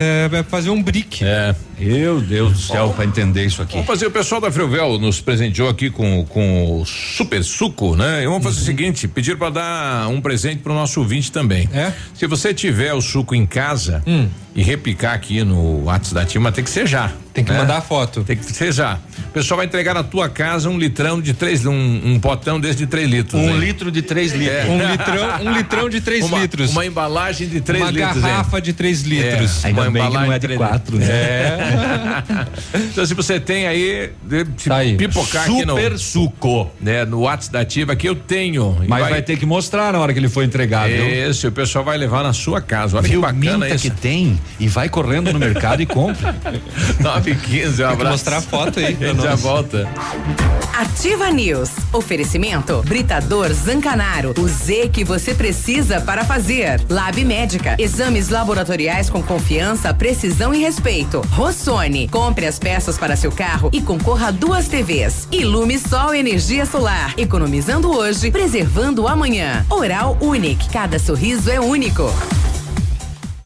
Yeah. Vai fazer um brick. É. Meu Deus do céu, para entender isso aqui. Vamos fazer, o pessoal da Friovel nos presenteou aqui com, com o super suco, né? E vamos fazer uhum. o seguinte, pedir para dar um presente pro nosso ouvinte também. É? Se você tiver o suco em casa hum. e replicar aqui no WhatsApp da Tima, tem que ser já. Tem que né? mandar a foto. Tem que ser já. O pessoal vai entregar na tua casa um litrão de três, um, um potão desse de três litros. Um aí. litro de três é. litros. É. Um litrão, um litrão de três uma, litros. Uma embalagem de três uma litros. Uma garrafa de três litros. É. Ainda uma embalagem não é de quatro, né? É. então, se você tem aí, se tá aí. pipocar Super aqui no. Super suco. Né, no WhatsApp da Ativa que eu tenho. Mas vai, vai, ter que mostrar na hora que ele for entregado. Isso, o pessoal vai levar na sua casa. Olha Viu, que bacana isso. que tem e vai correndo no mercado e compra. 9 e 15, um abraço. mostrar a foto aí. A gente já volta. Ativa News. Oferecimento Britador Zancanaro. O Z que você precisa para fazer. Lab Médica. Exames laboratoriais com confiança, precisão e respeito. Rossoni. Compre as peças para seu carro e concorra a duas TVs. Ilume Sol Energia Solar. Economizando hoje, preservando amanhã. Oral Unique. Cada sorriso é único.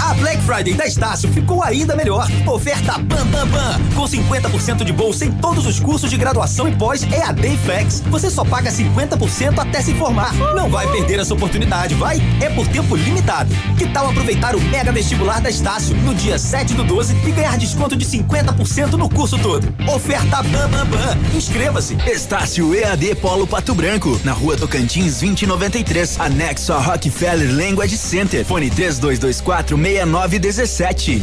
A Black Friday da Estácio ficou ainda melhor. Oferta Bam Bam Bam, com 50% de bolsa em todos os cursos de graduação e pós EAD e Flex. Você só paga 50% até se formar. Não vai perder essa oportunidade, vai? É por tempo limitado. Que tal aproveitar o mega vestibular da Estácio no dia 7 do 12 e ganhar desconto de 50% no curso todo? Oferta Bam Bam Bam. Inscreva-se. Estácio EAD Polo Pato Branco, na rua Tocantins 2093, anexo a Rockefeller Language Center. Fone 3224 6917.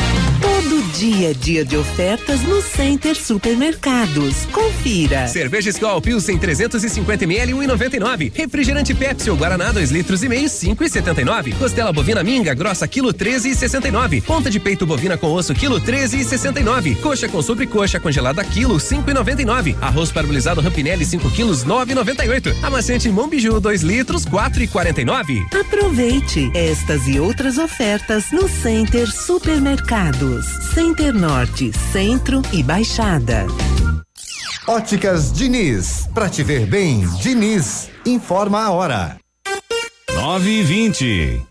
Todo dia é dia de ofertas no Center Supermercados. Confira. Cerveja Skol Pilsen 350 ml 1,99. Refrigerante Pepsi ou Guaraná 2 litros e meio 5,79. Costela bovina minga grossa quilo 13,69. Ponta de peito bovina com osso quilo 13,69. Coxa com sobrecoxa congelada quilo 5,99. Arroz parbolizado Rampinelli 5 quilos 9,98. Amaciante Monbiju 2 litros 4,49. Aproveite estas e outras ofertas no Center Supermercados. Center Norte, Centro e Baixada. Óticas Diniz, pra te ver bem, Diniz, informa a hora. Nove e vinte.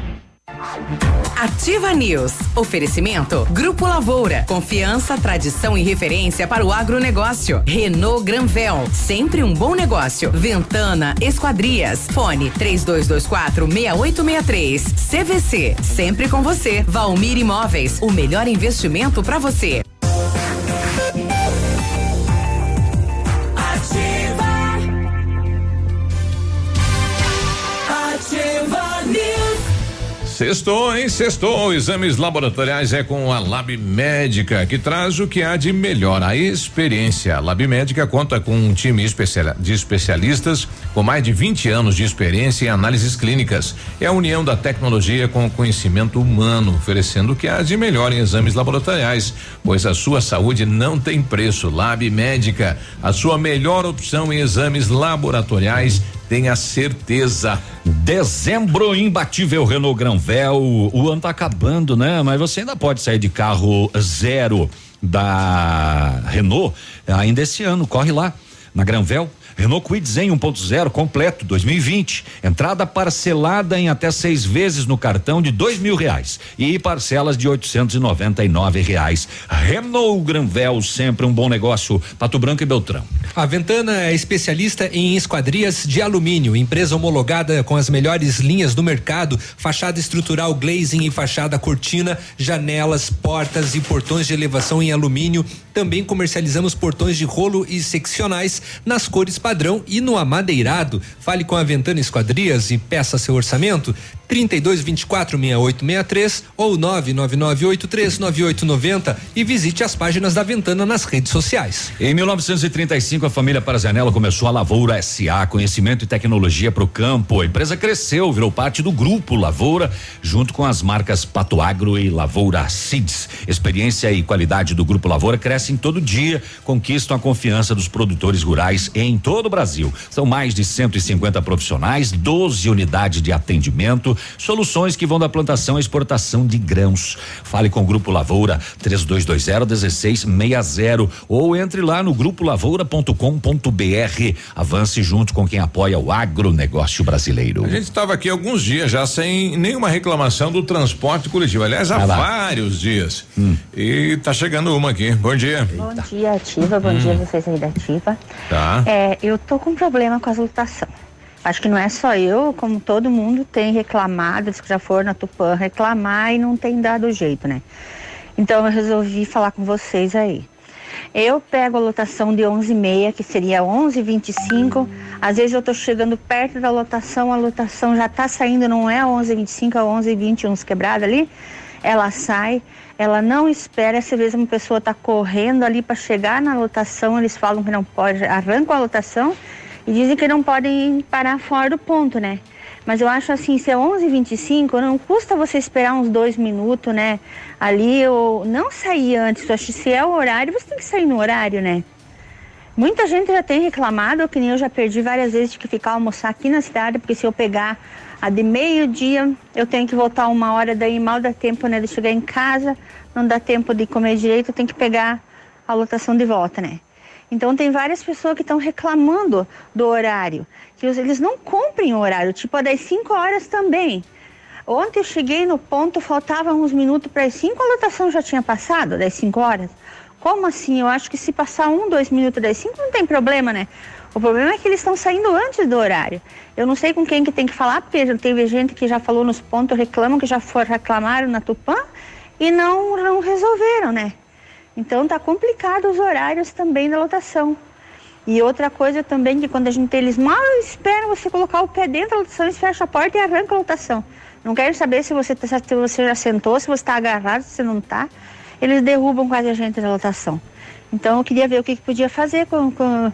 Ativa News. Oferecimento Grupo Lavoura. Confiança, tradição e referência para o agronegócio. Renault Granvel. Sempre um bom negócio. Ventana Esquadrias. Fone 3224 6863. CVC. Sempre com você. Valmir Imóveis. O melhor investimento para você. Sextou, hein? Sextou. Exames laboratoriais é com a Lab Médica, que traz o que há de melhor, a experiência. A Lab Médica conta com um time de especialistas com mais de 20 anos de experiência em análises clínicas. É a união da tecnologia com o conhecimento humano, oferecendo o que há de melhor em exames laboratoriais, pois a sua saúde não tem preço. Lab Médica, a sua melhor opção em exames laboratoriais tenha certeza. Dezembro imbatível Renault Granvel. O ano tá acabando, né? Mas você ainda pode sair de carro zero da Renault ainda esse ano. Corre lá na Granvel. Renault Kwid Zen 1.0 completo 2020. Entrada parcelada em até seis vezes no cartão de dois mil reais e parcelas de oitocentos e noventa e nove reais. Renault Granvel sempre um bom negócio. Pato Branco e Beltrão. A Ventana é especialista em esquadrias de alumínio, empresa homologada com as melhores linhas do mercado, fachada estrutural glazing e fachada cortina, janelas, portas e portões de elevação em alumínio. Também comercializamos portões de rolo e seccionais nas cores padrão e no amadeirado. Fale com a Ventana Esquadrias e peça seu orçamento. 32 24 6863 ou 999839890 e visite as páginas da Ventana nas redes sociais. Em 1935, a família Parazanella começou a Lavoura SA, conhecimento e tecnologia para o campo. A empresa cresceu, virou parte do grupo Lavoura, junto com as marcas Pato Agro e Lavoura Seeds. Experiência e qualidade do grupo Lavoura crescem todo dia, conquistam a confiança dos produtores rurais em todo o Brasil. São mais de 150 profissionais, 12 unidades de atendimento, soluções que vão da plantação à exportação de grãos. Fale com o Grupo Lavoura 3220 1660 ou entre lá no grupolavoura.com.br. Avance junto com quem apoia o agronegócio brasileiro. A gente estava aqui alguns dias já sem nenhuma reclamação do transporte coletivo. Aliás, há Ah vários dias. E tá chegando uma aqui. Bom dia. Bom dia, Ativa. Bom Hum. dia, vocês aí da Ativa. Tá. É, eu tô com problema com as lotação. Acho que não é só eu, como todo mundo tem reclamado, já foram na Tupã reclamar e não tem dado jeito, né? Então eu resolvi falar com vocês aí. Eu pego a lotação de 11h30, que seria 11h25. Às vezes eu tô chegando perto da lotação, a lotação já tá saindo, não é 11h25, é 11h21 quebrada ali. Ela sai, ela não espera, às vezes uma pessoa tá correndo ali para chegar na lotação, eles falam que não pode, arrancam a lotação e dizem que não podem parar fora do ponto, né? Mas eu acho assim, se é 11h25, não custa você esperar uns dois minutos, né? Ali, ou não sair antes. Eu acho se é o horário, você tem que sair no horário, né? Muita gente já tem reclamado, que nem eu já perdi várias vezes de que ficar almoçar aqui na cidade, porque se eu pegar a de meio-dia, eu tenho que voltar uma hora, daí mal dá tempo né, de chegar em casa, não dá tempo de comer direito, tenho que pegar a lotação de volta, né? Então tem várias pessoas que estão reclamando do horário, que eles não cumprem o horário, tipo a das 5 horas também. Ontem eu cheguei no ponto, faltavam uns minutos para as 5, a lotação já tinha passado, das 5 horas. Como assim? Eu acho que se passar um, dois minutos das 5 não tem problema, né? O problema é que eles estão saindo antes do horário. Eu não sei com quem que tem que falar, porque já teve gente que já falou nos pontos, reclamam que já foram, reclamaram na Tupã e não, não resolveram, né? Então tá complicado os horários também da lotação. E outra coisa também que quando a gente eles mal esperam você colocar o pé dentro da lotação, eles fecham a porta e arrancam a lotação. Não querem saber se você, tá- se você já sentou, se você está agarrado, se você não está. Eles derrubam quase a gente na lotação. Então eu queria ver o que, que podia fazer com, com,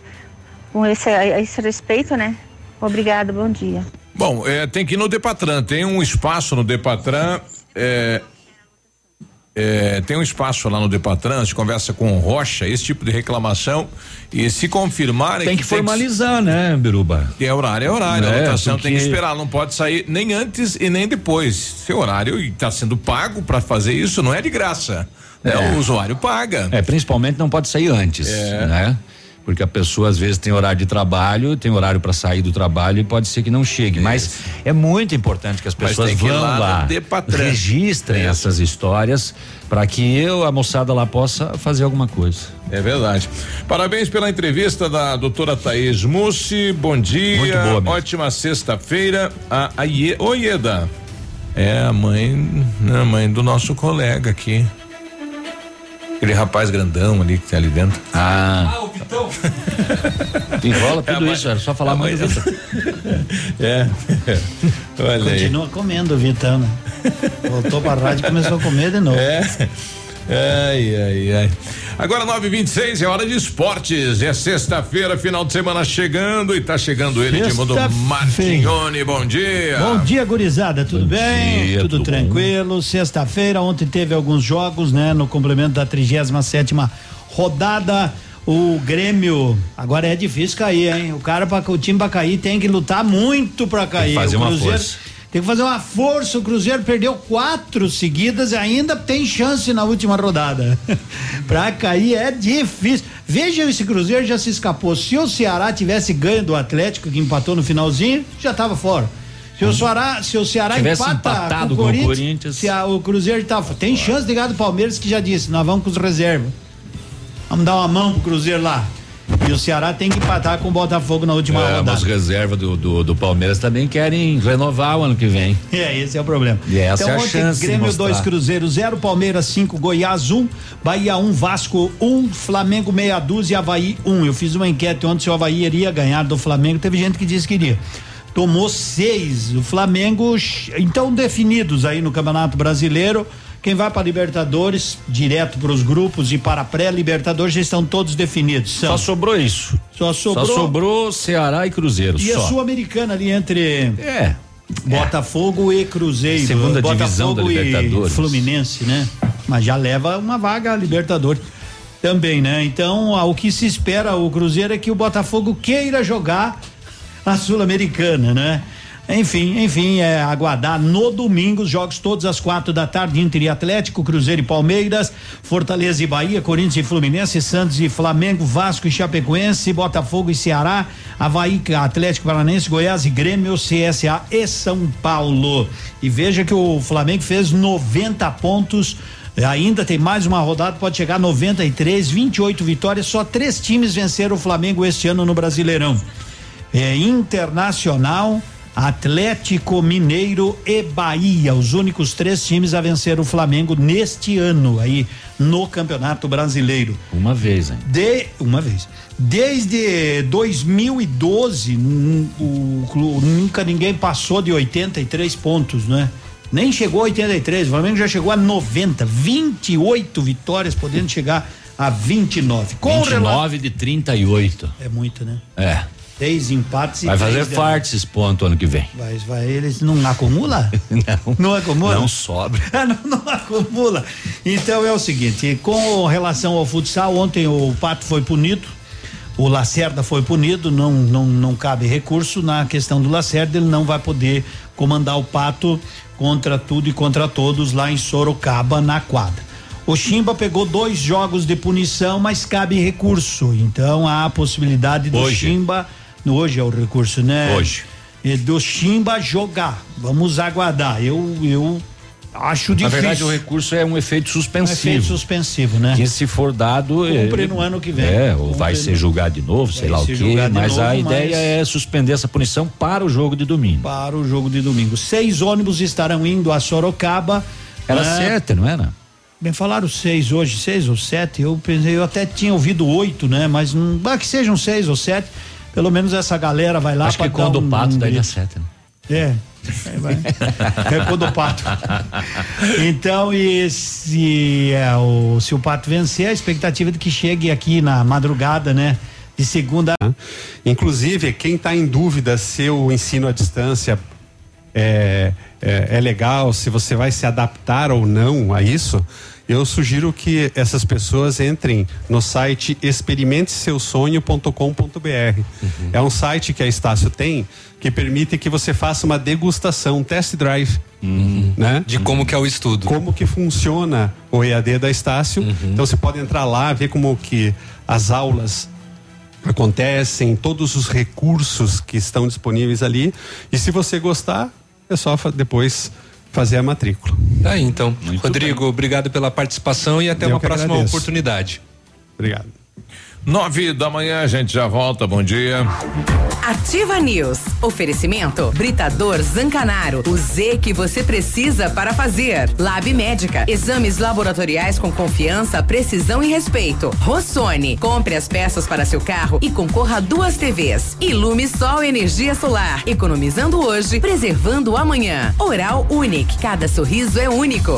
com esse, esse respeito, né? Obrigada, bom dia. Bom, é, tem que ir no Depatran. Tem um espaço no Depatran. É, é, tem um espaço lá no Depatran, se conversa com o Rocha, esse tipo de reclamação. E se confirmar. Tem que formalizar, né, Biruba? Que é horário, é horário. É, a lotação porque- tem que esperar, não pode sair nem antes e nem depois. Se o horário está sendo pago para fazer isso, não é de graça. né? É. O usuário paga. É, principalmente não pode sair antes, É. né? Porque a pessoa às vezes tem horário de trabalho, tem horário para sair do trabalho e pode ser que não chegue. Mas é muito importante que as pessoas que vão lá lá, registrem É. essas histórias para que eu, a moçada lá possa fazer alguma coisa. É verdade. Parabéns pela entrevista da doutora Thaís Mussi. Bom dia. Muito boa. Ótima sexta-feira. A, a Ieda. É a mãe, a mãe do nosso colega aqui. Aquele rapaz grandão ali que tem ali dentro. Ah. Ah, o Vitão. Enrola É tudo mãe- isso, era só falar Vitor. É. Olha aí. Continua comendo o Vitão, né? Voltou pra rádio e começou a comer de novo. É. Ai, ai, ai. Agora 9:26 é hora de esportes. É sexta-feira, final de semana chegando e tá chegando ele, Edmundo. Martignoni. Bom dia. Bom dia, gurizada. Tudo bem? dia, tudo, tudo tranquilo. Sexta-feira, ontem teve alguns jogos, né? No complemento da 37 rodada. O Grêmio, agora é difícil cair, hein? O cara, para o time pra cair, tem que lutar muito pra cair. fazer o uma força. Tem que fazer uma força. O Cruzeiro perdeu quatro seguidas e ainda tem chance na última rodada. pra cair é difícil. Veja esse Cruzeiro já se escapou. Se o Ceará tivesse ganho do Atlético, que empatou no finalzinho, já tava fora. Se o Ceará, se o Ceará Tivesse empata empatado com o com o Corinthians, Corinthians. se a- o Cruzeiro tá, tem chance de ganhar do Palmeiras que já disse, nós vamos com os reservas. Vamos dar uma mão pro Cruzeiro lá. E o Ceará tem que empatar com o Botafogo na última É, rodada. mas reservas do, do, do Palmeiras também querem renovar o ano que vem. É, esse é o problema. E essa então, é a ontem, chance Grêmio mostrar. 2, Cruzeiro 0, Palmeiras 5, Goiás 1, Bahia 1, Vasco 1, Flamengo meia dúzia e Havaí 1. Eu fiz uma enquete ontem se o Havaí iria ganhar do Flamengo, teve gente que disse que iria. Tomou seis. O Flamengo, então, definidos aí no Campeonato Brasileiro. Quem vai para Libertadores, direto para os grupos e para pré-Libertadores, já estão todos definidos. São. Só sobrou isso. Só sobrou. Só sobrou Ceará e Cruzeiro. E só. a Sul-Americana ali entre. É. Botafogo e Cruzeiro. Segunda divisão Botafogo da e Libertadores. Fluminense, né? Mas já leva uma vaga a Libertadores também, né? Então, o que se espera o Cruzeiro é que o Botafogo queira jogar a Sul-Americana, né? Enfim, enfim, é aguardar no domingo os jogos todos às quatro da tarde, Inter e Atlético, Cruzeiro e Palmeiras, Fortaleza e Bahia, Corinthians e Fluminense, Santos e Flamengo, Vasco e Chapecoense, Botafogo e Ceará, Havaí, Atlético Paranense, Goiás e Grêmio, CSA e São Paulo. E veja que o Flamengo fez 90 pontos. Ainda tem mais uma rodada, pode chegar a 93, 28 vitórias. Só três times venceram o Flamengo este ano no Brasileirão. É, Internacional, Atlético Mineiro e Bahia, os únicos três times a vencer o Flamengo neste ano aí no Campeonato Brasileiro. Uma vez, hein? De uma vez. Desde 2012, nun- o, clu- nunca ninguém passou de 83 pontos, né? Nem chegou a 83, o Flamengo já chegou a 90, 28 vitórias, podendo chegar a 29. Com o rela- 29 de 38. É muito, né? É. Seis empates Vai fazer três farta esses pontos ano que vem. Vai, vai, eles não acumula? Não. Não acumula? Não sobra. Não, não acumula. Então é o seguinte, com relação ao futsal, ontem o Pato foi punido, o Lacerda foi punido, não, não, não cabe recurso na questão do Lacerda, ele não vai poder comandar o Pato contra tudo e contra todos lá em Sorocaba, na quadra. O Chimba pegou dois jogos de punição, mas cabe recurso. Então há a possibilidade do Hoje. Chimba. Hoje é o recurso, né? Hoje. E do Chimba jogar. Vamos aguardar. Eu, eu acho Na difícil. verdade, o recurso é um efeito Um suspensivo. efeito suspensivo, né? Que se for dado. Cumpre ele- no ano que vem. É, ou vai Cumpre ser no- julgado de novo, sei Vai lá o ser quê. Mas a novo, ideia mas- é suspender essa punição para o jogo de domingo. Para o jogo de domingo. Seis ônibus estarão indo a Sorocaba. Era né? sete, não era? Bem, falaram seis hoje, seis ou sete. Eu pensei, eu até tinha ouvido oito, né? Mas não, ah, que sejam seis ou sete. Pelo menos essa galera vai lá Acho que quando dar o um- pato um daí dá sete, né? É, Aí vai. Recua do pato. Então, e se, é, o, se o pato vencer, a expectativa é de que chegue aqui na madrugada, né? De segunda. Inclusive, quem está em dúvida se o ensino à distância é, é, é legal, se você vai se adaptar ou não a isso, eu sugiro que essas pessoas entrem no site experimenteseussonho.com.br. Uhum. É um site que a Estácio tem que permite que você faça uma degustação, um test drive, uhum. né? De como que é o estudo. Como que funciona o EAD da Estácio. Uhum. Então você pode entrar lá, ver como que as aulas acontecem, todos os recursos que estão disponíveis ali. E se você gostar, é só depois fazer a matrícula. Tá aí então. Muito Rodrigo, bem. obrigado pela participação e até Eu uma próxima agradeço. oportunidade. Obrigado. Nove da manhã, a gente já volta. Bom dia. Ativa News. Oferecimento Britador Zancanaro. O Z que você precisa para fazer. Lab Médica. Exames laboratoriais com confiança, precisão e respeito. Rossoni. Compre as peças para seu carro e concorra a duas TVs. Ilume Sol Energia Solar. Economizando hoje, preservando amanhã. Oral Unique. Cada sorriso é único.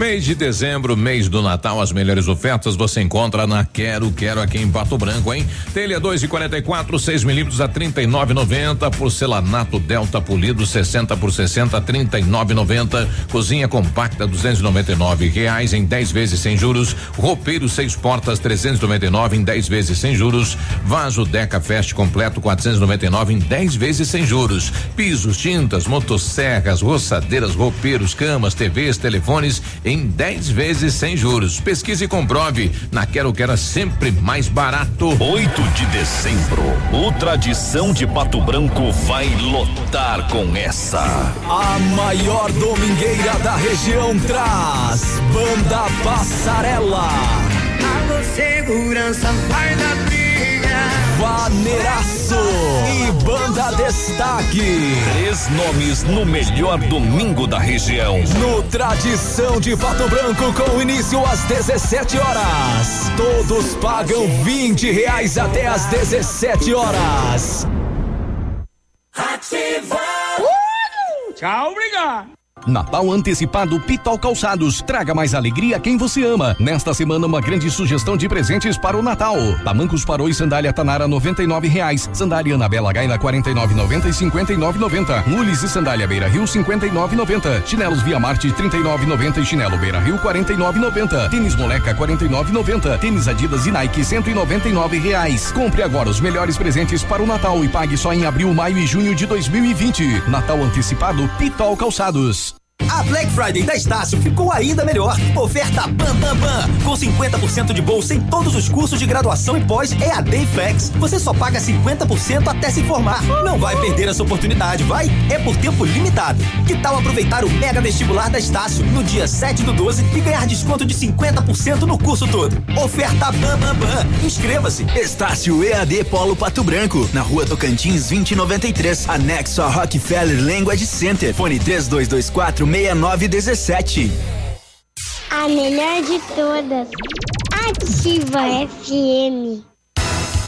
Mês de dezembro, mês do Natal, as melhores ofertas você encontra na Quero Quero aqui em Pato Branco, hein? Telha 2 e 44, 6 milímetros a 39,90. Porcelanato Delta polido 60 por 60, 39,90. Cozinha compacta 299 reais em 10 vezes sem juros. Roupeiro seis portas 399 em 10 vezes sem juros. Vaso Deca Fest completo 499 em 10 vezes sem juros. Pisos, tintas, motosserras, roçadeiras, roupeiros, camas, TVs, telefones em 10 vezes sem juros. Pesquise e comprove. Na Quero Quero é sempre mais barato. 8 de dezembro, o Tradição de Pato Branco vai lotar com essa. A maior domingueira da região traz Banda Passarela. Alô, segurança, vai da trilha. Vaneiraço e Banda Destaque. Três nomes no melhor domingo da região. No Tradição de Pato Branco, com início às 17 horas. Todos pagam 20 reais até às 17 horas. Ativa! Uh! Tchau, obrigado! Natal antecipado Pitol Calçados. Traga mais alegria a quem você ama. Nesta semana, uma grande sugestão de presentes para o Natal. Tamancos Parou e Sandália Tanara, noventa e reais. Sandália Anabela Gaina, quarenta e nove noventa e cinquenta e nove noventa. Mules e Sandália Beira Rio, cinquenta e nove noventa. Chinelos Via Marte, trinta e nove noventa e chinelo Beira Rio, quarenta e nove noventa. Tênis Moleca, quarenta e nove noventa. Tênis Adidas e Nike, cento e noventa e nove reais. Compre agora os melhores presentes para o Natal e pague só em abril, maio e junho de 2020. Natal antecipado Pitol Calçados. A Black Friday da Estácio ficou ainda melhor. Oferta Bam Bam Bam, com 50% de bolsa em todos os cursos de graduação e pós EAD e Flex. Você só paga 50% até se formar. Não vai perder essa oportunidade, vai? É por tempo limitado. Que tal aproveitar o mega vestibular da Estácio no dia 7 do 12 e ganhar desconto de 50% no curso todo? Oferta Bam Bam Bam. Inscreva-se. Estácio EAD Polo Pato Branco, na rua Tocantins 2093, anexo a Rockefeller Language Center. Fone 3224 6917. A melhor de todas. Ativa FM.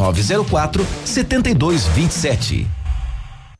9904 7227.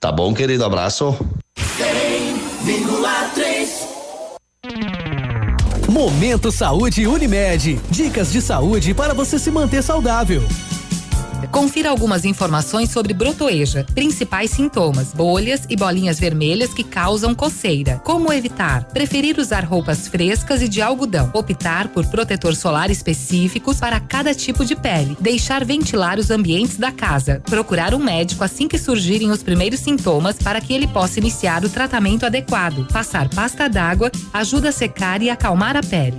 Tá bom, querido? Abraço. 100,3 Momento Saúde Unimed. Dicas de saúde para você se manter saudável. Confira algumas informações sobre brotoeja. Principais sintomas: bolhas e bolinhas vermelhas que causam coceira. Como evitar? Preferir usar roupas frescas e de algodão. Optar por protetor solar específicos para cada tipo de pele. Deixar ventilar os ambientes da casa. Procurar um médico assim que surgirem os primeiros sintomas para que ele possa iniciar o tratamento adequado. Passar pasta d'água ajuda a secar e acalmar a pele.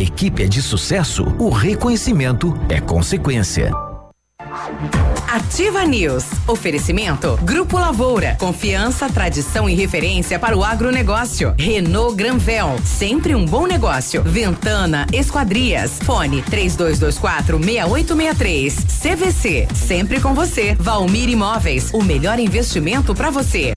equipe é de sucesso, o reconhecimento é consequência. Ativa News. Oferecimento Grupo Lavoura. Confiança, tradição e referência para o agronegócio. Renault Granvel. Sempre um bom negócio. Ventana Esquadrias. Fone 3224 6863. CVC. Sempre com você. Valmir Imóveis. O melhor investimento para você.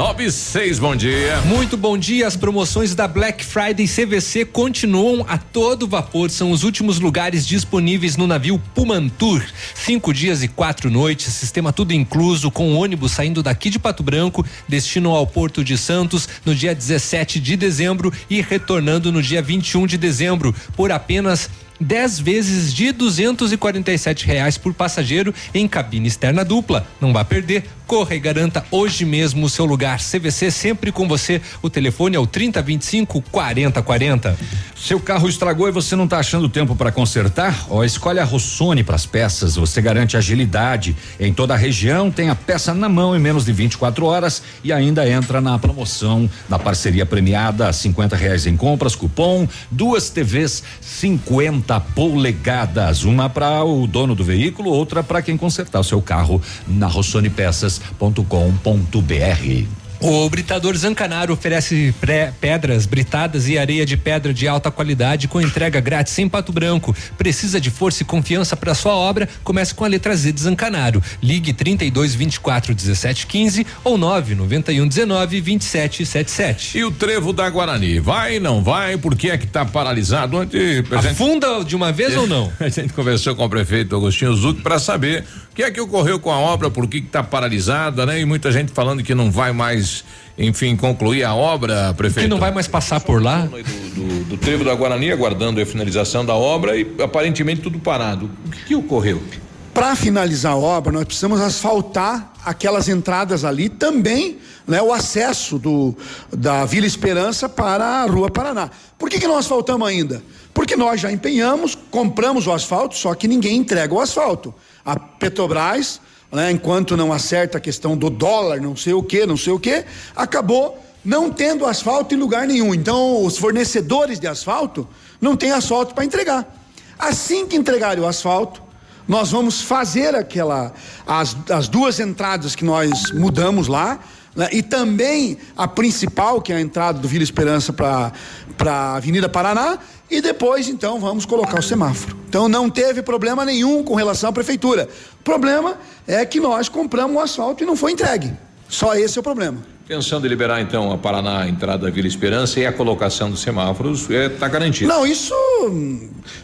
96, bom dia. Muito bom dia. As promoções da Black Friday CVC continuam a todo vapor. São os últimos lugares disponíveis no navio Pumantur. Cinco dias e quatro noites, sistema tudo incluso, com ônibus saindo daqui de Pato Branco, destino ao Porto de Santos no dia 17 de dezembro e retornando no dia 21 de dezembro, por apenas 10 vezes de sete reais por passageiro em cabine externa dupla. Não vá perder. Corra e garanta hoje mesmo o seu lugar. CVC sempre com você. O telefone é o 3025 4040. Seu carro estragou e você não está achando tempo para consertar? Ó, escolhe a Rossoni para as peças. Você garante agilidade em toda a região. Tem a peça na mão em menos de 24 horas e ainda entra na promoção na parceria premiada, 50 reais em compras, cupom, duas TVs 50 polegadas, uma para o dono do veículo, outra para quem consertar o seu carro na rossonepeças.com.br. O Britador Zancanaro oferece pré- pedras britadas e areia de pedra de alta qualidade com entrega grátis em Pato Branco. Precisa de força e confiança para sua obra? Comece com a letra Z de Zancanaro. Ligue 32 24 17 15 ou 9 91 19 27 77. E o trevo da Guarani, vai, não vai? Por que é que tá paralisado? Ontem, a gente- Afunda de uma vez ou não? A gente conversou com o prefeito Agostinho Zuc para saber que é que ocorreu com a obra, por que que tá paralisada, né? E muita gente falando que não vai mais, enfim, concluir a obra, prefeito. Que não vai mais passar por lá? Do, do trevo da Guarani, aguardando a finalização da obra e aparentemente tudo parado. O que, que ocorreu? Para finalizar a obra, nós precisamos asfaltar aquelas entradas ali, também né, o acesso do, da Vila Esperança para a Rua Paraná. Por que, que não asfaltamos ainda? Porque nós já empenhamos, compramos o asfalto, só que ninguém entrega o asfalto. A Petrobras, né, enquanto não acerta a questão do dólar, não sei o que, não sei o que, acabou não tendo asfalto em lugar nenhum. Então, os fornecedores de asfalto não têm asfalto para entregar. Assim que entregarem o asfalto, nós vamos fazer aquela as, as duas entradas que nós mudamos lá né, e também a principal que é a entrada do Vila Esperança para para Avenida Paraná e depois então vamos colocar o semáforo. Então não teve problema nenhum com relação à prefeitura. O problema é que nós compramos o asfalto e não foi entregue. Só esse é o problema. Pensando em liberar então a Paraná, a entrada da Vila Esperança e a colocação dos semáforos, está garantido. Não, isso.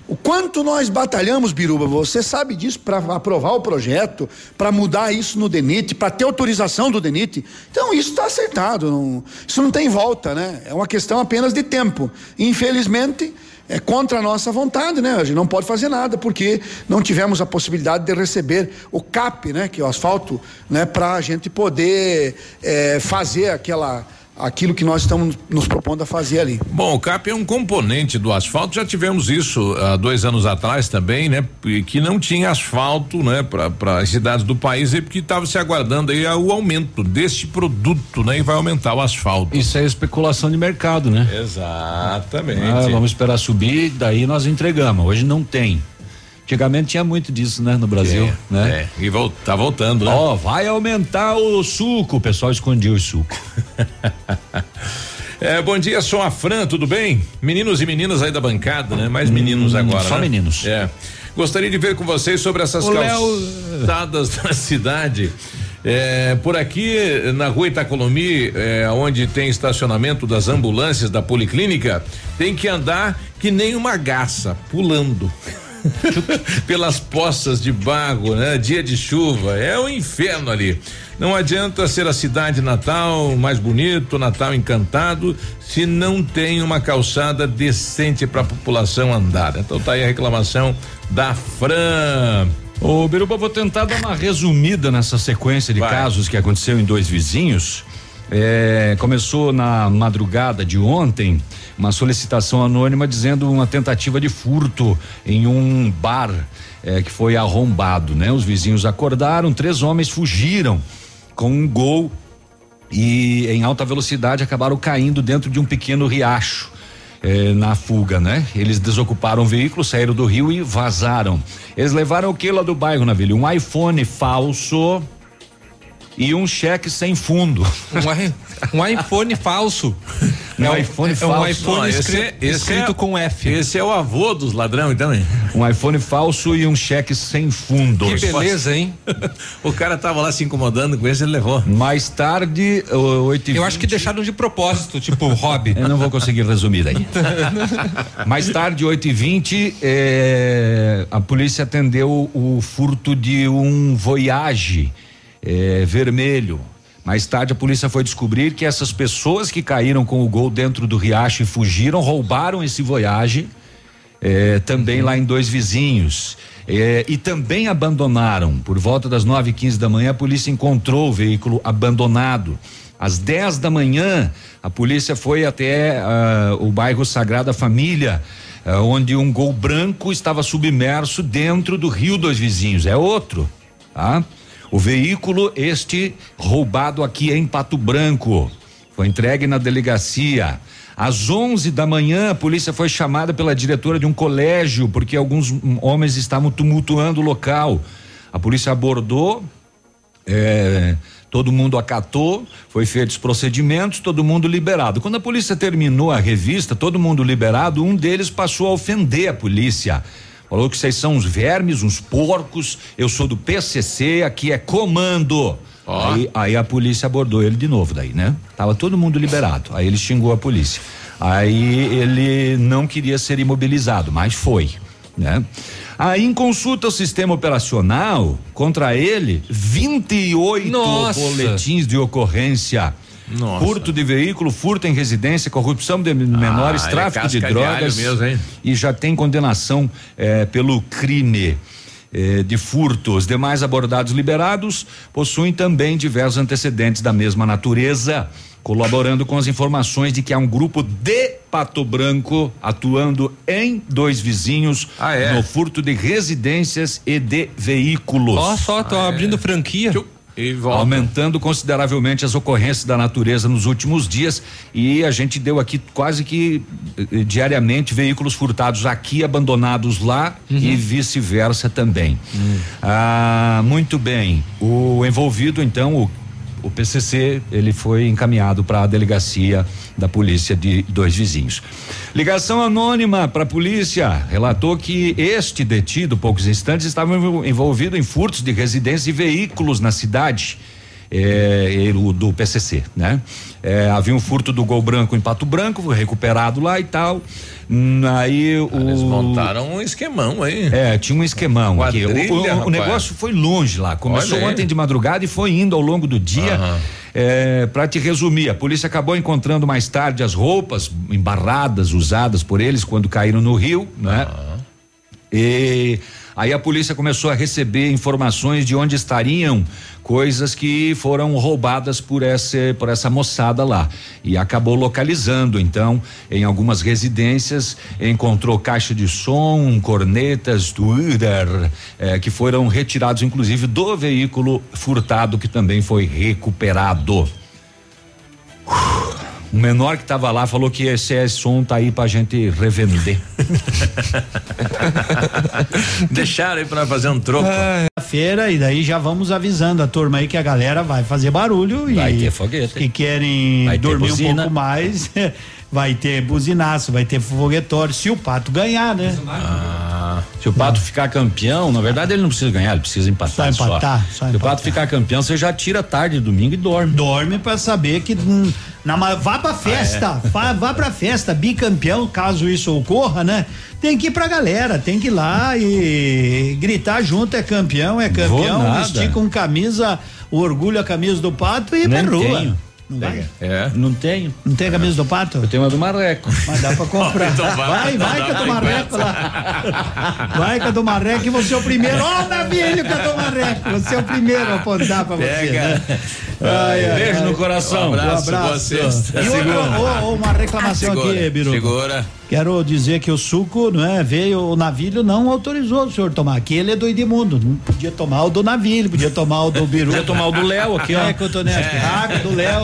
O quanto nós batalhamos, Biruba, você sabe disso, para aprovar o projeto, para mudar isso no DENIT, para ter autorização do DENIT. Então, isso está acertado. Não, isso não tem volta, né? É uma questão apenas de tempo. Infelizmente é contra a nossa vontade, né? A gente não pode fazer nada porque não tivemos a possibilidade de receber o CAP, né? Que é o asfalto, né? Para a gente poder é, fazer aquela aquilo que nós estamos nos propondo a fazer ali. Bom, o CAP é um componente do asfalto, já tivemos isso há dois anos atrás também, né? Que não tinha asfalto, né? Para as cidades do país e porque estava se aguardando aí o aumento deste produto, né? E vai aumentar o asfalto. Isso é especulação de mercado, né? Exatamente. Ah, vamos esperar subir, daí nós entregamos. Hoje não tem. Antigamente tinha muito disso, né, no Brasil, É, né? É, e vol tá voltando, né? Ó, vai aumentar o suco, o pessoal escondia o suco. É, bom dia, sou a Fran, tudo bem? Meninos e meninas aí da bancada, né? Mais meninos agora. só né? meninos. É. Gostaria de ver com vocês sobre essas O Léo- calçadas da cidade. É, por aqui, na rua Itacolomi, é, onde tem estacionamento das ambulâncias da policlínica, tem que andar que nem uma garça, pulando. Pelas poças de barro, né? Dia de chuva, é um inferno ali. Não adianta ser a cidade natal mais bonito, Natal encantado, se não tem uma calçada decente para a população andar. Então tá aí a reclamação da Fran. Ô, Biruba, vou tentar dar uma resumida nessa sequência de casos que aconteceu em dois vizinhos. É, começou na madrugada de ontem uma solicitação anônima dizendo uma tentativa de furto em um bar é, que foi arrombado, né? Os vizinhos acordaram, três homens fugiram com um gol e em alta velocidade acabaram caindo dentro de um pequeno riacho. eh, na fuga, né? Eles desocuparam o veículo, saíram do rio e vazaram. Eles levaram o que lá do bairro, Navilha? Um iPhone falso e um cheque sem fundo. Um, um iPhone falso. Um É um- iPhone é um falso. iPhone Não, esse- esse escrito é- com F. Esse é o avô dos ladrões, então, hein? Um iPhone falso e um cheque sem fundo. Que beleza, hein? o cara tava lá se incomodando com esse, ele levou. Mais tarde, o- oito Eu acho que deixaram de propósito, tipo hobby. Eu não vou conseguir resumir daí. Mais tarde, 8 e 20 eh, a polícia atendeu o furto de um Voyage eh, vermelho. Mais tarde, a polícia foi descobrir que essas pessoas que caíram com o gol dentro do riacho e fugiram, roubaram esse Voyage. eh, também lá em dois vizinhos. Eh, e também abandonaram. Por volta das 9 e 15 da manhã, a polícia encontrou o veículo abandonado. Às 10 da manhã, a polícia foi até ah, o bairro Sagrada Família, ah, onde um gol branco estava submerso dentro do Rio dos Vizinhos. É outro, tá? O veículo, este roubado aqui em Pato Branco, foi entregue na delegacia. Às 11 da manhã, a polícia foi chamada pela diretora de um colégio porque alguns homens estavam tumultuando o local. A polícia abordou, é, todo mundo acatou, foi feitos os procedimentos, todo mundo liberado. Quando a polícia terminou a revista, todo mundo liberado, um deles passou a ofender a polícia. Falou que vocês são uns vermes, uns porcos, eu sou do PCC, aqui é comando. Aí, aí a polícia abordou ele de novo daí, né? Tava todo mundo liberado. Aí ele xingou a polícia. Aí ele não queria ser imobilizado, mas foi, né? Aí em consulta ao sistema operacional contra ele, 28 Nossa. boletins de ocorrência. Nossa. Furto de veículo, furto em residência, corrupção de menores, ele é tráfico de casca de drogas. mesmo, hein? E já tem condenação eh, pelo crime eh, de furto. Os demais abordados liberados possuem também diversos antecedentes da mesma natureza, colaborando com as informações de que há um grupo de Pato Branco atuando em dois vizinhos é? no furto de residências e de veículos. Ó, só, tô abrindo franquia. E volta. Aumentando consideravelmente as ocorrências da natureza nos últimos dias e a gente deu aqui quase que eh, diariamente veículos furtados aqui, abandonados lá e vice-versa também. Ah, muito bem. O envolvido, então, o, o PCC, ele foi encaminhado para a delegacia da polícia de dois vizinhos. Ligação anônima para a polícia relatou que este detido, poucos instantes, estava envol- envolvido em furtos de residências e veículos na cidade. É, do PCC, né? É, havia um furto do Gol Branco em Pato Branco, foi recuperado lá e tal. Hum, Aí o. Eles montaram um esquemão aí. É, tinha um esquemão aqui. O, o- o negócio foi longe lá. Começou Olha aí. ontem de madrugada e foi indo ao longo do dia. É, para te resumir, a polícia acabou encontrando mais tarde as roupas embarradas usadas por eles quando caíram no rio, né? E aí a polícia começou a receber informações de onde estariam coisas que foram roubadas por essa por essa moçada lá. E acabou localizando então em algumas residências encontrou caixa de som cornetas Twitter eh, que foram retirados inclusive do veículo furtado que também foi recuperado o menor que tava lá falou que esse é som tá aí pra gente revender. Deixaram aí pra fazer um troco. Feira e daí já vamos avisando a turma aí que a galera vai fazer barulho Vai e ter foguete. que querem Vai ter dormir um pouco mais, vai ter buzinaço, vai ter foguetório, se o pato ganhar, né? Ah, se o Pato ficar campeão, na verdade ele não precisa ganhar, ele precisa empatar. Só empatar, só Se o Pato ficar campeão, você já tira tarde, domingo e dorme. Dorme pra saber que hum, na, vá pra festa, Ah, vá, vá pra festa, bicampeão, caso isso ocorra, né? Tem que ir pra galera, tem que ir lá e gritar junto, é campeão, é campeão, vestir com camisa, o orgulho a camisa do pato e ir pra Nem rua. tenho. Não vai? É. Não tenho. Não tem camisa do pato? Eu tenho uma do Marreco. Mas dá pra comprar. Então vai, vai, vai, então que a dá do Marreco lá. Vai com a do Marreco e você é o primeiro. Ó, o navilho com a do Marreco. Você é o primeiro a apontar pra você. Pega. Né? Ai, ai, Beijo ai. no coração. Um abraço, Um boa sexta. E outra, ô, ô, uma reclamação aqui, Segura, Biru. segura. Quero dizer que o suco, não é? Veio, o navilho não autorizou o senhor tomar. Aqui ele é do Edmundo. Não podia tomar o do navilho, podia tomar o do Biru. Podia tomar o do Léo aqui, ó. É, Cotonete. Água do Léo.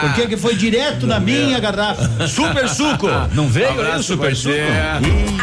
Por que que foi direto na minha garrafa? Super suco. Não veio aí o super suco?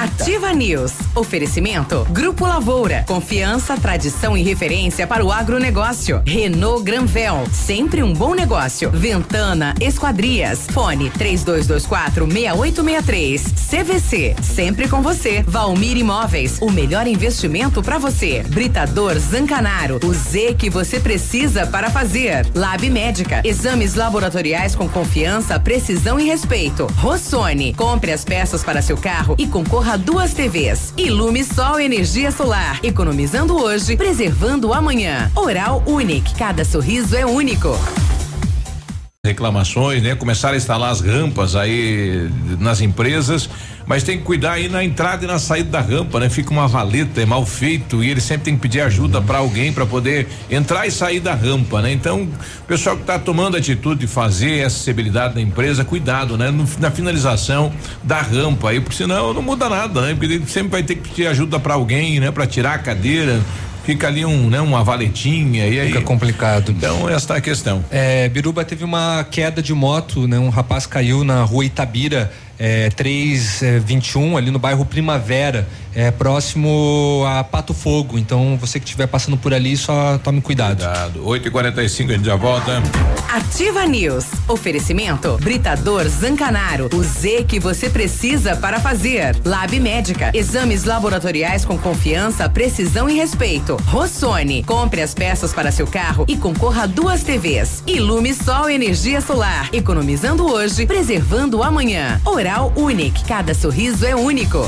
Ativa News. Oferecimento. Grupo Lavoura. Confiança, tradição e referência para o agronegócio. Renault Granvel. Sempre um bom negócio. Ventana Esquadrias. Fone 3224 6863. CVC. Sempre com você. Valmir Imóveis. O melhor investimento para você. Britador Zancanaro. O Z que você precisa para fazer. Lab Médica. Exames laboratoriais com confiança, precisão e respeito. Rossoni. Compre as peças para seu carro e concorra a duas TVs. Ilume Sol Energia Solar. Economizando hoje, preservando amanhã. Oral Unique. Cada sorriso é único. Reclamações, né? Começaram a instalar as rampas aí nas empresas, mas tem que cuidar aí na entrada e na saída da rampa, né? Fica uma valeta, é mal feito e ele sempre tem que pedir ajuda para alguém para poder entrar e sair da rampa, né? Então, o pessoal que tá tomando a atitude de fazer acessibilidade da empresa, cuidado, né? No- na finalização da rampa aí, porque senão não muda nada, né? Porque ele sempre vai ter que pedir ajuda para alguém, né? Para tirar a cadeira, fica ali um, né? Uma valetinha e aí Fica complicado. Então, esta é a questão. É, Biruba teve uma queda de moto, né? Um rapaz caiu na rua Itabira, é, 321, ali no bairro Primavera, é, próximo a Pato Fogo. Então, você que estiver passando por ali, só tome cuidado. Cuidado. 8 e 45 a gente já volta. Ativa News. Oferecimento. Britador Zancanaro. O Z que você precisa para fazer. Lab Médica. Exames laboratoriais com confiança, precisão e respeito. Rossoni. Compre as peças para seu carro e concorra a duas TVs. Ilume Sol Energia Solar. Economizando hoje, preservando amanhã. Oral Unique. Cada sorriso é único.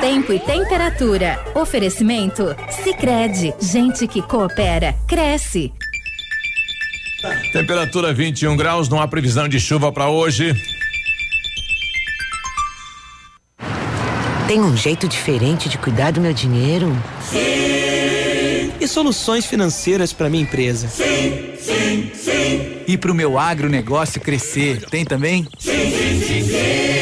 Tempo e temperatura. Oferecimento? Sicredi Gente que coopera, cresce. Temperatura 21 graus, não há previsão de chuva para hoje. Tem um jeito diferente de cuidar do meu dinheiro? Sim. E soluções financeiras para minha empresa? Sim, sim, sim. E para o meu agronegócio crescer, tem também? Sim, sim, sim, sim.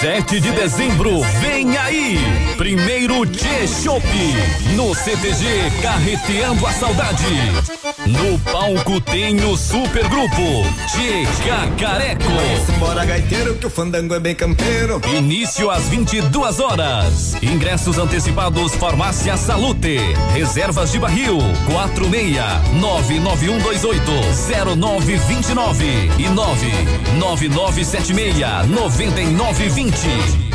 7 de dezembro, vem aí! Primeiro T-Shop, no CTG Carreteando a Saudade. No palco tem o supergrupo Tchê Cacareco. Bora gaiteiro que o fandango é bem campeiro. Início às 22 horas. Ingressos antecipados Farmácia Salute. Reservas de barril 46 99128 0929 e 99976 9920.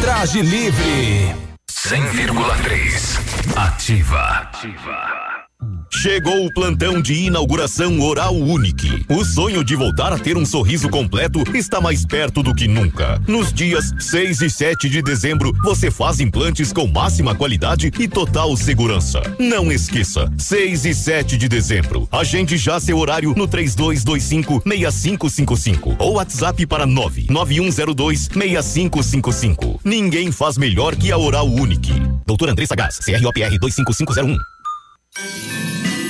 Traje livre. 100,3. Ativa. Chegou o plantão de inauguração Oral Unique. O sonho de voltar a ter um sorriso completo está mais perto do que nunca. Nos dias 6 e 7 de dezembro, você faz implantes com máxima qualidade e total segurança. Não esqueça, 6 e 7 de dezembro. Agende já seu horário no 3225 6555 ou WhatsApp para 99102 6555. Ninguém faz melhor que a Oral Unique. Doutor Andressa Gás, CROPR 25501.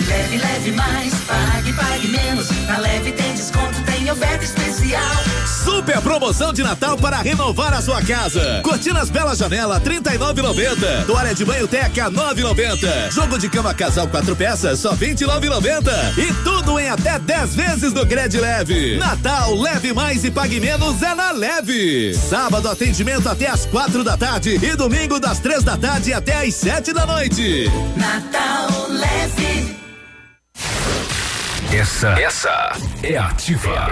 Leve, leve mais, pague, pague menos. Na leve tem desconto, tem oferta especial. Super promoção de Natal para renovar a sua casa. Cortinas Bela Janela 39,90. Toalha de banho Teca 9,90. Jogo de cama casal quatro peças só 29,90. E tudo em até 10 vezes no Cred Leve. Natal leve mais e pague menos é na Leve. Sábado atendimento até às quatro da tarde e domingo das três da tarde até às sete da noite. Natal leve. Essa, essa é ativa.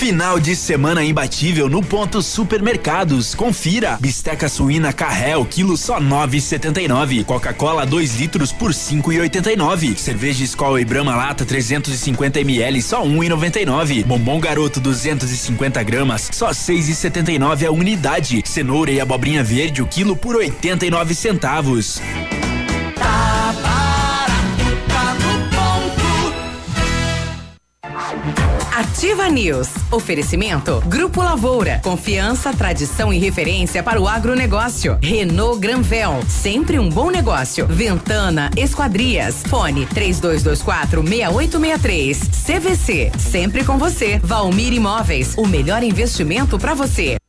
Final de semana imbatível no ponto supermercados. Confira. Bisteca suína Carrel, quilo só 9,79. Coca-Cola 2 litros por 5,89. Cerveja Skol e Brahma lata 350 ml só 1,99. Bombom Garoto 250 gramas só 6,79 a unidade. Cenoura e abobrinha verde o quilo por 89 centavos. Tá Ativa News. Oferecimento Grupo Lavoura. Confiança, tradição e referência para o agronegócio. Renault Granvel. Sempre um bom negócio. Ventana Esquadrias. Fone 3224 6863. CVC. Sempre com você. Valmir Imóveis. O melhor investimento para você.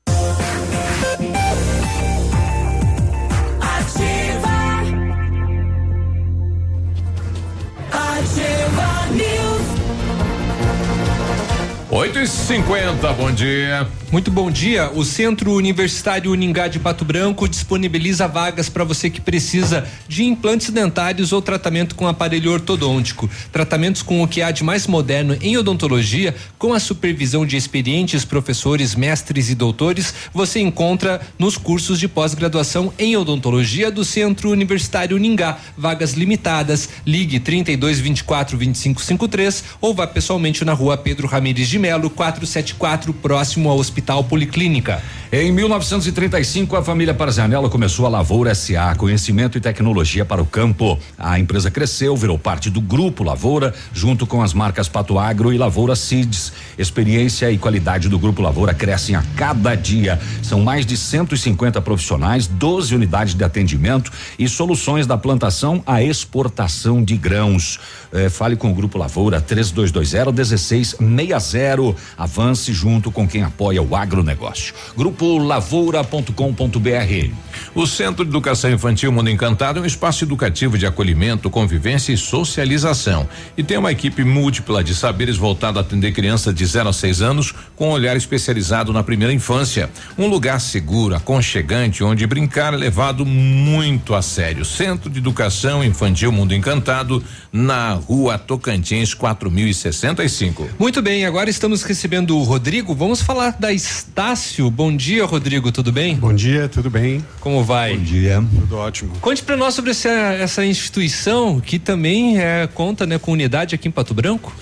8 e 50 bom dia. Muito bom dia. O Centro Universitário Uningá de Pato Branco disponibiliza vagas para você que precisa de implantes dentários ou tratamento com aparelho ortodôntico. Tratamentos com o que há de mais moderno em odontologia, com a supervisão de experientes professores, mestres e doutores, você encontra nos cursos de pós-graduação em odontologia do Centro Universitário Uningá. Vagas limitadas. Ligue 32 24 25 53 ou vá pessoalmente na rua Pedro Ramires de Melo, 474, próximo ao Hospital Policlínica. Em 1935, a família Parzanello começou a Lavoura SA, conhecimento e tecnologia para o campo. A empresa cresceu, virou parte do grupo Lavoura, junto com as marcas Pato Agro e Lavoura Seeds. Experiência e qualidade do grupo Lavoura crescem a cada dia. São mais de 150 profissionais, 12 unidades de atendimento e soluções da plantação à exportação de grãos. Eh, fale com o grupo Lavoura 3220 1660 zero. Avance junto com quem apoia o agronegócio. Grupo lavoura.com.br. O Centro de Educação Infantil Mundo Encantado é um espaço educativo de acolhimento, convivência e socialização. E tem uma equipe múltipla de saberes voltada a atender crianças de 0 a 6 anos com um olhar especializado na primeira infância. Um lugar seguro, aconchegante, onde brincar é levado muito a sério. Centro de Educação Infantil Mundo Encantado, na rua Tocantins 4065. Muito bem, agora estamos recebendo o Rodrigo. Vamos falar da Estácio. Bom dia, Rodrigo, tudo bem? Bom dia, tudo bem? Como vai? Bom dia. Tudo ótimo. Conte para nós sobre essa, essa instituição que também é, conta né, com unidade aqui em Pato Branco.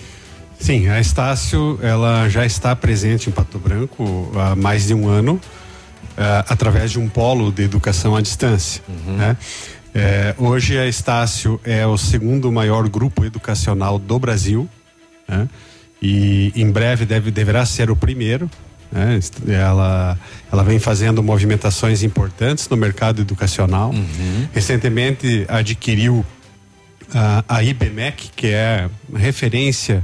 Sim, a Estácio ela já está presente em Pato Branco há mais de um ano, uh, através de um polo de educação à distância. Uhum. Né? É, hoje a Estácio é o segundo maior grupo educacional do Brasil, né? e em breve deve, deverá ser o primeiro. Né? Ela, ela vem fazendo movimentações importantes no mercado educacional. Uhum. Recentemente adquiriu a, a IBMEC, que é referência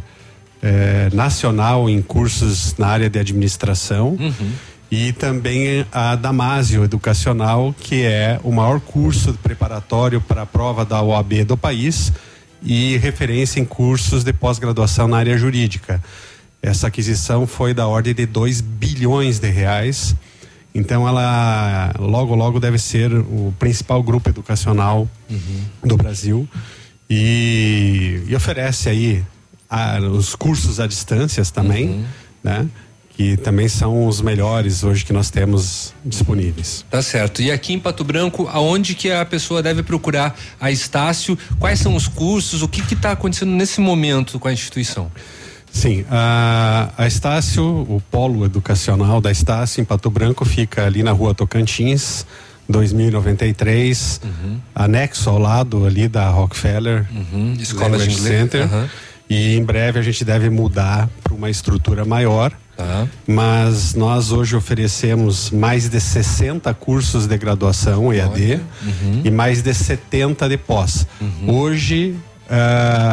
eh, nacional em cursos na área de administração. E também a Damásio Educacional, que é o maior curso preparatório para a prova da OAB do país e referência em cursos de pós-graduação na área jurídica. Essa aquisição foi da ordem de 2 bilhões de reais. Então ela logo logo deve ser o principal grupo educacional do Brasil e, e oferece aí a- os cursos à distância também, né? Que também são os melhores hoje que nós temos disponíveis. Tá certo. E aqui em Pato Branco, aonde que a pessoa deve procurar a Estácio? Quais são os cursos? O que que está acontecendo nesse momento com a instituição? Sim, a, a Estácio, o polo educacional da Estácio em Pato Branco fica ali na rua Tocantins, 2093, anexo ao lado ali da Rockefeller Escola de. Center. Aham. E em breve a gente deve mudar para uma estrutura maior. Tá. Mas nós hoje oferecemos mais de 60 cursos de graduação EAD Uhum. e mais de 70 de pós. Hoje ah,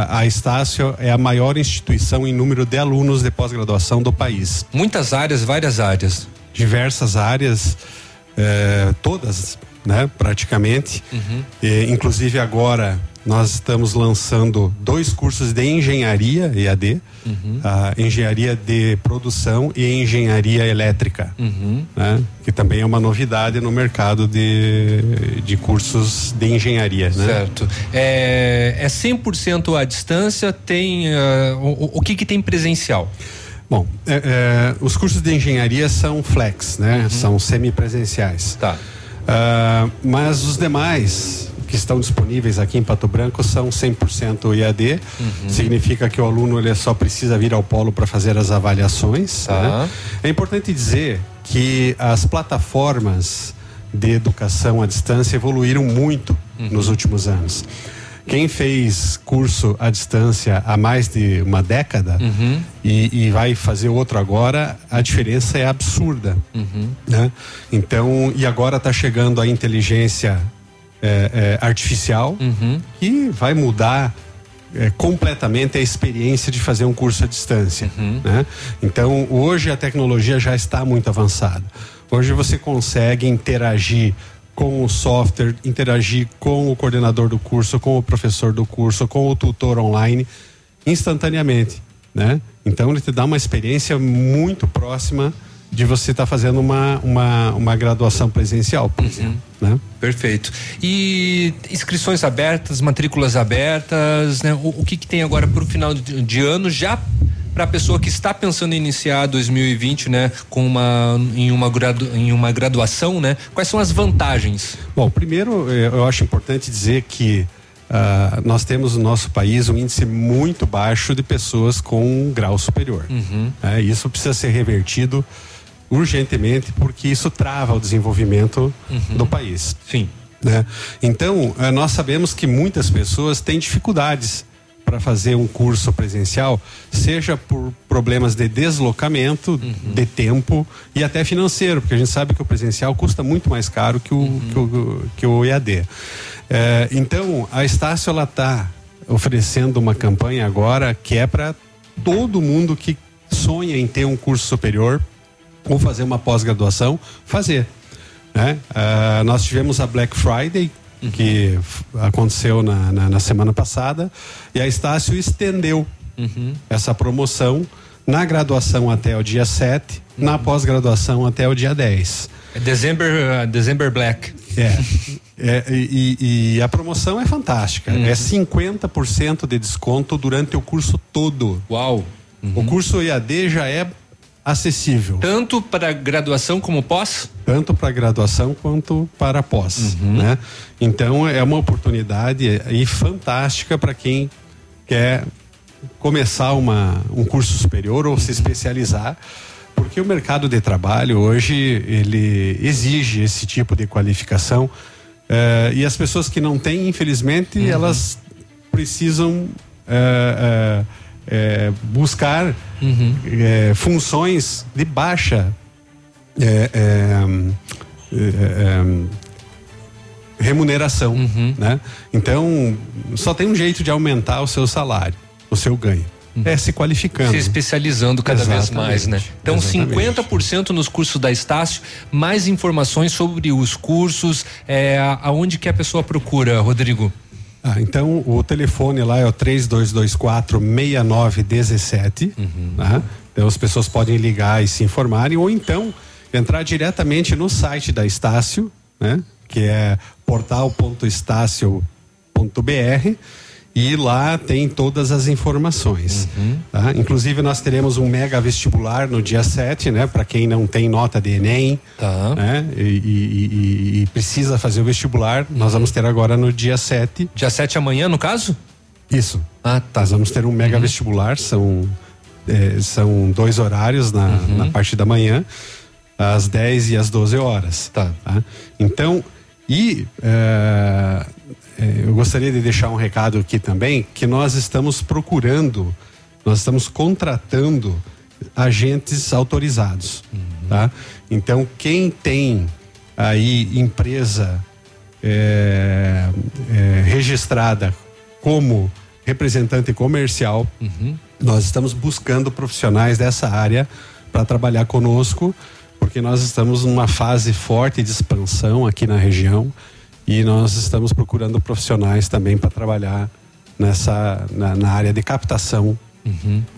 a Estácio é a maior instituição em número de alunos de pós-graduação do país. Muitas áreas, várias áreas. Diversas áreas, eh, todas, né, praticamente. Uhum. E, inclusive agora nós estamos lançando dois cursos de engenharia EAD, Uhum. a engenharia de produção e engenharia elétrica, Uhum. né? que também é uma novidade no mercado de, de cursos de engenharia. Né? Certo. É, é 100% à distância? Tem. ah, o, o que que tem presencial? Bom, é, é, os cursos de engenharia são flex, né? São semipresenciais. Tá. Ah, mas os demais que estão disponíveis aqui em Pato Branco são 100% IAD. Significa que o aluno ele só precisa vir ao polo para fazer as avaliações. Tá. né? É importante dizer que as plataformas de educação à distância evoluíram muito nos últimos anos. Quem fez curso à distância há mais de uma década e, e vai fazer outro agora, a diferença é absurda. né? Então, e agora está chegando a inteligência é, é, artificial que vai mudar é, completamente a experiência de fazer um curso à distância. né? Então, hoje a tecnologia já está muito avançada. Hoje você consegue interagir com o software, interagir com o coordenador do curso, com o professor do curso, com o tutor online, instantaneamente, né? Então ele te dá uma experiência muito próxima de você estar fazendo uma, uma, uma graduação presencial, por exemplo, né? Perfeito. E inscrições abertas, matrículas abertas, né? O, o que que tem agora para o final de, de ano já para a pessoa que está pensando em iniciar 2020, né, com uma em uma gradu, em uma graduação, né? Quais são as vantagens? Bom, primeiro eh, eu acho importante dizer que ah, nós temos no nosso país um índice muito baixo de pessoas com um grau superior. É, isso precisa ser revertido urgentemente porque isso trava o desenvolvimento do país. Sim. Né? Então, eh, nós sabemos que muitas pessoas têm dificuldades para fazer um curso presencial, seja por problemas de deslocamento, de tempo e até financeiro, porque a gente sabe que o presencial custa muito mais caro que o, que o, que o EAD. Eh, então, a Estácio ela está oferecendo uma campanha agora que é para todo mundo que sonha em ter um curso superior ou fazer uma pós-graduação, fazer. Né? Ah, nós tivemos a Black Friday, que f- aconteceu na, na, na semana passada, e a Estácio estendeu essa promoção na graduação até o dia 7, na pós-graduação até o dia 10. É December, uh, December Black. É. É, e, e- a promoção é fantástica. É 50% de desconto durante o curso todo. Uau! O curso EAD já é acessível. Tanto para graduação como pós? Tanto para graduação quanto para pós. Né? Então é uma oportunidade aí fantástica para quem quer começar uma, um curso superior ou se especializar. Porque o mercado de trabalho hoje ele exige esse tipo de qualificação eh, e as pessoas que não têm, infelizmente, elas precisam eh, eh, eh, buscar eh, funções de baixa eh, eh, eh, remuneração, né? Então só tem um jeito de aumentar o seu salário, o seu ganho, é se qualificando, Se especializando cada vez Exatamente, mais, né? Então, exatamente. 50% nos cursos da Estácio, mais informações sobre os cursos, é, aonde que a pessoa procura, Rodrigo? Ah, então o telefone lá é o 3224 6917. né? Então as pessoas podem ligar e se informarem, ou então entrar diretamente no site da Estácio, né? Que é portal.estácio.br e lá tem todas as informações. tá? Inclusive nós teremos um mega vestibular no dia 7, né? Para quem não tem nota de Enem né? E, e- e- e precisa fazer o vestibular, nós vamos ter agora no dia 7. Dia 7 amanhã, no caso? Isso. Ah, tá. Nós vamos ter um mega vestibular, são, eh, são dois horários na, na parte da manhã, às 10 e às 12 horas. Tá. Então, e eh, eu gostaria de deixar um recado aqui também, que nós estamos procurando, nós estamos contratando agentes autorizados, tá? Então, quem tem aí empresa eh, eh, registrada como representante comercial, nós estamos buscando profissionais dessa área para trabalhar conosco, porque nós estamos numa fase forte de expansão aqui na região e nós estamos procurando profissionais também para trabalhar nessa na, na área de captação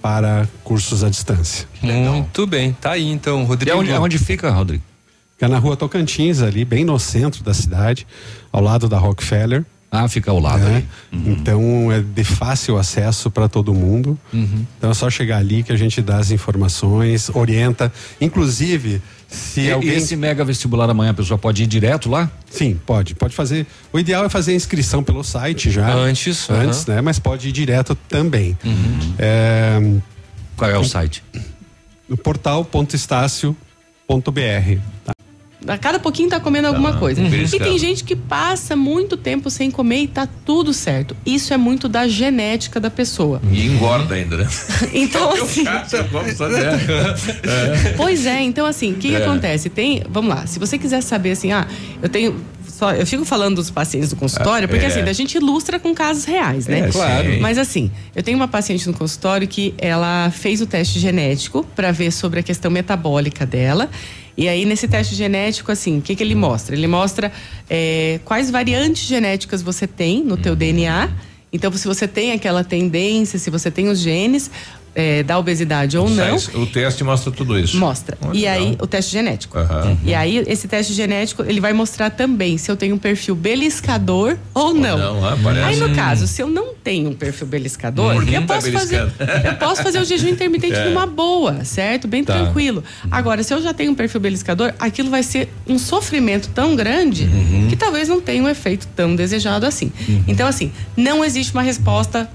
para cursos à distância. Muito bem, tá aí então, Rodrigo. E onde- onde fica, Rodrigo? Fica na rua Tocantins, ali, bem no centro da cidade, ao lado da Rockefeller. Ah, fica ao lado né? ali. Então é de fácil acesso para todo mundo. Então é só chegar ali que a gente dá as informações, orienta. Inclusive, se E, alguém. esse mega vestibular amanhã a pessoa pode ir direto lá? Sim, pode. Pode fazer. O ideal é fazer a inscrição pelo site já. Antes, Antes, né? Mas pode ir direto também. É, Qual é o site? No portal.estácio.br. Tá? A cada pouquinho tá comendo alguma coisa. E tem gente que passa muito tempo sem comer e tá tudo certo. Isso é muito da genética da pessoa. E engorda ainda, né? Então, assim. É. Pois é, então assim, o que, que É. acontece? Tem, vamos lá, se você quiser saber assim, ah, eu tenho só, eu fico falando dos pacientes do consultório, Ah, porque é. assim, a gente ilustra com casos reais, né? É, claro. sim. Mas assim, eu tenho uma paciente no consultório que ela fez o teste genético para ver sobre a questão metabólica dela. E aí, nesse teste genético, assim, o que, que ele mostra? Ele mostra é, quais variantes genéticas você tem no teu DNA. Então, se você tem aquela tendência, se você tem os genes é, da obesidade ou não. O teste mostra tudo isso. Mostra. Olha, e aí, legal. o teste genético. Aham. E aí, esse teste genético, ele vai mostrar também se eu tenho um perfil beliscador ou não. não, ah, parece. aí, no Hum. caso, se eu não tenho um perfil beliscador, Por que eu, tá posso fazer, eu posso fazer o jejum intermitente É. numa boa, certo? Bem Tá. tranquilo. Agora, se eu já tenho um perfil beliscador, aquilo vai ser um sofrimento tão grande Uhum. que talvez não tenha um efeito tão desejado assim. Então, assim, não existe uma resposta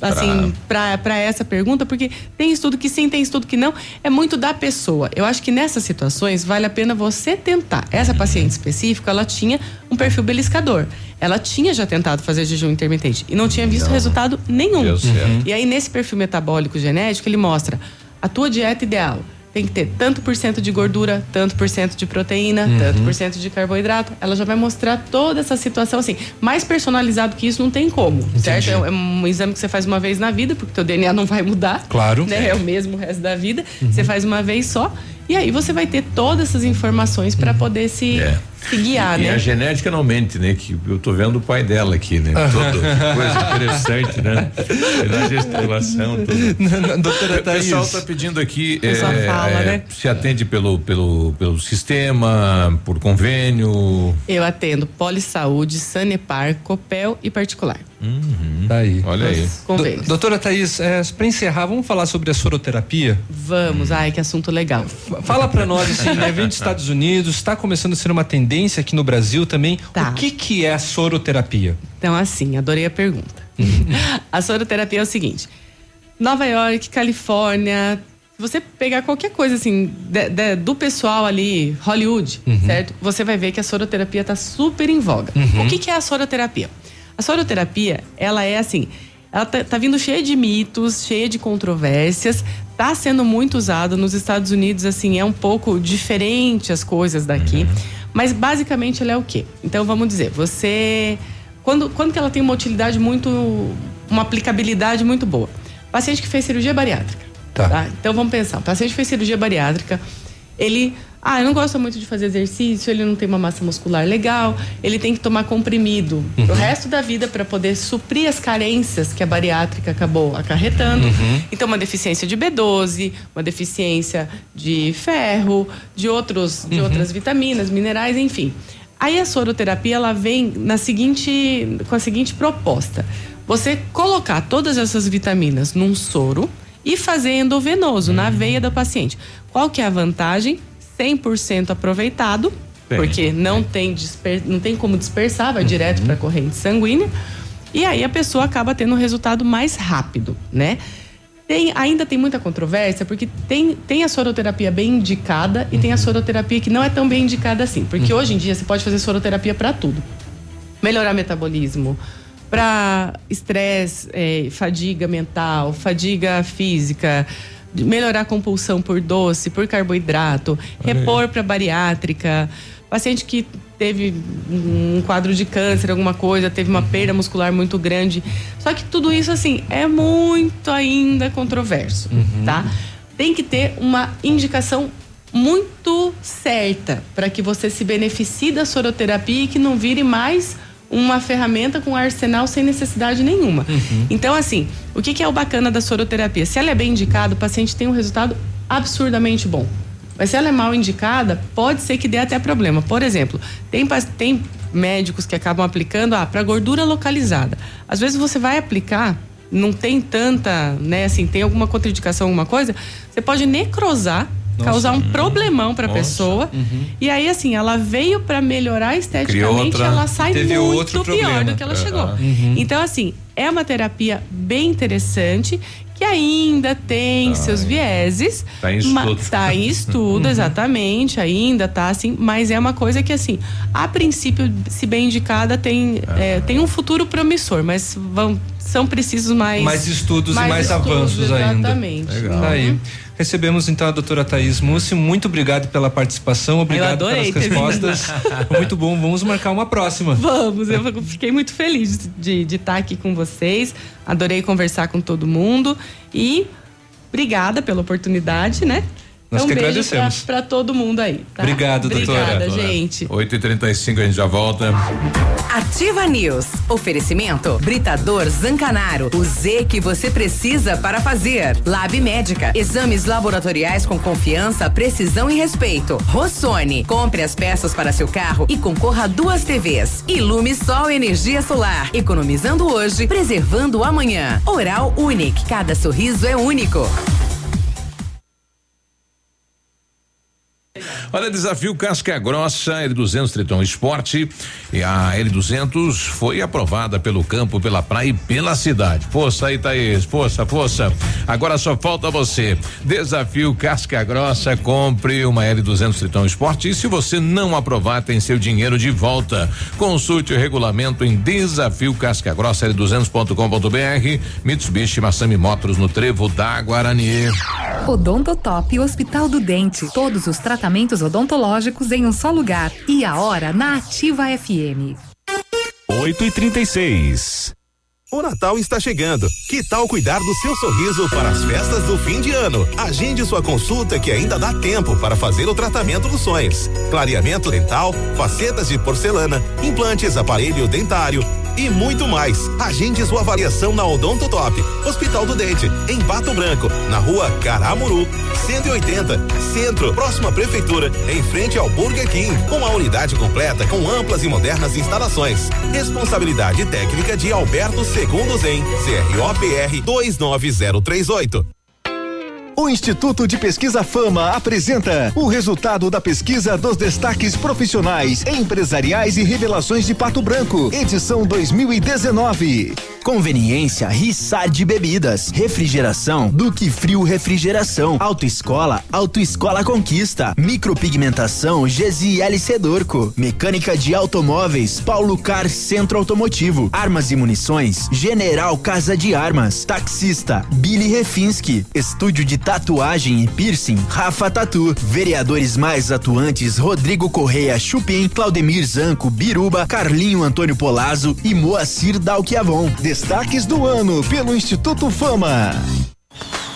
assim, para essa pergunta, porque tem estudo que sim, tem estudo que não, é muito da pessoa. Eu acho que nessas situações vale a pena você tentar. Essa paciente específica, ela tinha um perfil beliscador. Ela tinha já tentado fazer jejum intermitente e não tinha visto Não. resultado nenhum. Certo. E aí, nesse perfil metabólico genético, ele mostra a tua dieta ideal. Tem que ter tanto por cento de gordura, tanto por cento de proteína, Uhum. tanto por cento de carboidrato. Ela já vai mostrar toda essa situação assim. Mais personalizado que isso não tem como, certo? É é um exame que você faz uma vez na vida, porque teu DNA não vai mudar. Claro. Né? É o mesmo o resto da vida. Uhum. Você faz uma vez só. E aí você vai ter todas essas informações para poder se, É. se guiar, e né? a genética não mente, né? Que eu tô vendo o pai dela aqui, né? Todo, que coisa interessante, né? Na gesticulação, tudo. Doutora O pessoal está pedindo aqui. É, fala, é, né? Se atende pelo, pelo, pelo sistema, por convênio. Eu atendo Polisaúde, Sanepar, Copel e particular. Tá aí. Olha aí. Do- doutora Thaís, é, para encerrar, vamos falar sobre a soroterapia? Vamos, ai, que assunto legal. Fala pra nós, assim, né? Vem dos Estados Unidos, está começando a ser uma tendência aqui no Brasil também. Tá. O que que é a soroterapia? Então, assim, adorei a pergunta. a soroterapia é o seguinte: Nova York, Califórnia, se você pegar qualquer coisa assim de- de- do pessoal ali, Hollywood, certo? Você vai ver que a soroterapia tá super em voga. Uhum. O que, que é a soroterapia? A soroterapia, ela é assim. Ela tá, tá vindo cheia de mitos, cheia de controvérsias, tá sendo muito usada nos Estados Unidos, assim, é um pouco diferente as coisas daqui, mas basicamente ela é o quê? Então vamos dizer, você quando, quando que ela tem uma utilidade muito. uma aplicabilidade muito boa? Paciente que fez cirurgia bariátrica. Tá. Então vamos pensar: o paciente que fez cirurgia bariátrica, ele. Ah, eu não gosto muito de fazer exercício, ele não tem uma massa muscular legal, ele tem que tomar comprimido Uhum. o resto da vida para poder suprir as carências que a bariátrica acabou acarretando. Uhum. Então, uma deficiência de B12, uma deficiência de ferro, de, outros, de Uhum. outras vitaminas, minerais, enfim. Aí a soroterapia ela vem na seguinte, com a seguinte proposta: você colocar todas essas vitaminas num soro e fazer endovenoso na veia do paciente. Qual que é a vantagem? 100% aproveitado, Tem, porque não tem, disper, não tem como dispersar, vai direto para a corrente sanguínea. E aí a pessoa acaba tendo um resultado mais rápido, né? Tem, ainda tem muita controvérsia, porque tem, tem a soroterapia bem indicada e tem a soroterapia que não é tão bem indicada assim. Porque hoje em dia você pode fazer soroterapia para tudo. Melhorar metabolismo, para estresse, eh, fadiga mental, fadiga física, melhorar a compulsão por doce, por carboidrato, Olha repor para bariátrica, paciente que teve um quadro de câncer, alguma coisa, teve uma perda muscular muito grande. Só que tudo isso, assim, é muito ainda controverso, tá? Tem que ter uma indicação muito certa para que você se beneficie da soroterapia e que não vire mais uma ferramenta com arsenal sem necessidade nenhuma. Então, assim, o que, que é o bacana da soroterapia? Se ela é bem indicada, o paciente tem um resultado absurdamente bom. Mas se ela é mal indicada, pode ser que dê até problema. Por exemplo, tem, tem médicos que acabam aplicando ah, para gordura localizada. Às vezes você vai aplicar, não tem tanta, né, assim, tem alguma contraindicação, alguma coisa, você pode necrosar, Nossa. causar um problemão para a pessoa. E aí, assim, ela veio para melhorar esteticamente, outra- ela sai muito outro pior problema. do que ela É. chegou. Uhum. Então, assim, é uma terapia bem interessante que ainda tem seus vieses. Tá em estudo. Tá em estudo, Uhum. exatamente, ainda tá assim, mas é uma coisa que, assim, a princípio, se bem indicada, tem, é, tem um futuro promissor, mas vão, são precisos mais. Mais estudos e mais estudos, avanços ainda. Exatamente. Tá aí. Recebemos então a doutora Thaís Mussi. Muito obrigado pela participação, obrigado pelas respostas. Muito bom, vamos marcar uma próxima. Vamos, eu fiquei muito feliz de de estar aqui com vocês. Adorei conversar com todo mundo e obrigada pela oportunidade, né? Nós então, que agradecemos. pra todo mundo aí. Tá? Obrigado, Obrigada, gente. 8h35 a gente já volta. Ativa News. Oferecimento Britador Zancanaro. O Z que você precisa para fazer. Lab Médica. Exames laboratoriais com confiança, precisão e respeito. Rossoni. Compre as peças para seu carro e concorra a duas TVs. Ilume Sol Energia Solar. Economizando hoje, preservando amanhã. Oral Unique. Cada sorriso é único. Olha, desafio Casca Grossa L200 Triton Esporte. E a L200 foi aprovada pelo campo, pela praia e pela cidade. Força aí, Thaís. Força, força. Agora só falta você. Desafio Casca Grossa. Compre uma L200 Triton Esporte. E se você não aprovar, tem seu dinheiro de volta. Consulte o regulamento em desafio Casca Grossa L200.com.br. Mitsubishi Massami Motors no Trevo da Guarani. Odontotop Hospital do Dente. Todos os tratamentos odontológicos em um só lugar. E a hora na Ativa FM. 8 e 36 O Natal está chegando. Que tal cuidar do seu sorriso para as festas do fim de ano? Agende sua consulta que ainda dá tempo para fazer o tratamento dos sonhos. Clareamento dental, facetas de porcelana, implantes, aparelho dentário e muito mais. Agende sua avaliação na Odonto Top, Hospital do Dente, em Pato Branco, na rua Caramuru, 180, Centro, próxima Prefeitura, em frente ao Burger King. Uma unidade completa com amplas e modernas instalações. Responsabilidade técnica de Alberto Segundo Zen, CROPR 29038. O Instituto de Pesquisa Fama apresenta o resultado da pesquisa dos destaques profissionais, empresariais e revelações de Pato Branco, edição 2019. Conveniência, Rissard Bebidas, refrigeração, Duque Frio Refrigeração, Autoescola, Autoescola Conquista, micropigmentação, GZL Sedorco, mecânica de automóveis, Paulo Car Centro Automotivo, armas e munições, General Casa de Armas, taxista, Billy Refinski, estúdio de tatuagem e piercing, Rafa Tatu, vereadores mais atuantes, Rodrigo Correia Chupim, Claudemir Zanco, Biruba, Carlinho Antônio Polazzo e Moacir Dalquiavon. Destaques do ano pelo Instituto Fama.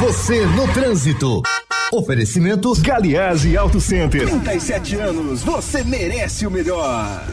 Você no trânsito. Oferecimentos Galiase Auto Center. 37 anos, você merece o melhor.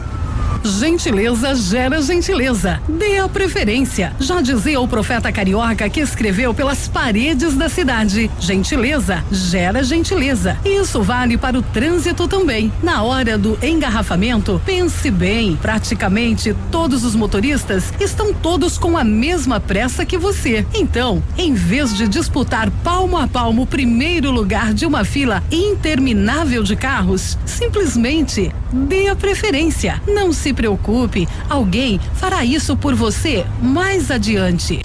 Gentileza gera gentileza. Dê a preferência. Já dizia o profeta carioca que escreveu pelas paredes da cidade. Gentileza gera gentileza. Isso vale para o trânsito também. Na hora do engarrafamento, pense bem. Praticamente todos os motoristas estão todos com a mesma pressa que você. Então, em vez de disputar palmo a palmo o primeiro lugar de uma fila interminável de carros, simplesmente dê a preferência. Não se preocupe, alguém fará isso por você mais adiante.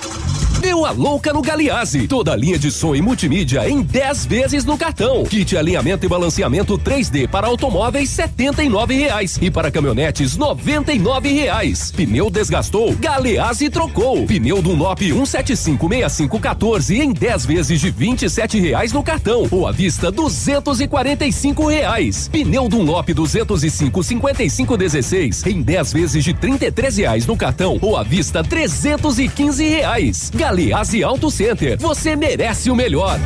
Deu a louca no Galiase. Toda a linha de som e multimídia em 10 vezes no cartão. Kit alinhamento e balanceamento 3D para automóveis R$ reais e para caminhonetes R$ reais. Pneu desgastou, Galeazzi trocou. Pneu Dunlop 1756514 em 10 vezes de R$ reais no cartão ou à vista R$ reais. Pneu Dunlop 205 5516 em 10 vezes de R$ reais no cartão ou à vista R$ reais. Galeazzi Auto Center. Você merece o melhor.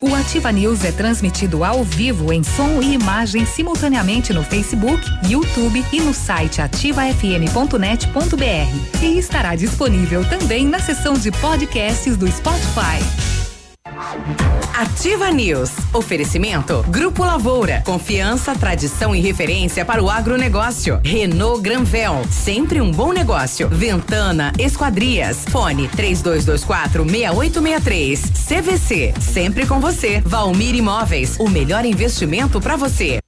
O Ativa News é transmitido ao vivo em som e imagem simultaneamente no Facebook, YouTube e no site ativafm.net.br. E estará disponível também na seção de podcasts do Spotify. Ativa News. Oferecimento Grupo Lavoura. Confiança, tradição e referência para o agronegócio. Renault Granvel. Sempre um bom negócio. Ventana Esquadrias. Fone 3224 6863. CVC. Sempre com você. Valmir Imóveis. O melhor investimento para você.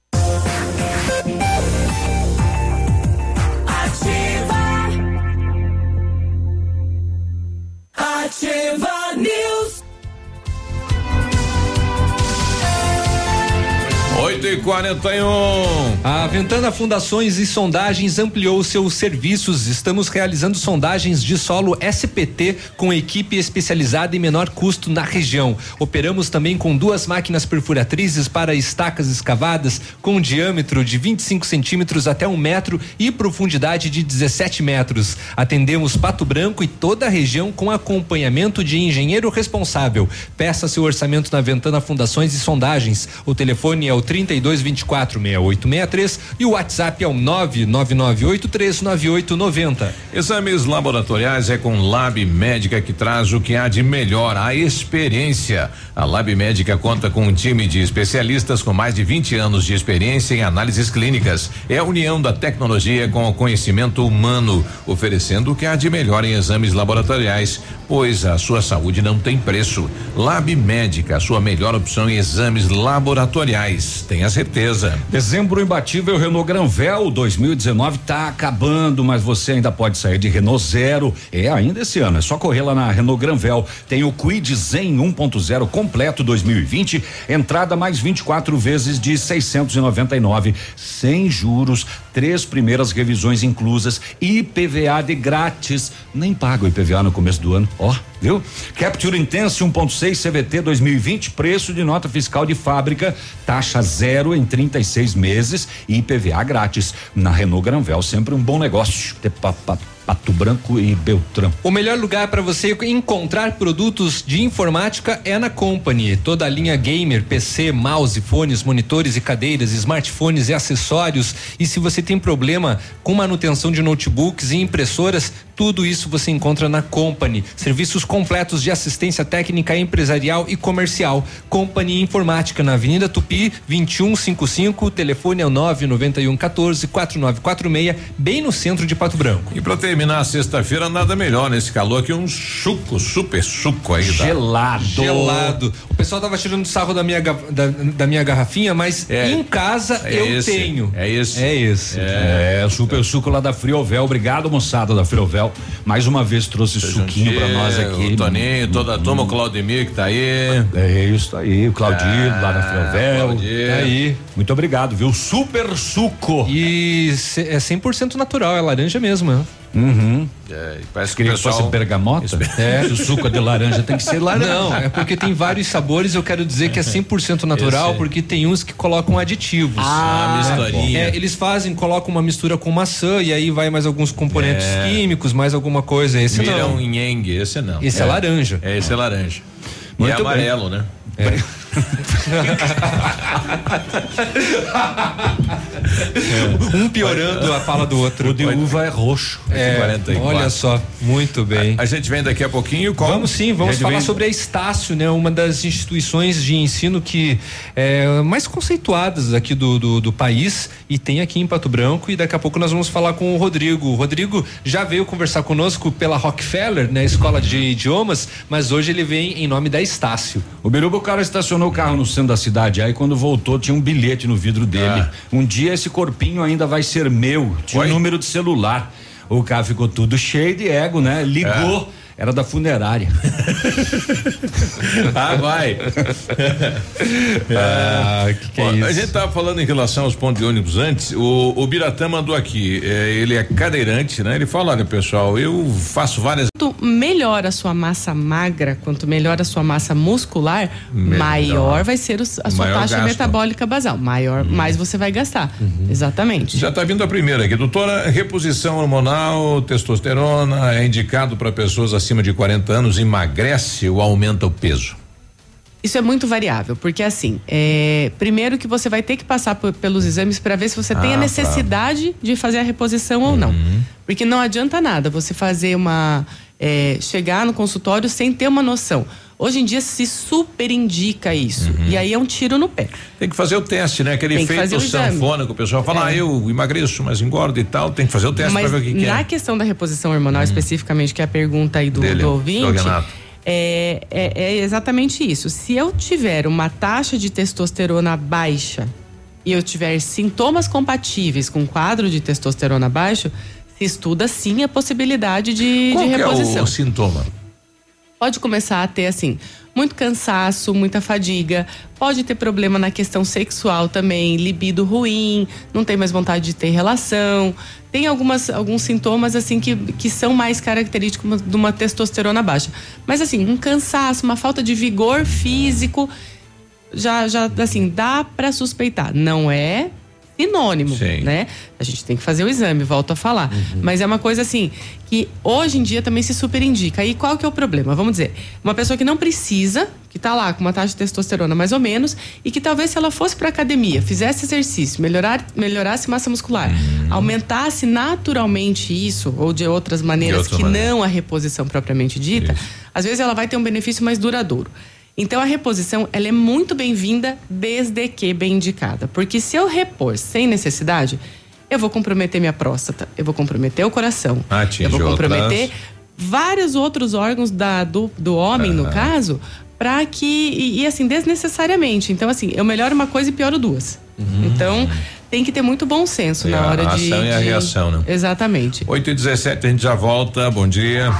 Ativa News. 8 e 41. A Ventana Fundações e Sondagens ampliou seus serviços. Estamos realizando sondagens de solo SPT com equipe especializada e menor custo na região. Operamos também com duas máquinas perfuratrizes para estacas escavadas com um diâmetro de 25 centímetros até um metro e profundidade de 17 metros. Atendemos Pato Branco e toda a região com acompanhamento de engenheiro responsável. Peça seu orçamento na Ventana Fundações e Sondagens. O telefone é o 3224 6863 e o WhatsApp é o 999839890. Exames laboratoriais é com Lab Médica que traz o que há de melhor, a experiência. A Lab Médica conta com um time de especialistas com mais de 20 anos de experiência em análises clínicas. É a união da tecnologia com o conhecimento humano, oferecendo o que há de melhor em exames laboratoriais, pois a sua saúde não tem preço. Lab Médica, a sua melhor opção em exames laboratoriais. Tenha certeza. Dezembro imbatível Renault Granvel 2019 tá acabando, mas você ainda pode sair de Renault Zero. É ainda esse ano, é só correr lá na Renault Granvel. Tem o Quid Zen 1.0 completo 2020, entrada mais 24 vezes de 699, sem juros, três primeiras revisões inclusas IPVA de grátis. Nem paga o IPVA no começo do ano, ó, viu? Capture Intense 1.6 CVT 2020, preço de nota fiscal de fábrica, taxa zero em 36 meses e IPVA grátis. Na Renault Granvel, sempre um bom negócio. Pato Branco e Beltrão. O melhor lugar para você encontrar produtos de informática é na Company. Toda a linha gamer, PC, mouse, fones, monitores e cadeiras, smartphones e acessórios. E se você tem problema com manutenção de notebooks e impressoras, tudo isso você encontra na Company. Serviços completos de assistência técnica empresarial e comercial. Company Informática na Avenida Tupi, 2155. O telefone é o 991 14 4946, bem no centro de Pato Branco. E terminar a sexta-feira, nada melhor nesse calor que um suco, super suco aí. da- Gelado. Gelado. O pessoal tava tirando sarro da minha, da, da minha garrafinha, mas em casa É eu esse, tenho. É esse. É esse. É, super suco lá da Friovel. Obrigado, moçada da Friovel. Mais uma vez trouxe suquinho pra nós aqui. O Toninho, toda a turma, o Claudemir que tá aí. É isso aí, o Claudinho lá da Friovel. Claudir. Tá aí. Muito obrigado, viu? Super suco. E é 100% natural, é laranja mesmo, né? Uhum. É, parece que que pessoal. fosse bergamota? É. Se o suco é de laranja, tem que ser laranja. Não, é porque tem vários sabores, eu quero dizer que é 100% natural, Esse. porque tem uns que colocam aditivos. Ah, misturinha. É, eles fazem, colocam uma mistura com maçã e aí vai mais alguns componentes É. químicos, mais alguma coisa. Esse Mirão não. Esse não. Esse é laranja. É, esse é laranja. Muito e é bem. amarelo, né? Um piorando a fala do outro. O de uva é roxo. É, 44. olha só, muito bem. A gente vem daqui a pouquinho com. Vamos sim, vamos A falar vem- sobre a Estácio, né? Uma das instituições de ensino que é mais conceituadas aqui do, do, do país e tem aqui em Pato Branco e daqui a pouco nós vamos falar com o Rodrigo. O Rodrigo já veio conversar conosco pela Rockefeller, né? Escola de Idiomas, mas hoje ele vem em nome da Estácio. O Biruba, o cara estacionou o carro no centro da cidade, aí quando voltou tinha um bilhete no vidro dele. Ah. Um dia esse corpinho ainda vai ser meu. Tinha Oi? um número de celular. O cara ficou tudo cheio de ego, né? Ligou. Era da funerária. Ah, vai. Ah, que que é isso? A gente tava falando em relação aos pontos de ônibus antes. O, o Biratã mandou aqui. é, ele é cadeirante, né? Ele fala: olha, pessoal, eu faço várias. Quanto melhor a sua massa magra, quanto melhor a sua massa muscular, Melhor. maior vai ser a sua Maior taxa gasto. metabólica basal. Maior, mais você vai gastar. Exatamente. Já está vindo a primeira aqui, doutora. Reposição hormonal, testosterona é indicado para pessoas acima de 40 anos, emagrece ou aumenta o peso? Isso é muito variável, porque assim, é, primeiro que você vai ter que passar por- pelos exames para ver se você tem Ah, a necessidade de fazer a reposição ou não. Porque não adianta nada você fazer uma. É, chegar no consultório sem ter uma noção. Hoje em dia se super indica isso. E aí é um tiro no pé. Tem que fazer o teste, né? Aquele efeito sanfona que o pessoal fala, É. ah, eu emagreço, mas engordo e tal. Tem que fazer o teste para ver o que, que na é. questão da reposição hormonal, especificamente, que é a pergunta aí do, Dele, do ouvinte, é, é- é exatamente isso. Se eu tiver uma taxa de testosterona baixa e eu tiver sintomas compatíveis com quadro de testosterona baixo, se estuda sim a possibilidade de, Qual de que é reposição. o sintoma? pode começar a ter assim muito cansaço, muita fadiga, pode ter problema na questão sexual também, libido ruim, não tem mais vontade de ter relação. Tem algumas, alguns sintomas assim que, que são mais característicos de uma testosterona baixa. Mas assim, um cansaço, uma falta de vigor físico, já, já assim, dá para suspeitar. Não é sinônimo, Sim. né? A gente tem que fazer o exame, volto a falar. Mas é uma coisa assim que hoje em dia também se super indica. E qual que é o problema? Vamos dizer, uma pessoa que não precisa, que tá lá com uma taxa de testosterona mais ou menos, e que talvez se ela fosse para academia, fizesse exercício, melhorar, melhorasse massa muscular, aumentasse naturalmente isso ou de outras maneiras outra que maneira. não a reposição propriamente dita, às vezes ela vai ter um benefício mais duradouro. Então a reposição ela é muito bem-vinda desde que bem indicada, porque se eu repor sem necessidade, eu vou comprometer minha próstata, eu vou comprometer o coração, Atinge eu vou comprometer outras. vários outros órgãos da, do, do homem, no caso, para que. E, e, assim, desnecessariamente. Então, assim, eu melhoro uma coisa e pioro duas. Então, tem que ter muito bom senso É na a hora de. ação e a de- reação, né? Exatamente. 8 e 17 a gente já volta. Bom dia.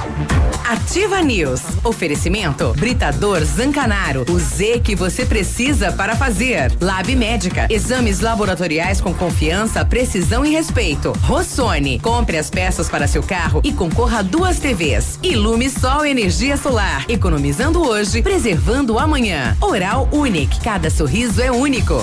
Ativa News. Oferecimento Britador Zancanaro. O Z que você precisa para fazer. Lab Médica. Exames laboratoriais com confiança, precisão e respeito. Rossoni. Compre as peças para seu carro e concorra a duas TVs. Ilume Sol Energia Solar. Economizando hoje, preservando amanhã. Oral Unique. Cada sorriso é único.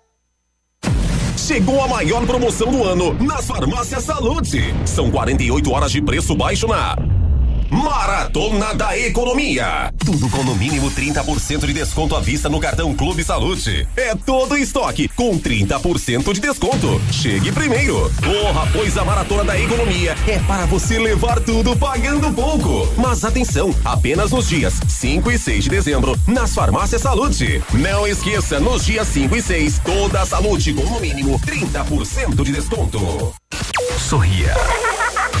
Chegou a maior promoção do ano nas farmácias Salute. São 48 horas de preço baixo na Maratona da Economia. Tudo com no mínimo 30% de desconto à vista no cartão Clube Salute. É todo estoque com 30% de desconto. Chegue primeiro. Corra, pois a Maratona da Economia é para você levar tudo pagando pouco. Mas atenção, apenas nos dias 5 e 6 de dezembro nas farmácias Salute. Não esqueça, nos dias 5 e 6, toda a Salute com no mínimo 30% de desconto. Sorria.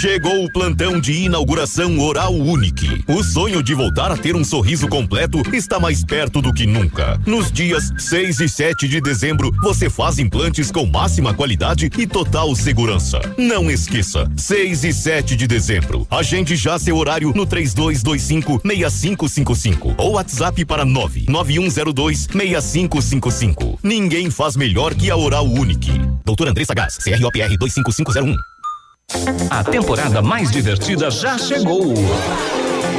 Chegou o plantão de inauguração Oral Unique. O sonho de voltar a ter um sorriso completo está mais perto do que nunca. Nos dias 6 e 7 de dezembro, você faz implantes com máxima qualidade e total segurança. Não esqueça, 6 e 7 de dezembro. Agende já seu horário no 3225 6555 ou WhatsApp para 99102 6555. Ninguém faz melhor que a Oral Unique. Doutor André Sagaz, CROPR 25501. A temporada mais divertida já chegou.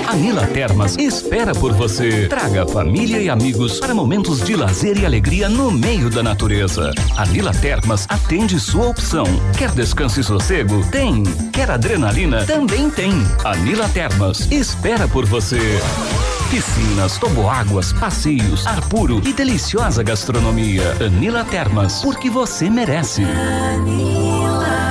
A Nila Termas espera por você. Traga família e amigos para momentos de lazer e alegria no meio da natureza. A Nila Termas atende sua opção. Quer descanso e sossego? Tem. Quer adrenalina? Também tem. A Nila Termas espera por você. Piscinas, toboáguas, passeios, ar puro e deliciosa gastronomia. Anila Termas, porque você merece. Ativa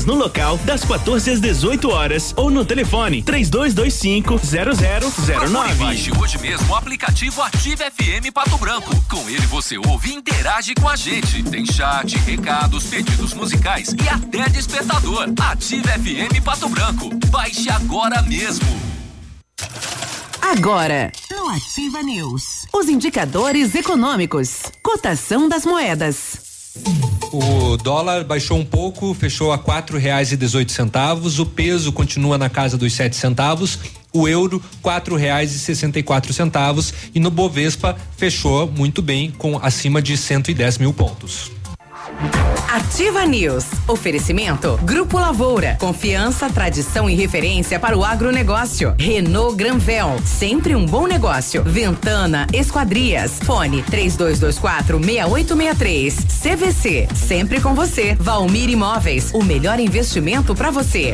no local das 14 às 18 horas ou no telefone 3225 0009. Baixe hoje mesmo o aplicativo Ative FM Pato Branco. Com ele você ouve e interage com a gente. Tem chat, recados, pedidos musicais e até despertador. Ative FM Pato Branco. Baixe agora mesmo. Agora, no Ativa News, os indicadores econômicos, cotação das moedas. O dólar baixou um pouco, fechou a quatro reais e dezoito centavos. O peso continua na casa dos sete centavos. O euro quatro reais e sessenta e quatro centavos e no Bovespa fechou muito bem com acima de 110 mil pontos. Ativa News. Oferecimento Grupo Lavoura. Confiança, tradição e referência para o agronegócio. Renault Granvel. Sempre um bom negócio. Ventana Esquadrias. Fone 3224 6863. CVC. Sempre com você. Valmir Imóveis. O melhor investimento para você.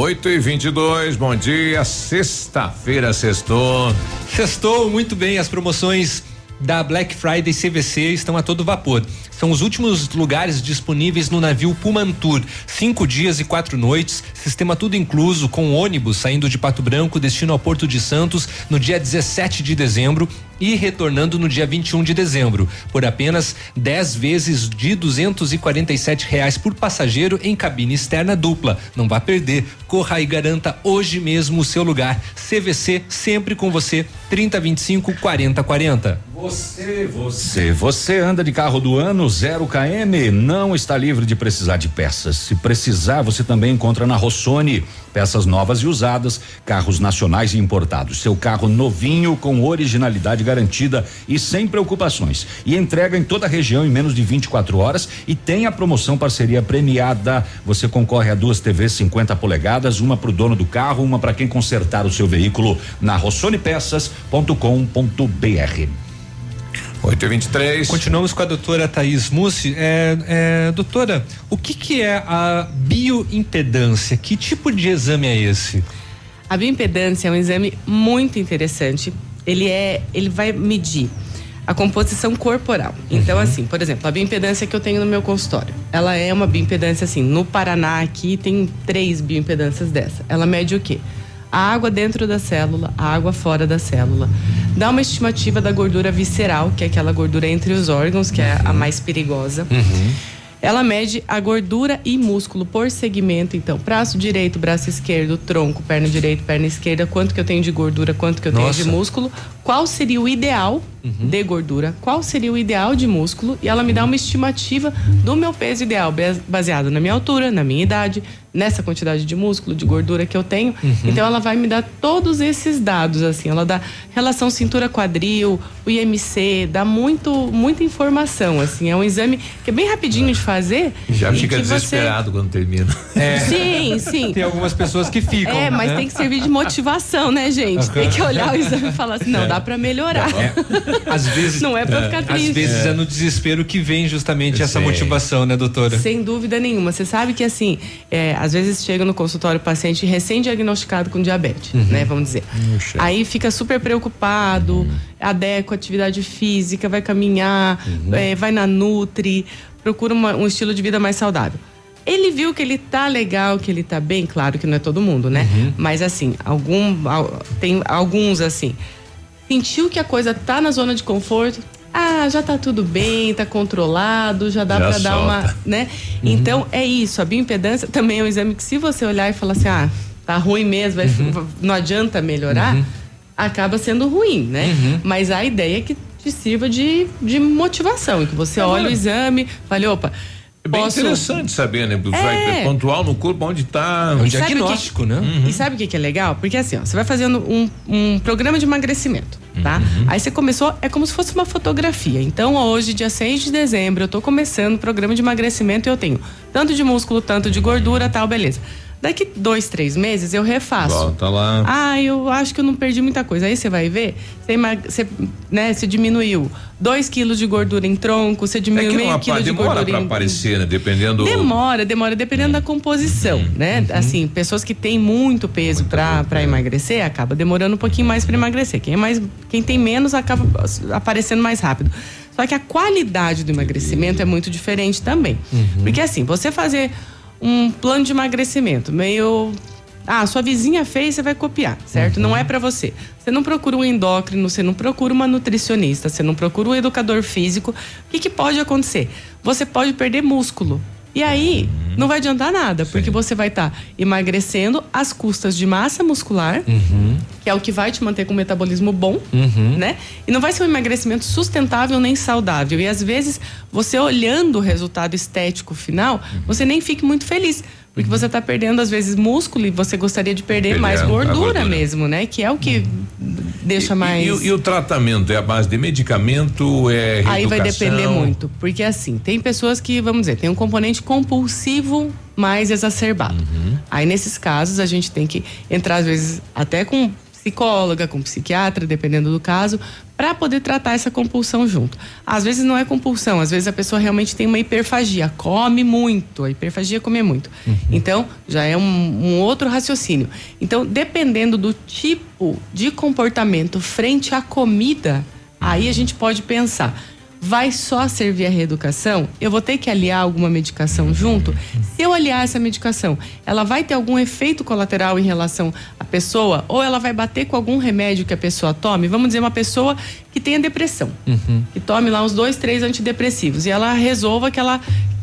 8 e 22 bom dia. Sexta-feira, sextou. Sextou muito bem as promoções da Black Friday CVC estão a todo vapor. São os últimos lugares disponíveis no navio Pumantur. Cinco dias e quatro noites, sistema tudo incluso, com ônibus saindo de Pato Branco, destino ao Porto de Santos no dia 17 de dezembro e retornando no dia 21 de dezembro, por apenas 10 vezes de 247 reais por passageiro em cabine externa dupla. Não vá perder. Corra e garanta hoje mesmo o seu lugar. CVC sempre com você. 3025 4040. Você, você, você anda de carro do ano zero km, não está livre de precisar de peças. Se precisar, você também encontra na Rossoni peças novas e usadas, carros nacionais e importados. Seu carro novinho com originalidade garantida e sem preocupações. E entrega em toda a região em menos de 24 horas e tem a promoção parceria premiada. Você concorre a duas TVs 50 polegadas, uma para o dono do carro, uma para quem consertar o seu veículo na rossonepeças.com.br. 8 e 23 Continuamos com a doutora Thaís Mussi. É, é, doutora, o que, que é a bioimpedância? Que tipo de exame é esse? A bioimpedância é um exame muito interessante. Ele é, ele vai medir a composição corporal. Então, assim, por exemplo, a bioimpedância que eu tenho no meu consultório, ela é uma bioimpedância assim. No Paraná aqui tem três bioimpedâncias dessa. Ela mede o quê? A água dentro da célula, a água fora da célula. Dá uma estimativa da gordura visceral, que é aquela gordura entre os órgãos, que é a mais perigosa. Ela mede a gordura e músculo por segmento, então, braço direito, braço esquerdo, tronco, perna direita, perna esquerda, quanto que eu tenho de gordura, quanto que eu tenho Nossa. de músculo, qual seria o ideal de gordura, qual seria o ideal de músculo, e ela me dá uma estimativa do meu peso ideal, base- baseado na minha altura, na minha idade, nessa quantidade de músculo, de gordura que eu tenho. Então ela vai me dar todos esses dados, assim, ela dá relação cintura-quadril, o IMC, dá muito, muita informação, assim, é um exame que é bem rapidinho de fazer. Já fica que você- desesperado quando termina. Sim, sim. Tem algumas pessoas que ficam. É, mas né? tem que servir de motivação, né, gente? Tem que olhar o exame e falar assim, não, É. dá pra melhorar. Às vezes. Não é pra ficar Às triste. vezes é. no desespero que vem justamente essa Sim. motivação, né, doutora? Sem dúvida nenhuma. Você sabe que, assim, é, às vezes chega no consultório paciente recém-diagnosticado com diabetes, Uhum. né? Vamos dizer. Aí fica super preocupado, adequa a atividade física, vai caminhar, Uhum. é, vai na Nutri, procura uma- um estilo de vida mais saudável. Ele viu que ele tá legal, que ele tá bem, claro que não é todo mundo, né? Uhum. Mas assim, algum, al- tem alguns assim. Sentiu que a coisa tá na zona de conforto. Ah, já tá tudo bem, tá controlado, já dá pra dar uma, né? Então é isso, a bioimpedância também é um exame que se você olhar e falar assim, ah, tá ruim mesmo, vai- não adianta melhorar, acaba sendo ruim, né? Mas a ideia é que te sirva de, de motivação, que você olha o exame, fale, opa, É bem posso- interessante saber, né? É. pontual no corpo onde tá. E sabe o que- né? E sabe o que, que é legal? Porque assim, ó, você vai fazendo um, um programa de emagrecimento, tá? Uhum. Aí você começou, é como se fosse uma fotografia. Então, hoje, dia 6 de dezembro, eu tô começando o programa de emagrecimento e eu tenho tanto de músculo, tanto de gordura, tal, beleza. Daqui dois, três meses eu refaço. Volta lá. Ah, eu acho que eu não perdi muita coisa. Aí você vai ver, você, você, né, você diminuiu 2 quilos de gordura em tronco, você É diminuiu que meio quilo de demora gordura pra em, aparecer, né? Dependendo. Demora, demora, dependendo da composição, né? Assim, pessoas que têm muito peso pra para emagrecer, acaba demorando um pouquinho mais para emagrecer. Quem é mais, quem tem menos acaba aparecendo mais rápido. Só que a qualidade do emagrecimento é muito diferente também. Porque assim, você fazer um plano de emagrecimento meio ah, sua vizinha fez, você vai copiar, certo? Não é pra você. Você não procura um endócrino, você não procura uma nutricionista, você não procura um educador físico. O que, que pode acontecer? Você pode perder músculo. E aí, não vai adiantar nada, porque você vai estar emagrecendo às custas de massa muscular, que é o que vai te manter com o metabolismo bom, Uhum. né? E não vai ser um emagrecimento sustentável nem saudável. E às vezes, você olhando o resultado estético final, você nem fica muito feliz. Porque você está perdendo, às vezes, músculo e você gostaria de perder Perder mais a- a gordura, gordura. mesmo, né? Que é o que deixa mais. E, o- e o tratamento é a base de medicamento? É Aí vai reeducação? depender muito. Porque assim, tem pessoas que, vamos dizer, tem um componente compulsivo mais exacerbado. Uhum. Aí nesses casos a gente tem que entrar, às vezes, até com psicóloga, com psiquiatra, dependendo do caso, para poder tratar essa compulsão junto. Às vezes não é compulsão, às vezes a pessoa realmente tem uma hiperfagia, come muito, a hiperfagia é comer muito. Então, já é um, um outro raciocínio. Então, dependendo do tipo de comportamento frente à comida, aí a gente pode pensar. Vai só servir a reeducação? Eu vou ter que aliar alguma medicação junto? Se eu aliar essa medicação, ela vai ter algum efeito colateral em relação à pessoa? Ou ela vai bater com algum remédio que a pessoa tome? Vamos dizer, uma pessoa que tenha depressão que tome lá uns dois, três antidepressivos e ela resolva que ela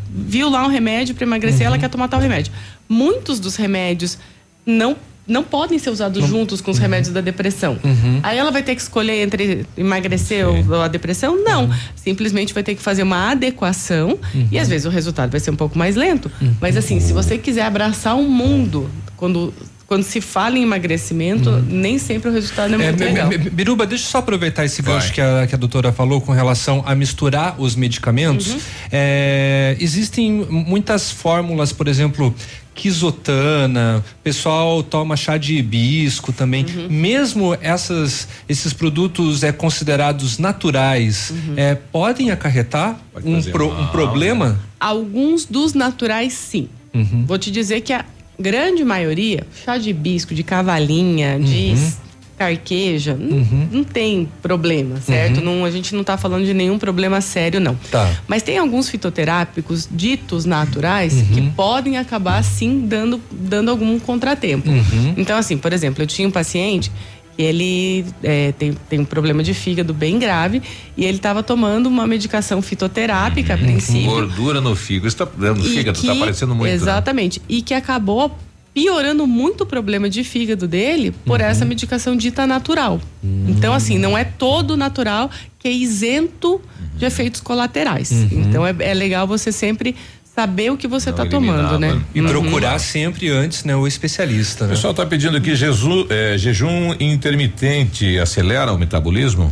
viu lá um remédio para emagrecer, ela quer tomar tal remédio. Muitos dos remédios não não podem ser usados juntos com os remédios da depressão. Uhum. Aí ela vai ter que escolher entre emagrecer ou ou a depressão? Não. Simplesmente vai ter que fazer uma adequação e às vezes o resultado vai ser um pouco mais lento. Mas assim, se você quiser abraçar o mundo, quando, quando se fala em emagrecimento, nem sempre o resultado é É, muito me- legal. Biruba, deixa eu só aproveitar esse Vai. gancho que a, que a doutora falou com relação a misturar os medicamentos. Uhum. É, existem muitas fórmulas, por exemplo, quisotana, o pessoal toma chá de hibisco também. Uhum. Mesmo essas, esses produtos é considerados naturais, Uhum. é, podem acarretar um, fazer pro- um problema? Alguns dos naturais, sim. Uhum. Vou te dizer que a grande maioria, chá de hibisco, de cavalinha, de Uhum. Carqueja, não, não tem problema, certo? Uhum. Não, a gente não tá falando de nenhum problema sério, não. Tá. Mas tem alguns fitoterápicos ditos naturais que podem acabar, sim, dando, dando algum contratempo. Uhum. Então, assim, por exemplo, eu tinha um paciente que ele é, tem, tem um problema de fígado bem grave e ele estava tomando uma medicação fitoterápica a princípio. Gordura no fígado. Isso tá, no E fígado, tá que- aparecendo muito. né? Exatamente. E que acabou piorando muito o problema de fígado dele por essa medicação dita natural. Então, assim, não é todo natural que é isento de efeitos colaterais. Então, é, é legal você sempre saber o que você está tomando, né? E Uhum. procurar sempre antes né, o especialista. O Né? pessoal está pedindo aqui jeju- é, jejum intermitente acelera o metabolismo?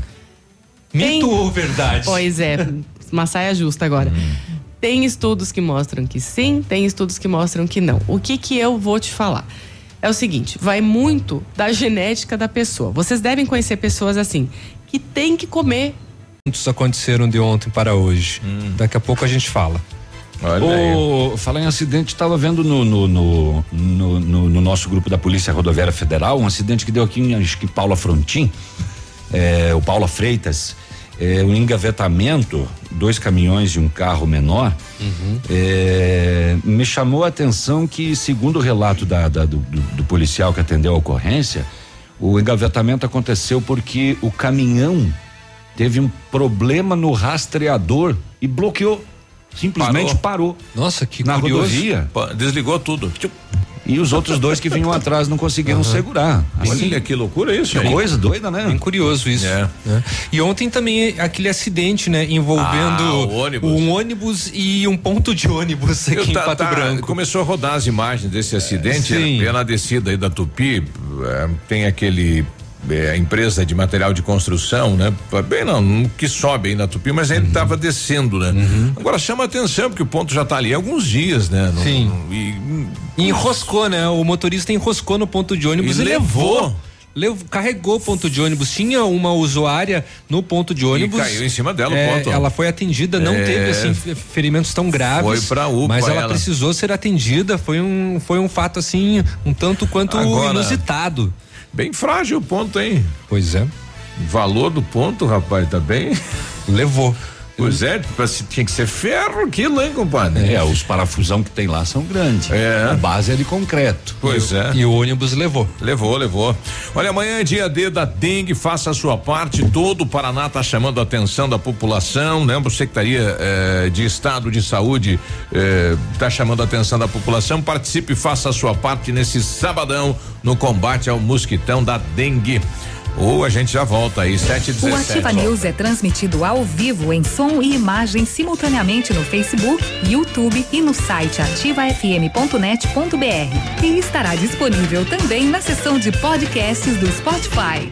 Mito ou verdade? Pois é, uma saia justa agora. Tem estudos que mostram que sim, tem estudos que mostram que não. O que que eu vou te falar? É o seguinte, vai muito da genética da pessoa. Vocês devem conhecer pessoas assim, que tem que comer. Muitos aconteceram de ontem para hoje. Daqui a pouco a gente fala. O, falar em acidente, estava vendo no no, no, no- no- no nosso grupo da Polícia Rodoviária Federal um acidente que deu aqui em acho que Paula Frontin, é, o Paula Freitas, é, um engavetamento, dois caminhões e um carro menor. É, me chamou a atenção que, segundo o relato da- da- do, do- policial que atendeu a ocorrência, o engavetamento aconteceu porque o caminhão teve um problema no rastreador e bloqueou. Simplesmente parou. Nossa, que Na curioso. rodovia. Desligou tudo. E os outros dois que vinham atrás não conseguiram segurar. Assim, Olha que loucura isso, que hein? coisa doida, né? Bem curioso isso. É. né? E ontem também aquele acidente, né? Envolvendo Ah, ônibus. um ônibus e um ponto de ônibus aqui Eu em tá- Pato tá- Branco. Começou a rodar as imagens desse acidente sim. pela descida aí da Tupi. eh, tem aquele eh, empresa de material de construção, né? Bem, não, que sobe aí na Tupi, mas Uhum. ele estava descendo, né? Agora chama atenção porque o ponto já está ali há alguns dias, né? Não- Sim. não- e, E enroscou, né? O motorista enroscou no ponto de ônibus E e, levou. levou. carregou o ponto de ônibus. Tinha uma usuária no ponto de ônibus. caiu em cima dela o É, ponto. Ela foi atendida, não É. teve assim fe- ferimentos tão graves. Foi pra UPA Mas ela, ela. precisou ser atendida. Foi um, foi um fato assim, um tanto quanto Agora- inusitado. Bem frágil o ponto, hein? Pois é. Valor do ponto, rapaz, tá bem? Levou. Pois é, pra se- tinha que ser ferro aquilo, hein, compadre? É, os parafusão que tem lá são grandes. É. A base é de concreto. Pois é. E o ônibus levou. Levou, levou. Olha, amanhã é dia D da dengue, faça a sua parte. Todo o Paraná está chamando a atenção da população, né? A Secretaria eh, de Estado de Saúde está chamando a atenção da população. Participe e faça a sua parte nesse sabadão no combate ao mosquitão da dengue. Ou a gente já volta aí, sete e O Ativa. News é transmitido ao vivo em som e imagem simultaneamente no Facebook, YouTube e no site ativafm.net.br. E estará disponível também na seção de podcasts do Spotify.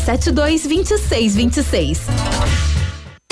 3272 2626.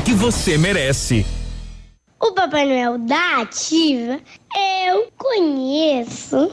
que você merece. O Papai Noel da Ativa eu conheço.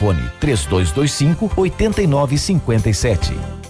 3225 8957.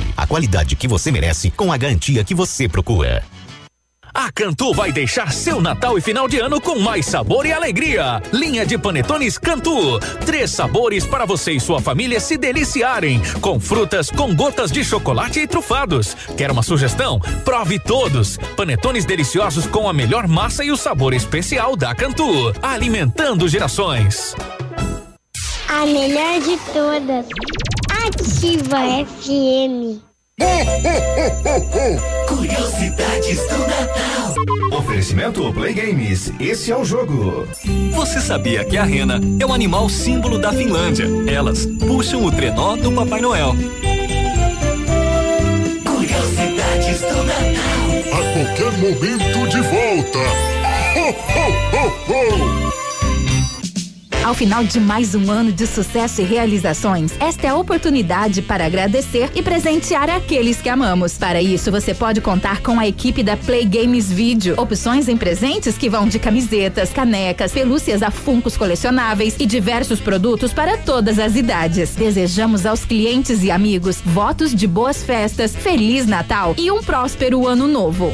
a qualidade que você merece com a garantia que você procura. A Cantu vai deixar seu Natal e final de ano com mais sabor e alegria. Linha de panetones Cantu. Três sabores para você e sua família se deliciarem. Com frutas, com gotas de chocolate e trufados. Quer uma sugestão? Prove todos. Panetones deliciosos com a melhor massa e o sabor especial da Cantu. Alimentando gerações. A melhor de todas. Ativa FM. Curiosidades do Natal. Oferecimento Play Games. Esse é o jogo. Você sabia que a rena é o animal símbolo da Finlândia? Elas puxam o trenó do Papai Noel. Curiosidades do Natal. A qualquer momento de volta. Ho, ho, ho, ho. Ao final de mais um ano de sucesso e realizações, esta é a oportunidade para agradecer e presentear aqueles que amamos. Para isso, você pode contar com a equipe da Play Games Video. Opções em presentes que vão de camisetas, canecas, pelúcias a funcos colecionáveis e diversos produtos para todas as idades. Desejamos aos clientes e amigos votos de boas festas, Feliz Natal e um próspero ano novo.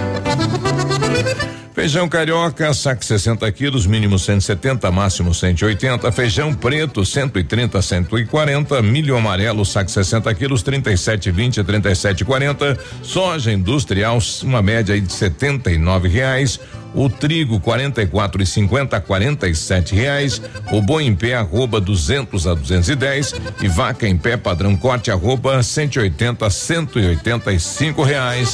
Feijão carioca, saco 60 quilos, mínimo 170, máximo 180. Feijão preto, 130, 140. Milho amarelo, saco 60 quilos, 37, 20, 37, 40. Soja industrial, uma média de 79 reais. O trigo 44 e 50 a 47 reais. O boi em pé arroba 200 a 210 e vaca em pé padrão corte arroba 180 a 185 reais.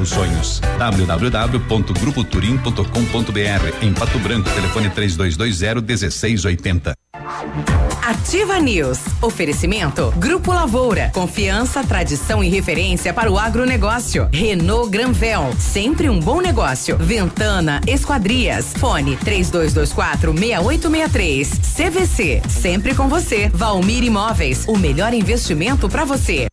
seus sonhos. www.grupoturim.com.br em Pato Branco, telefone 3220 1680. Ativa News. Oferecimento Grupo Lavoura. Confiança, tradição e referência para o agronegócio. Renault Granvel. Sempre um bom negócio. Ventana Esquadrias. Fone 3224 6863. CVC. Sempre com você. Valmir Imóveis. O melhor investimento para você.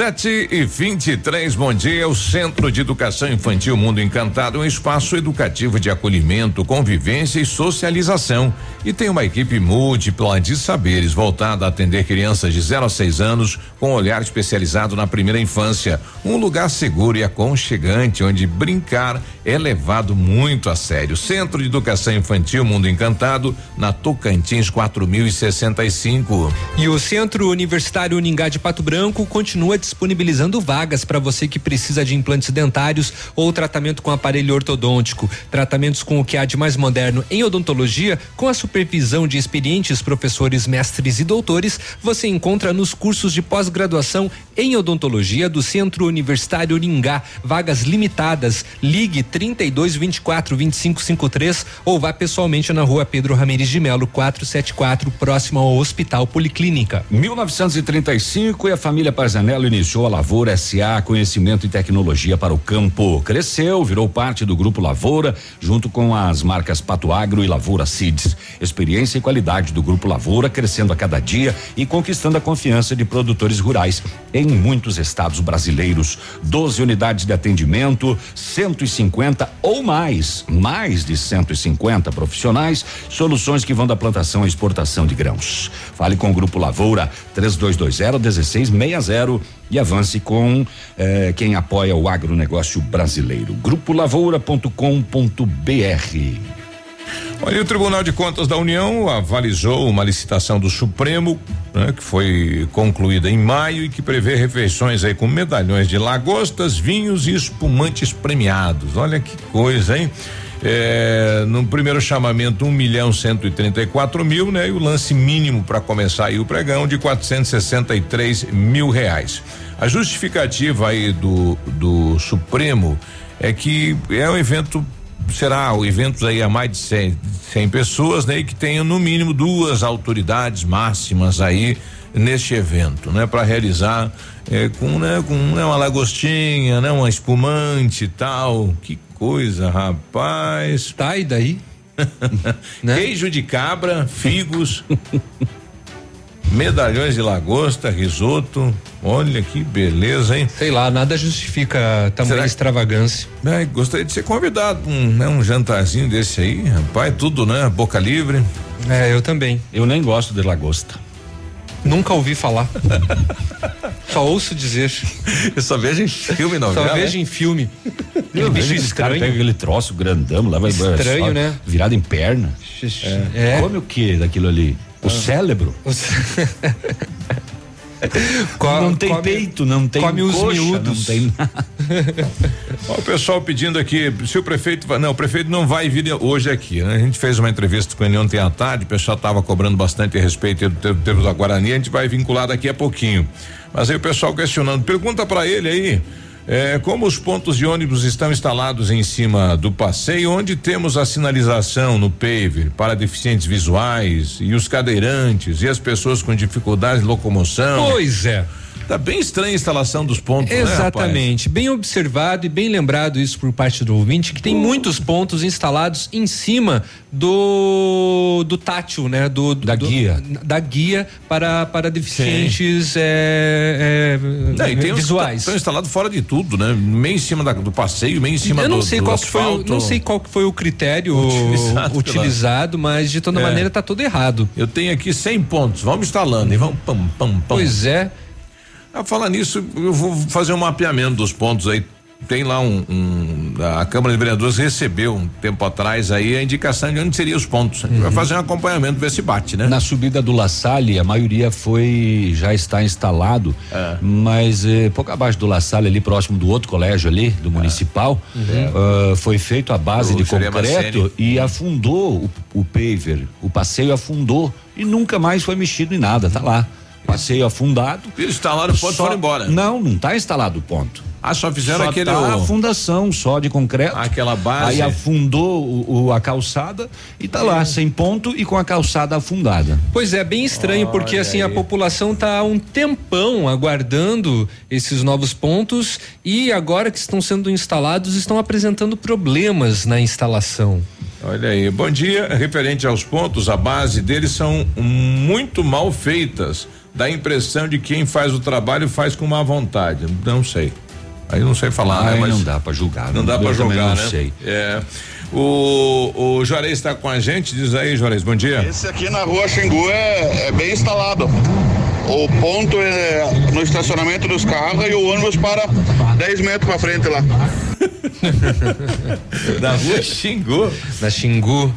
Sete e vinte e três, bom dia. O Centro de Educação Infantil Mundo Encantado é um espaço educativo de acolhimento, convivência e socialização. E tem uma equipe múltipla de saberes voltada a atender crianças de 0 a 6 anos com olhar especializado na primeira infância. Um lugar seguro e aconchegante onde brincar é levado muito a sério. Centro de Educação Infantil Mundo Encantado, na Tocantins 4065. E o Centro Universitário Uningá de Pato Branco continua disponibilizando vagas para você que precisa de implantes dentários ou tratamento com aparelho ortodôntico. Tratamentos com o que há de mais moderno em odontologia, com a supervisão de experientes professores, mestres e doutores, você encontra nos cursos de pós-graduação em odontologia do Centro Universitário Uningá. Vagas limitadas. Ligue 32 24 25 53 ou vá pessoalmente na rua Pedro Ramirez de Melo 474, próximo ao Hospital Policlínica. 1935 e a família Parzanello iniciou a Lavoura SA Conhecimento e Tecnologia para o Campo. Cresceu, virou parte do Grupo Lavoura, junto com as marcas Pato Agro e Lavoura Seeds. Experiência e qualidade do Grupo Lavoura crescendo a cada dia e conquistando a confiança de produtores rurais em muitos estados brasileiros. 12 unidades de atendimento, 150 ou mais, mais de 150 profissionais, soluções que vão da plantação à exportação de grãos. Fale com o Grupo Lavoura 3220 1660 e avance com eh, quem apoia o agronegócio brasileiro. Grupolavoura.com.br. Olha, o Tribunal de Contas da União avalizou uma licitação do Supremo, né, que foi concluída em maio e que prevê refeições aí com medalhões de lagostas, vinhos e espumantes premiados. Olha que coisa, hein? É, no primeiro chamamento, um milhão cento e trinta e quatro mil, né? E o lance mínimo para começar aí o pregão de quatrocentos e sessenta e três mil reais. A justificativa aí do, do Supremo é que é um evento será o eventos aí a mais de 100, 100 pessoas, né? E que tenham no mínimo duas autoridades máximas aí neste evento, né? Para realizar é, com, né, com né, uma lagostinha, né? Uma espumante e tal. Que coisa, rapaz. Tá, e daí? Né? Queijo de cabra, figos, medalhões de lagosta, risoto. Olha que beleza, hein? Sei lá, nada justifica tamanha extravagância. É, gostaria de ser convidado um, né, um jantarzinho desse aí, rapaz, tudo, né? Boca livre. É, eu também. Eu nem gosto de lagosta. Nunca ouvi falar. Só ouço dizer. Eu só vejo em filme, não. Só vejo em filme. Aquele Eu bicho cara estranho. pega aquele troço grandão, leva Estranho, só né? Virado em perna. É. Come o que daquilo ali? O Ah. cérebro? Não tem come- peito, não tem come os coxa, miúdos. não tem nada. Ó, o pessoal pedindo aqui, se o prefeito vai, não, o prefeito não vai vir hoje aqui, né? A gente fez uma entrevista com ele ontem à tarde, o pessoal estava cobrando bastante a respeito do termo da Guarani, a gente vai vincular daqui a pouquinho. Mas aí o pessoal questionando, pergunta para ele aí, é, como os pontos de ônibus estão instalados em cima do passeio, onde temos a sinalização no paver para deficientes visuais e os cadeirantes e as pessoas com dificuldade de locomoção. Pois é. Tá bem estranha a instalação dos pontos, né? Exatamente. bem observado e bem lembrado isso por parte do ouvinte, que tem muitos pontos instalados em cima do do tátil, né? Do, Da do- guia. Da guia para, para deficientes é, é, Não, visuais. Estão instalados fora de tudo, né? Meio em cima da- do passeio, meio em cima eu do não sei do qual que foi asfalto. não sei qual foi o critério Utilizado utilizado, pela- mas de toda É. maneira tá tudo errado. Eu tenho aqui 100 pontos, vamos instalando e vamos pam, pam, pam. Pois é. A falar nisso, eu vou fazer um mapeamento dos pontos aí. Tem lá um, um- a Câmara de Vereadores recebeu um tempo atrás aí a indicação de onde seriam os pontos. Uhum. vai fazer um acompanhamento, ver se bate, né? Na subida do La Salle, a maioria foi já está instalado, É. mas eh, pouco abaixo do La Salle, ali próximo do outro colégio ali, do municipal, ah, foi feito a base O de concreto e afundou o, o paver, o passeio afundou e nunca mais foi mexido em nada, tá lá. Passeio afundado. Eles instalaram o ponto e Só- foram embora. Não, não tá instalado o ponto. Ah, só fizeram Só aquele. tá a o- fundação só de concreto. Aquela base. Aí afundou o, o- a calçada e tá lá, sem ponto e com a calçada afundada. Pois é, bem estranho, porque Olha assim a aí. população tá há um tempão aguardando esses novos pontos e agora que estão sendo instalados estão apresentando problemas na instalação. Olha aí, bom dia. Referente aos pontos, a base deles são muito mal feitas. Dá a impressão de quem faz o trabalho faz com má vontade. Não sei. Aí não sei falar, né? Mas não dá pra julgar. Não dá eu pra também julgar, não né? sei. É. O, o Juarez está com a gente, diz aí, Juarez, bom dia. Esse aqui na rua Xingu é, é bem instalado. O ponto é no estacionamento dos carros e o ônibus para 10 metros para frente lá. Da rua Xingu. Na Xingu.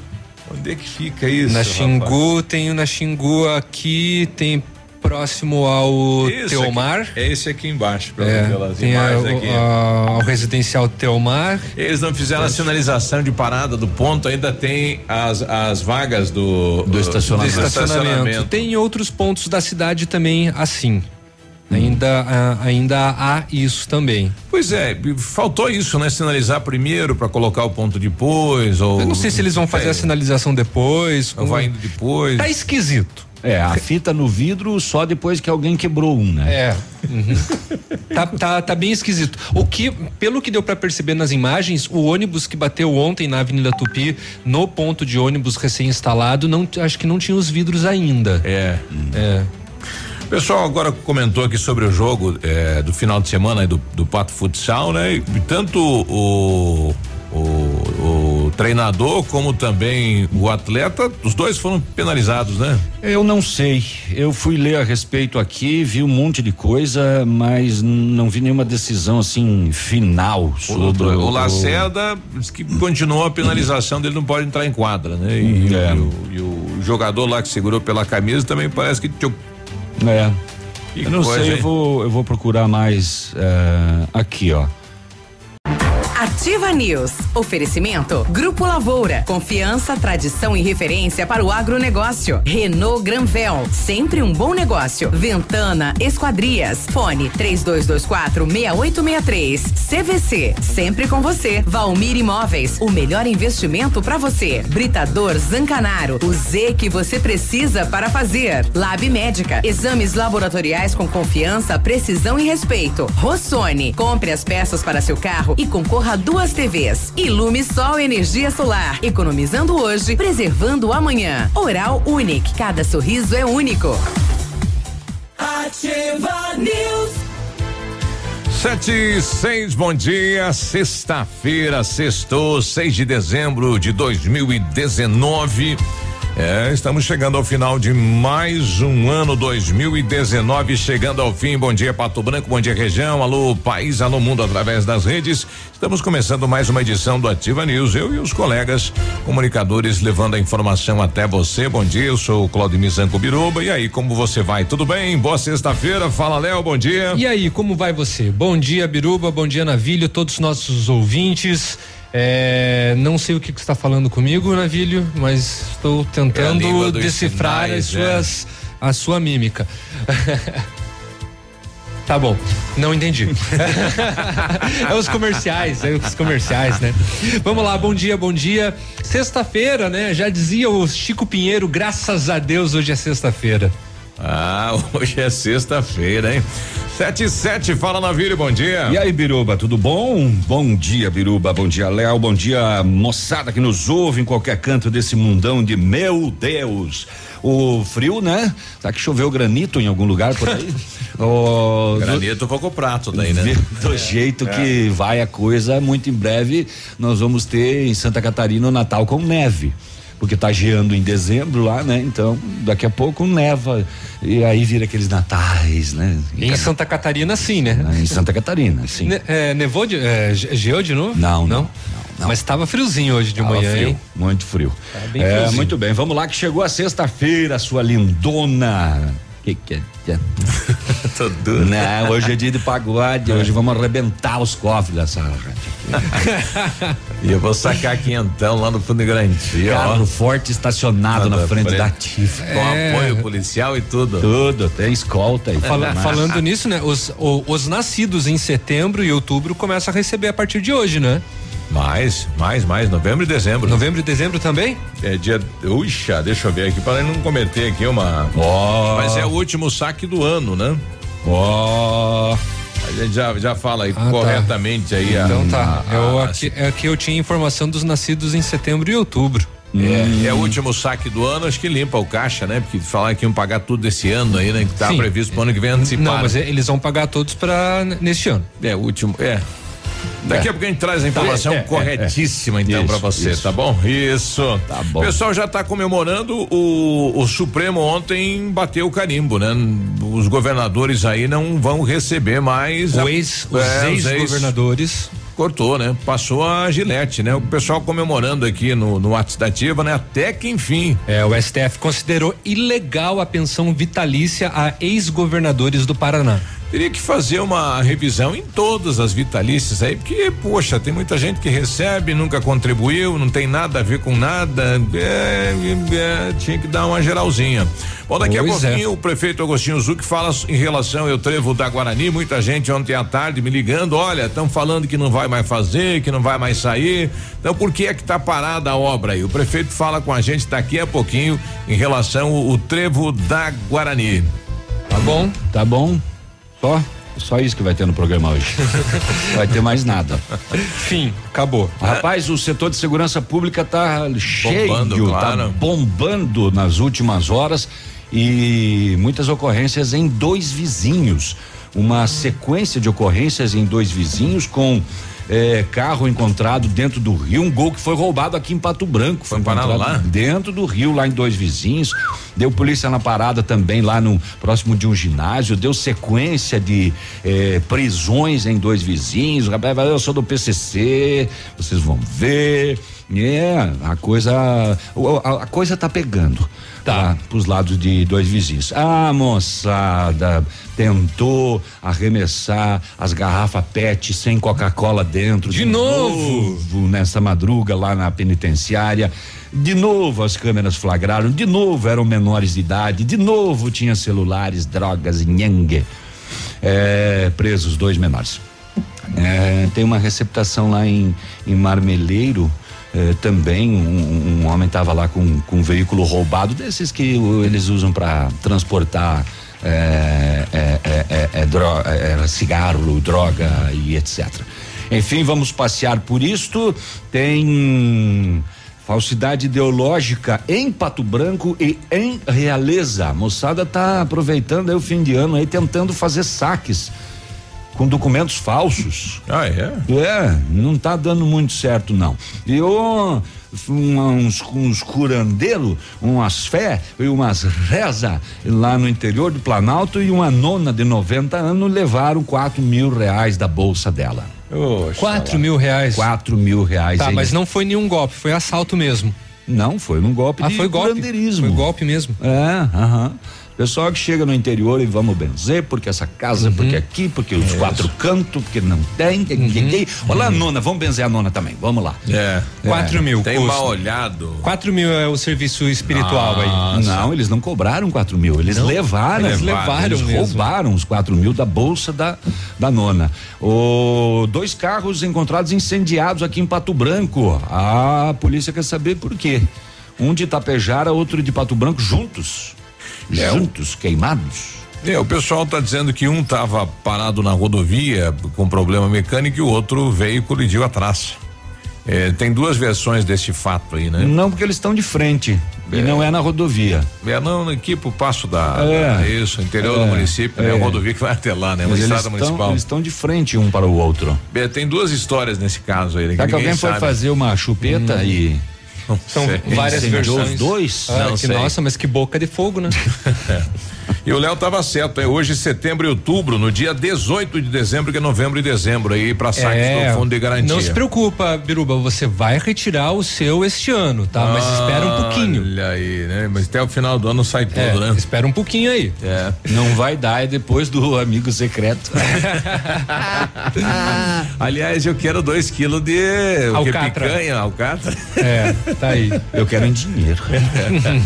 Onde é que fica isso? na rapaz? Xingu, tem o na Xingu aqui, tem próximo ao Esse Teomar. aqui- é esse aqui embaixo, pelo- É, pelas a- imagens o- aqui. a- ao residencial Teomar. Eles não fizeram a sinalização de parada do ponto, ainda tem as, as vagas do, do estacionamento. estacionamento. Tem outros pontos da cidade também assim. Ainda, ah, ainda há isso também. Pois é, faltou isso, né? Sinalizar primeiro para colocar o ponto depois, ou. Eu não sei se eles vão fazer É, a sinalização depois. Ou vai indo depois. Tá esquisito. É, a fita no vidro só depois que alguém quebrou um, né? É. uhum. tá, tá, tá bem esquisito. O que, pelo que deu para perceber nas imagens, o ônibus que bateu ontem na Avenida Tupi, no ponto de ônibus recém-instalado, não, acho que não tinha os vidros ainda. É. É. O pessoal agora comentou aqui sobre o jogo eh, do final de semana aí do, do Pato Futsal, né? E tanto o, o, o treinador como também o atleta, os dois foram penalizados, né? Eu não sei. Eu fui ler a respeito aqui, vi um monte de coisa, mas não vi nenhuma decisão assim final O, sobre o Lacerda disse que continuou a penalização dele, não pode entrar em quadra, né? E, É. e o, e o jogador lá que segurou pela camisa também parece que. É. Que eu não coisa, sei, eu vou, eu vou procurar mais eh, aqui, ó. Ativa News. Oferecimento. Grupo Lavoura. Confiança, tradição e referência para o agronegócio. Renault Granvel. Sempre um bom negócio. Ventana Esquadrias. Fone 3224 6863. CVC. Sempre com você. Valmir Imóveis. O melhor investimento para você. Britador Zancanaro. O Z que você precisa para fazer. Lab Médica. Exames laboratoriais com confiança, precisão e respeito. Rossoni. Compre as peças para seu carro e concorra duas TVs. Ilume Sol Energia Solar. Economizando hoje, preservando amanhã. Oral Unique. Cada sorriso é único. Ativa News. Sete e seis, bom dia. Sexta-feira, sextou, 6 de dezembro de 2019. É, estamos chegando ao final de mais um ano 2019, chegando ao fim. Bom dia, Pato Branco, bom dia, região. Alô, país, alô, mundo através das redes. Estamos começando mais uma edição do Ativa News. Eu e os colegas comunicadores levando a informação até você. Bom dia, eu sou o Claudio Zanco Biruba. E aí, como você vai? Tudo bem? Boa sexta-feira. Fala, Léo, bom dia. E aí, como vai você? Bom dia, Biruba, bom dia, Navilho, todos os nossos ouvintes. É, não sei o que, que está falando comigo, Navilho, mas estou É tentando dos decifrar sinais, as suas, a sua mímica. Tá bom, não entendi. é os comerciais, é os comerciais, né? Vamos lá, bom dia, bom dia. Sexta-feira, né? Já dizia o Chico Pinheiro, graças a Deus hoje é sexta-feira. Ah, hoje é sexta-feira, hein? Sete e sete, fala Navírio, bom dia. E aí, Biruba, tudo bom? Bom dia, Biruba, bom dia, Léo, bom dia, moçada que nos ouve em qualquer canto desse mundão de meu Deus. O frio, né? Tá que choveu granito em algum lugar por aí? O- Granito pouco prato daí, né? Do jeito É. que vai a coisa, muito em breve nós vamos ter em Santa Catarina o Natal com neve. Porque tá geando em dezembro lá, né? Então, daqui a pouco neva. E aí vira aqueles natais, né? Em Santa Catarina, sim, né? Em Santa Catarina, sim. Ne- é, nevou de. É, ge- geou de novo? Não, não. Mas estava friozinho hoje de Tava manhã, frio, hein? muito frio. Tá bem é, muito bem, vamos lá que chegou a sexta-feira, sua lindona. Que que é? Tudo. Não, hoje é dia de pagode, hoje vamos arrebentar os cofres dessa rádio. E eu vou sacar quinhentão lá no Fundo Grande. Carro forte estacionado na frente da Ativa. Com apoio policial e tudo. Tudo, tem escolta aí. Fala- falando nisso, né? Os, o- os nascidos em setembro e outubro começam a receber a partir de hoje, né? Mais, mais, mais, novembro e dezembro. Novembro e dezembro também? É dia. Uxa, deixa eu ver aqui para não cometer aqui uma. Ó. Mas é o último saque do ano, né? Ó. A gente já, já fala aí Ah, tá. corretamente aí. a- Então tá. a- Eu a- aqui, é que eu tinha informação dos nascidos em setembro e outubro. É, é o último saque do ano, acho que limpa o caixa, né? Porque falar que iam pagar tudo esse ano aí, né? Que tá Sim. previsto pro ano que vem antecipado. Não, mas é- eles vão pagar todos para neste ano. É, o último, é. Daqui É. a pouco a gente traz a informação É, é, corretíssima, então, Isso, pra você, isso. tá bom? Isso. Tá bom. O pessoal já tá comemorando o, o Supremo ontem bateu o carimbo, né? Os governadores aí não vão receber mais. O ex- os É, ex-governadores. Cortou, né? Passou a gilete, né? O pessoal comemorando aqui no, no ato da ativa, né? Até que enfim. É, o STF considerou ilegal a pensão vitalícia a ex-governadores do Paraná. Teria que fazer uma revisão em todas as vitalícias aí, porque, poxa, tem muita gente que recebe, nunca contribuiu, não tem nada a ver com nada. É, é, tinha que dar uma geralzinha. Bom, daqui Pois a é. pouquinho o prefeito Agostinho Zuc fala em relação ao trevo da Guarani. Muita gente ontem à tarde me ligando: olha, estão falando que não vai mais fazer, que não vai mais sair. Então, por que é que tá parada a obra aí? O prefeito fala com a gente daqui a pouquinho em relação ao, ao trevo da Guarani. Tá bom? Tá bom? Só? Só isso que vai ter no programa hoje. vai ter mais nada. Fim, acabou. Rapaz, o setor de segurança pública tá cheio, Bombando, tá claro. bombando nas últimas horas e muitas ocorrências em dois vizinhos. Uma sequência de ocorrências em dois vizinhos com eh, carro encontrado dentro do rio, um gol que foi roubado aqui em Pato Branco. Foi parado encontrado lá? Dentro do rio, lá em dois vizinhos. Deu polícia na parada também lá no próximo de um ginásio. Deu sequência de eh, prisões em dois vizinhos. Rapaz, eu sou do PCC, vocês vão ver. É, a coisa. A, a coisa tá pegando. Tá. Lá, pros lados de dois vizinhos. A moçada tentou arremessar as garrafas PET sem Coca-Cola dentro. De, de novo? novo! Nessa madruga lá na penitenciária. De novo as câmeras flagraram, de novo eram menores de idade, de novo tinha celulares, drogas, nhengue. É, presos dois menores. É, tem uma receptação lá em, em Marmeleiro. É, também um, um homem estava lá com, com um veículo roubado, desses que eles usam para transportar é, é, é, é dro cigarro, droga e etc. Enfim, vamos passear por isto. Tem falsidade ideológica em Pato Branco e em Realeza. A moçada tá aproveitando aí o fim de ano aí tentando fazer saques com documentos falsos. Ah, é? É, não tá dando muito certo não. E o uns, uns curandeiros, umas fé e umas reza lá no interior do Planalto e uma nona de 90 anos levaram quatro mil reais da bolsa dela. Oxa, quatro mil reais? Quatro mil reais. Tá, mas não foi nenhum golpe, foi assalto mesmo. Não, foi um golpe ah, de foi golpe. Foi golpe mesmo. É, aham. Pessoal que chega no interior e vamos benzer, porque essa casa, uhum. porque aqui, porque os é quatro cantos, porque não tem. Uhum. Olha a nona, vamos benzer a nona também, vamos lá. É. Quatro é. mil. Tem custo. mal olhado. Quatro mil é o serviço espiritual Nossa. aí. Não, eles não cobraram quatro mil, eles não? levaram. Eles levaram Eles mesmo. roubaram os quatro mil da bolsa da, da nona. O, dois carros encontrados incendiados aqui em Pato Branco. A polícia quer saber por quê. Um de Itapejara, outro de Pato Branco, juntos é, juntos, queimados. É, o pessoal está dizendo que um estava parado na rodovia com problema mecânico e o outro veio e colidiu atrás. É, tem duas versões desse fato aí, né? Não, porque eles estão de frente. É. E não é na rodovia. É, não, aqui pro passo da. É. da isso, interior do é, município, né? A é. rodovia que vai até lá, né? Uma estrada municipal. Eles estão de frente um para o outro. É, tem duas histórias nesse caso aí. Né? Será que, que alguém sabe. foi fazer uma chupeta hum. e são várias versões. Os dois? Ah, não, que, nossa, mas que boca de fogo, né? E o Léo tava certo, é hoje setembro e outubro, no dia 18 de dezembro, que é novembro e dezembro aí para saques é, do fundo de garantia. Não se preocupa, Biruba, você vai retirar o seu este ano, tá? Ah, Mas espera um pouquinho. Olha aí, né? Mas até o final do ano sai tudo, é, né? Espera um pouquinho aí. É. Não vai dar é depois do amigo secreto. Aliás, eu quero dois quilos de alcatra. picanha, alcatra. É, tá aí. Eu quero em dinheiro.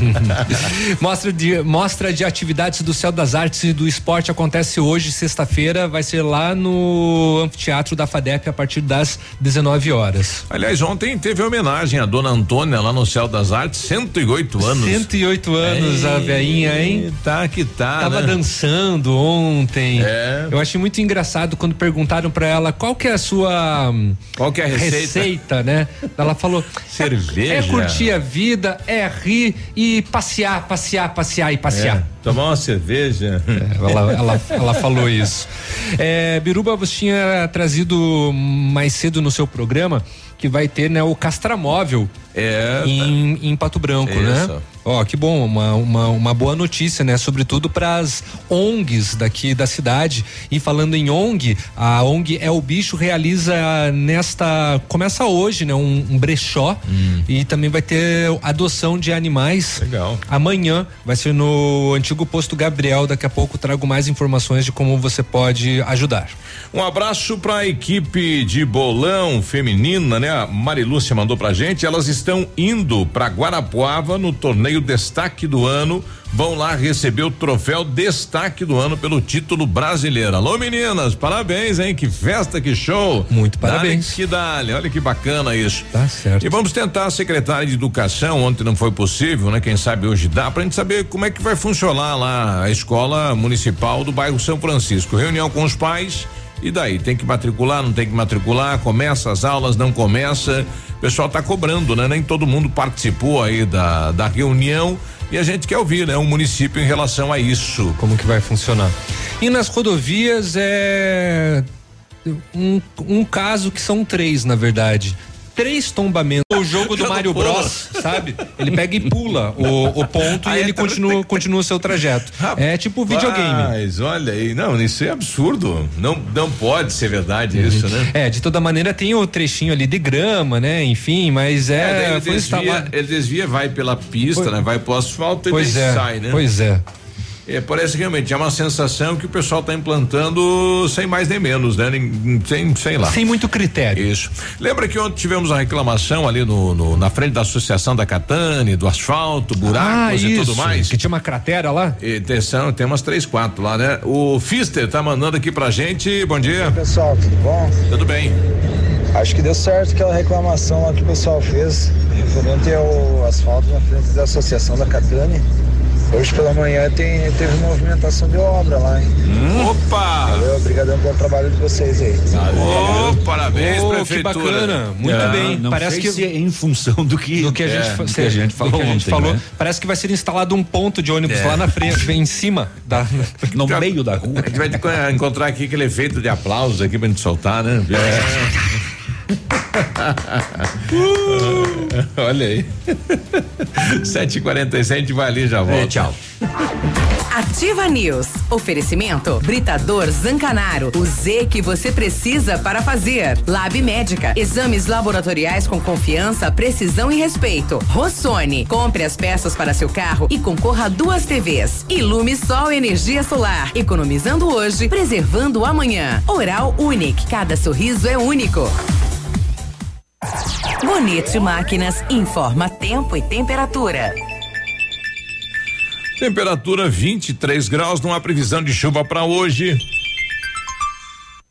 mostra de mostra de atividades do Céu das Artes e do Esporte acontece hoje, sexta-feira, vai ser lá no Anfiteatro da FADEP a partir das 19 horas. Aliás, ontem teve homenagem à dona Antônia lá no Céu das Artes, 108 anos. 108 anos Ei, a veinha, hein? Tá que tá. Tava né? dançando ontem. É. Eu achei muito engraçado quando perguntaram para ela qual que é a sua qual que é a receita, receita né? Ela falou: cerveja. É curtir a vida, é rir e passear, passear, passear e passear. É. Tomar uma cerveja. É, ela, ela, ela, falou isso. É, Biruba, você tinha trazido mais cedo no seu programa que vai ter né, o Castramóvel é, em, em Pato Branco, né? isso. né? Ó, oh, que bom, uma, uma, uma boa notícia, né? Sobretudo para as ONGs daqui da cidade. E falando em ONG, a ONG É o Bicho realiza nesta. Começa hoje, né? Um, um brechó hum. e também vai ter adoção de animais. Legal. Amanhã vai ser no antigo posto Gabriel. Daqui a pouco trago mais informações de como você pode ajudar. Um abraço para a equipe de bolão feminina, né? A Marilúcia mandou pra gente. Elas estão indo para Guarapuava no torneio o destaque do ano. Vão lá receber o troféu destaque do ano pelo título brasileiro. Alô, meninas, parabéns, hein? Que festa, que show. Muito parabéns. Dale que dale, olha que bacana isso. Tá certo. E vamos tentar a secretária de educação, ontem não foi possível, né? Quem sabe hoje dá, pra gente saber como é que vai funcionar lá a escola municipal do bairro São Francisco. Reunião com os pais. E daí, tem que matricular, não tem que matricular, começa as aulas, não começa. O pessoal está cobrando, né? Nem todo mundo participou aí da, da reunião e a gente quer ouvir, né? O município em relação a isso. Como que vai funcionar? E nas rodovias é um, um caso que são três, na verdade. Três tombamentos. O jogo do Mario Bros, sabe? Ele pega e pula o, o ponto Ah, e ele é, continua, continua o seu trajeto. É tipo videogame. Mas olha aí, não, isso é absurdo. Não, não pode ser verdade isso, né? É, de toda maneira tem o trechinho ali de grama, né? Enfim, mas daí é, ele, desvia, ele desvia, vai pela pista, Pois- né? Vai pro asfalto e é, sai, né? pois é. É, parece que realmente é uma sensação que o pessoal está implantando sem mais nem menos, né? Nem- Sem, sei lá. Sem muito critério. Isso. Lembra que ontem tivemos uma reclamação ali no, no- na frente da Associação da Catane, do asfalto, buracos e tudo mais? Ah, Que tinha uma cratera lá? E, tem, são- tem umas três, quatro lá, né? O Fister tá mandando aqui pra gente. Bom dia. Pessoal, tudo bom? Tudo bem. Acho que deu certo aquela reclamação lá que o pessoal fez referente ao asfalto na frente da Associação da Catane. Hoje pela manhã tem, teve movimentação de obra lá, hein? Opa! Valeu, obrigadão pelo trabalho de vocês aí. Ô, parabéns, Ô, que prefeitura. bacana, muito É, bem. não Parece sei que se é em função do que do que a é, gente, fa- do que a gente falou que a gente ontem, falou, né? parece que vai ser instalado um ponto de ônibus É. lá na frente, em cima da no meio da rua. A gente vai encontrar aqui aquele efeito de aplausos aqui pra gente soltar, né? É. Olha aí. 7h47 vai ali já volta. tchau. Ativa News. Oferecimento Britador Zancanaro. O Z que você precisa para fazer. Lab Médica. Exames laboratoriais com confiança, precisão e respeito. Rossoni. Compre as peças para seu carro e concorra a duas TVs. Ilume Sol Energia Solar. Economizando hoje, preservando amanhã. Oral Unique. Cada sorriso é único. Bonito Máquinas informa tempo e temperatura. Temperatura 23 graus, não há previsão de chuva para hoje.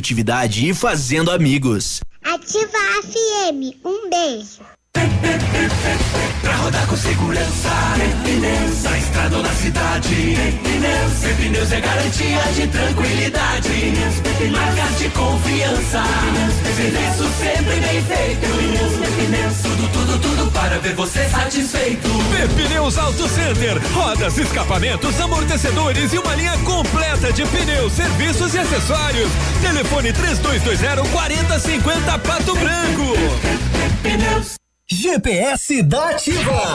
produtividade e fazendo amigos. Ativa a FM. Um beijo. Pra rodar com segurança, pneus, na estrada ou na cidade. Pneus, pneus é garantia de tranquilidade. Marcas de confiança, serviço sempre bem feito. Pneus, tudo, tudo, tudo para ver você satisfeito. Pneus Auto Center, rodas, escapamentos, amortecedores e uma linha completa de pneus, serviços e acessórios. Telefone 3220 4050 Pato Branco. Pneus. GPS da Ativa.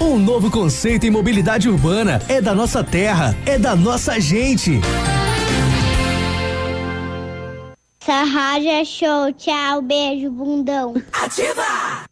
Um novo conceito em mobilidade urbana. É da nossa terra. É da nossa gente. Essa rádio é show. Tchau, beijo, bundão. Ativa!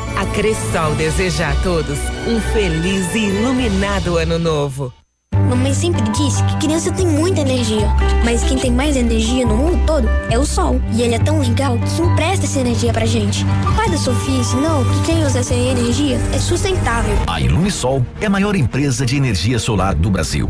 A Cressol deseja a todos um feliz e iluminado ano novo. Mamãe sempre disse que criança tem muita energia, mas quem tem mais energia no mundo todo é o sol. E ele é tão legal que empresta essa energia pra gente. O pai da Sofia ensinou que quem usa essa energia é sustentável. A Ilumisol é a maior empresa de energia solar do Brasil.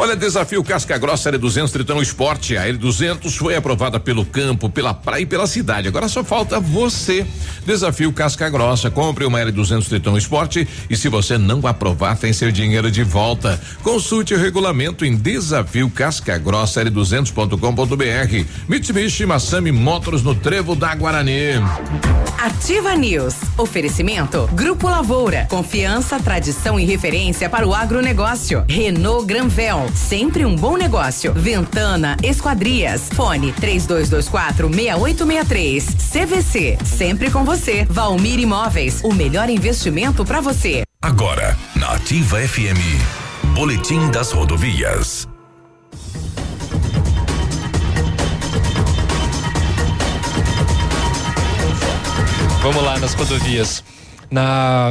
Olha, desafio Casca Grossa L200 Tritão Esporte. A L200 foi aprovada pelo campo, pela praia e pela cidade. Agora só falta você. Desafio Casca Grossa. Compre uma L200 Tritão Esporte e se você não aprovar, tem seu dinheiro de volta. Consulte o regulamento em desafio Casca Grossa L200.com.br. Mitsubishi Massami Motors no Trevo da Guarani. Ativa News. Oferecimento Grupo Lavoura. Confiança, tradição e referência para o agronegócio. Renault Granvel. Sempre um bom negócio. Ventana Esquadrias. Fone 3224 6863. CVC. Sempre com você. Valmir Imóveis. O melhor investimento para você. Agora, na Ativa FM, Boletim das Rodovias. Vamos lá nas rodovias. Na,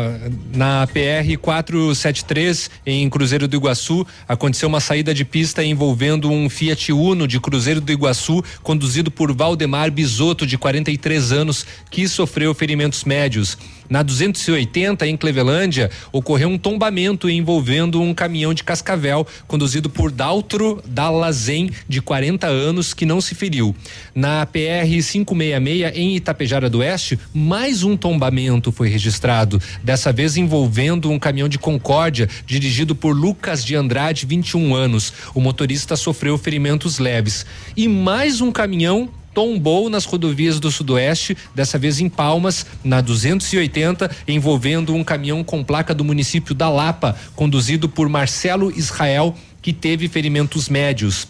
na PR 473, em Cruzeiro do Iguaçu, aconteceu uma saída de pista envolvendo um Fiat Uno de Cruzeiro do Iguaçu, conduzido por Valdemar Bisotto, de 43 anos, que sofreu ferimentos médios. Na 280, em Clevelândia, ocorreu um tombamento envolvendo um caminhão de Cascavel, conduzido por Daltro Dalazen, de 40 anos, que não se feriu. Na PR 566, em Itapejara do Oeste, mais um tombamento foi registrado, dessa vez envolvendo um caminhão de Concórdia, dirigido por Lucas de Andrade, 21 anos. O motorista sofreu ferimentos leves. E mais um caminhão tombou nas rodovias do Sudoeste, dessa vez em Palmas, na 280, envolvendo um caminhão com placa do município da Lapa, conduzido por Marcelo Israel, que teve ferimentos médios.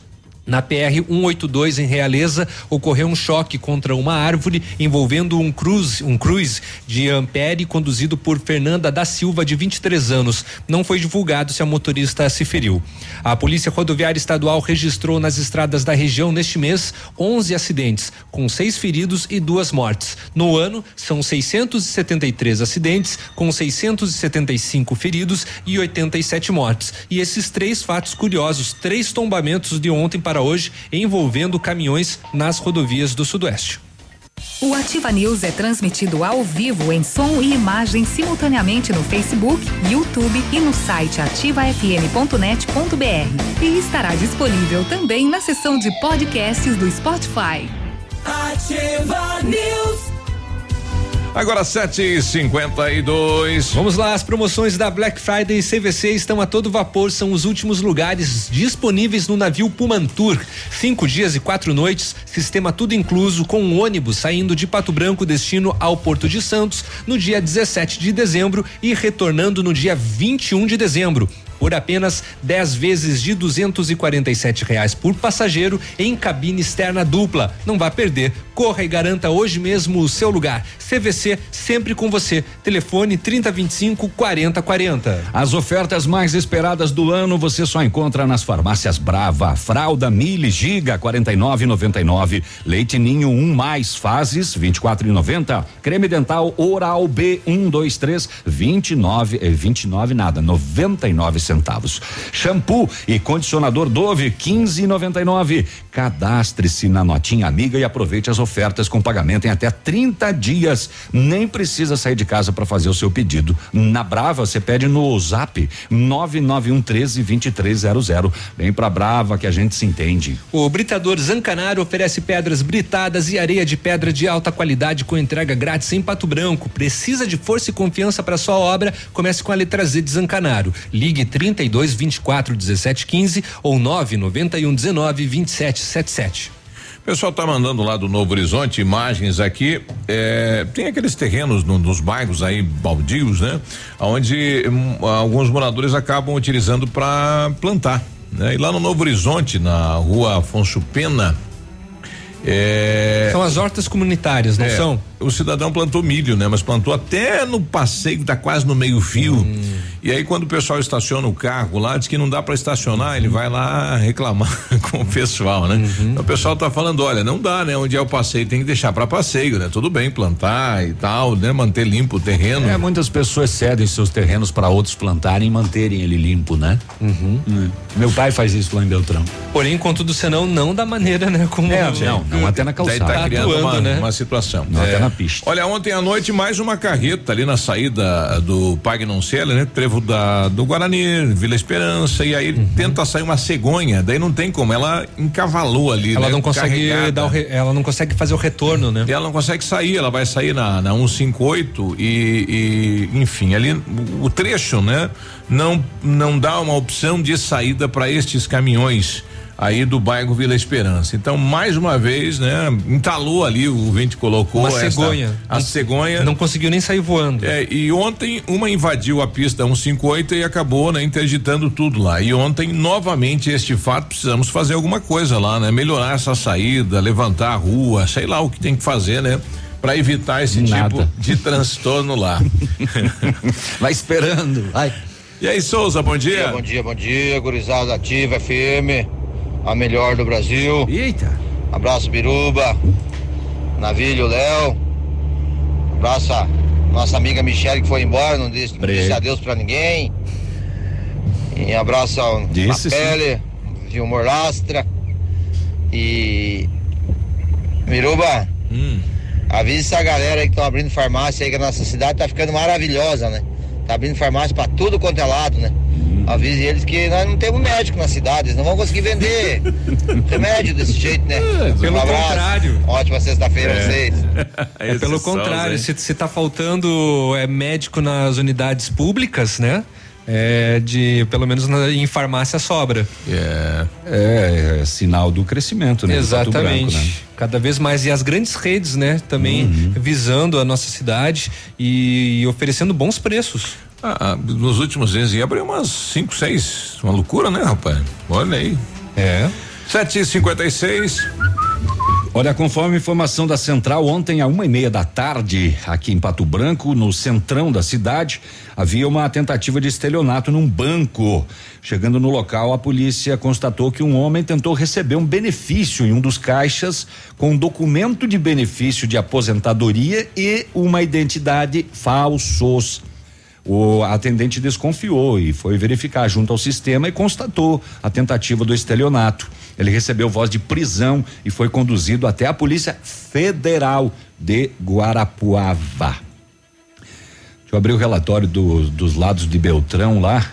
Na PR 182 em Realeza ocorreu um choque contra uma árvore envolvendo um cruz, um cruz de Ampere conduzido por Fernanda da Silva de 23 anos. Não foi divulgado se a motorista se feriu. A Polícia Rodoviária Estadual registrou nas estradas da região neste mês 11 acidentes, com seis feridos e duas mortes. No ano são 673 acidentes, com 675 feridos e 87 mortes. E esses três fatos curiosos, três tombamentos de ontem para hoje envolvendo caminhões nas rodovias do Sudoeste. O Ativa News é transmitido ao vivo em som e imagem simultaneamente no Facebook, YouTube e no site ativafm.net.br. E estará disponível também na seção de podcasts do Spotify. Ativa News. Agora 7h52. Vamos lá, as promoções da Black Friday CVC estão a todo vapor. São os últimos lugares disponíveis no navio Pumantur. Cinco dias e quatro noites, sistema tudo incluso, com um ônibus saindo de Pato Branco, destino ao Porto de Santos, no dia 17 de dezembro e retornando no dia 21 de dezembro por apenas 10 vezes de 247 reais por passageiro em cabine externa dupla. Não vá perder. Corra e garanta hoje mesmo o seu lugar. CVC sempre com você. Telefone 3025 4040. As ofertas mais esperadas do ano você só encontra nas farmácias Brava. Fralda Mili Giga 49,99. Leite Ninho 1 um mais fases 24,90. Creme dental Oral B 123 29 eh, 29 nada 99 centavos. Shampoo e condicionador Dove 15,99. Cadastre-se na notinha amiga e aproveite as ofertas com pagamento em até 30 dias. Nem precisa sair de casa para fazer o seu pedido. Na Brava você pede no Zap 991 13 2300. Vem pra Brava que a gente se entende. O Britador Zancanaro oferece pedras britadas e areia de pedra de alta qualidade com entrega grátis em Pato Branco. Precisa de força e confiança para sua obra? Comece com a letra Z de Zancanaro. Ligue 32 24 17 15 ou 991 19 27 77. O pessoal tá mandando lá do Novo Horizonte imagens aqui. É, tem aqueles terrenos no, nos bairros aí baldios, né? Onde hum, alguns moradores acabam utilizando para plantar. Né? E lá no Novo Horizonte, na rua Afonso Pena. É, São as hortas comunitárias, não é, são? O cidadão plantou milho, né? Mas plantou até no passeio, tá quase no meio fio. Hum. E aí quando o pessoal estaciona o carro lá, diz que não dá para estacionar, ele vai lá reclamar com o pessoal, né? Uhum. Então, o pessoal tá falando, olha, não dá, né? Onde é o passeio tem que deixar para passeio, né? Tudo bem plantar e tal, né? Manter limpo o terreno. É, muitas pessoas cedem seus terrenos para outros plantarem e manterem ele limpo, né? Uhum. Meu pai faz isso lá em Beltrão. Porém, contudo, senão, não da maneira, né? Como É, não, não até na Daí calçada. tá criando atuando, uma, né? uma situação. Não, até na na pista. Olha, ontem à noite mais uma carreta ali na saída do Pagnoncelli, né? Trevo da, do Guarani, Vila Esperança, e aí Uhum. tenta sair uma cegonha, daí não tem como, ela encavalou ali, Ela né? não consegue Carregada. dar re- ela não consegue fazer o retorno, né? E ela não consegue sair, ela vai sair na, na 158 e, e enfim, ali o, o trecho, né? Não não dá uma opção de saída para estes caminhões aí do bairro Vila Esperança. Então, mais uma vez, né, entalou ali, o vinte colocou Uma esta- cegonha. a cegonha. Não conseguiu nem sair voando. É, e ontem uma invadiu a pista 158 e acabou, né, interditando tudo lá. E ontem, novamente, este fato, precisamos fazer alguma coisa lá, né? Melhorar essa saída, levantar a rua, sei lá o que tem que fazer, né? Para evitar esse Nada. tipo de transtorno lá. vai esperando, vai. E aí, Souza, bom dia. Bom dia, bom dia, gurizada ativa FM, a melhor do Brasil. Eita. Abraço, Biruba, Navilho, Léo. Abraço a nossa amiga Michele que foi embora, não disse, não disse adeus pra ninguém. E abraço ao Disse. Pele, Vilmor Lastra. E. Miruba, Hum. avisa essa galera aí que estão abrindo farmácia aí, que a nossa cidade tá ficando maravilhosa, né? Tá abrindo farmácia pra tudo quanto é lado, né? Avise eles que nós não temos médico na cidade, eles não vão conseguir vender remédio desse jeito, né? pelo um abraço. contrário. Ótima sexta-feira pra vocês. É pelo contrário, se, se tá faltando é, médico nas unidades públicas, né? É de, pelo menos na- em farmácia sobra. É. É, é sinal do crescimento, né? Pato Exatamente. Branco, né? Cada vez mais. E as grandes redes, né? Também Uhum. visando a nossa cidade e, oferecendo bons preços. Ah, nos últimos dias ia abrir umas 5, 6. Uma loucura, né, rapaz? Olha aí. É. 7h56. Olha, conforme informação da Central, ontem, à uma e meia da tarde, aqui em Pato Branco, no centrão da cidade, havia uma tentativa de estelionato num banco. Chegando no local, a polícia constatou que um homem tentou receber um benefício em um dos caixas com um documento de benefício de aposentadoria e uma identidade falsos. O atendente desconfiou e foi verificar junto ao sistema e constatou a tentativa do estelionato. Ele recebeu voz de prisão e foi conduzido até a Polícia Federal de Guarapuava. Deixa eu abrir o relatório do- dos lados de Beltrão lá.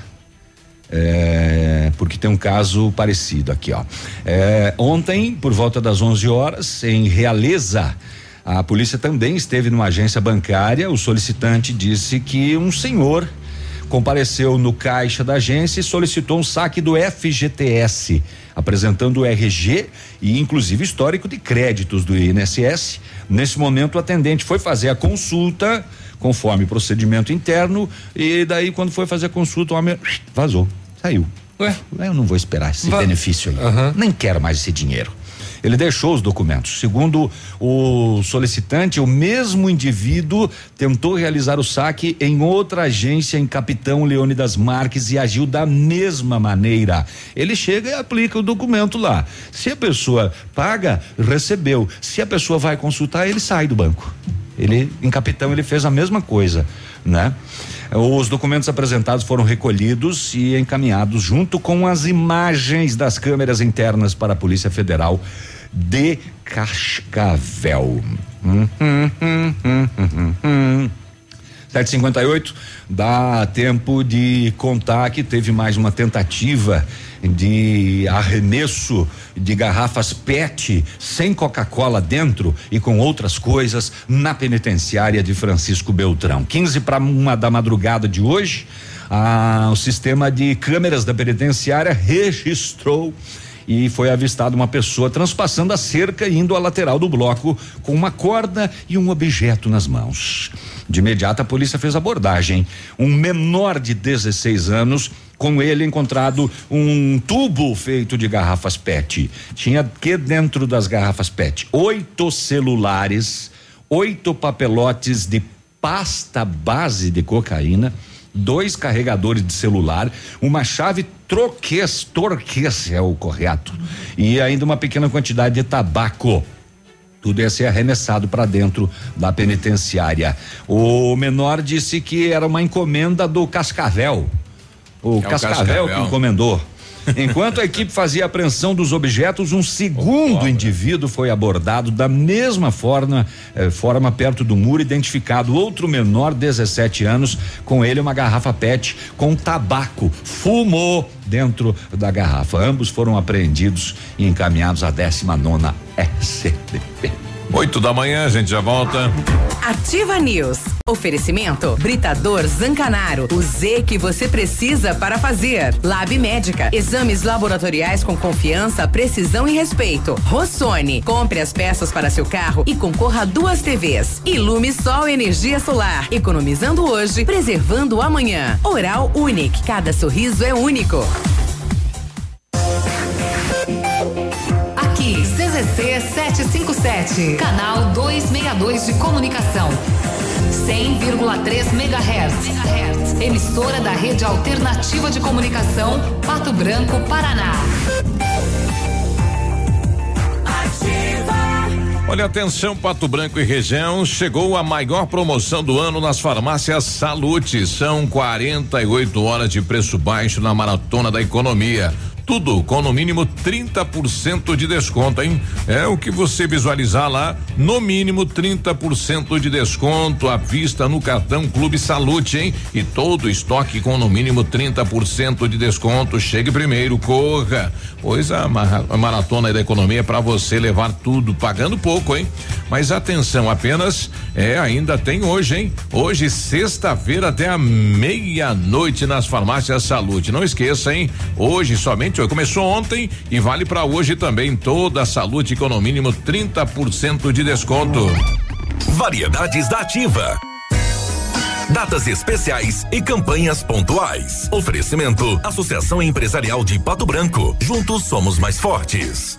É, porque tem um caso parecido aqui, ó. É, ontem, por volta das 11 horas, em Realeza, a polícia também esteve numa agência bancária. O solicitante disse que um senhor compareceu no caixa da agência e solicitou um saque do FGTS, apresentando o RG e inclusive histórico de créditos do INSS. Nesse momento, o atendente foi fazer a consulta conforme procedimento interno e daí quando foi fazer a consulta o homem vazou, saiu. Ué? Eu não vou esperar esse Va- benefício aí. Nem quero mais esse dinheiro. Ele deixou os documentos. Segundo o solicitante, o mesmo indivíduo tentou realizar o saque em outra agência em Capitão Leônidas Marques e agiu da mesma maneira. Ele chega e aplica o documento lá. Se a pessoa paga, recebeu. Se a pessoa vai consultar, ele sai do banco. Ele, em Capitão, ele fez a mesma coisa, né? Os documentos apresentados foram recolhidos e encaminhados junto com as imagens das câmeras internas para a Polícia Federal de Cascavel. Hum, hum, hum, hum, hum, hum. 758 dá tempo de contar que teve mais uma tentativa de arremesso de garrafas PET sem Coca-Cola dentro e com outras coisas na penitenciária de Francisco Beltrão. 15 para uma da madrugada de hoje, ah, o sistema de câmeras da penitenciária registrou e foi avistada uma pessoa transpassando a cerca e indo à lateral do bloco com uma corda e um objeto nas mãos. De imediato a polícia fez abordagem. Um menor de 16 anos, com ele encontrado um tubo feito de garrafas PET. Tinha que dentro das garrafas PET? Oito celulares, oito papelotes de pasta base de cocaína dois carregadores de celular, uma chave troquês, torquês é o correto, e ainda uma pequena quantidade de tabaco. Tudo ia ser arremessado para dentro da penitenciária. O menor disse que era uma encomenda do Cascavel. O É o Cascavel, Cascavel. que encomendou. Enquanto a equipe fazia apreensão dos objetos, um segundo oh, indivíduo foi abordado da mesma forma, eh, forma perto do muro, identificado outro menor, 17 anos, com ele uma garrafa PET com tabaco. Fumou dentro da garrafa. Ambos foram apreendidos e encaminhados à 19 nona SDP. 8 da manhã, a gente já volta. Ativa News. Oferecimento Britador Zancanaro. O Z que você precisa para fazer. Lab Médica. Exames laboratoriais com confiança, precisão e respeito. Rossoni. Compre as peças para seu carro e concorra a duas TVs. Ilume Sol Energia Solar. Economizando hoje, preservando amanhã. Oral Unique. Cada sorriso é único. CZC 757, canal 262 de comunicação. 100,3 MHz. Emissora da Rede Alternativa de Comunicação, Pato Branco, Paraná. Olha, atenção, Pato Branco e região, chegou a maior promoção do ano nas farmácias Salute. São 48 horas de preço baixo na maratona da economia. Tudo com no mínimo 30% de desconto, hein? É o que você visualizar lá, no mínimo 30% de desconto à vista no cartão Clube Salute, hein? E todo estoque com no mínimo 30% de desconto. Chegue primeiro, corra. Pois a, ma- a maratona da economia é para você levar tudo, pagando pouco, hein? Mas atenção, apenas é ainda tem hoje, hein? Hoje, sexta-feira, até a meia-noite nas farmácias Salute. Não esqueça, hein? Hoje somente, ó, começou ontem e vale para hoje também. Toda a Salute com no mínimo 30% de desconto. Variedades da Ativa. Datas especiais e campanhas pontuais. Oferecimento: Associação Empresarial de Pato Branco. Juntos somos mais fortes.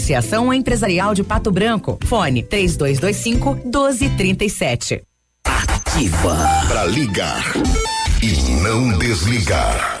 Associação Empresarial de Pato Branco. Fone 3225 1237. Ativa. Pra ligar e não desligar.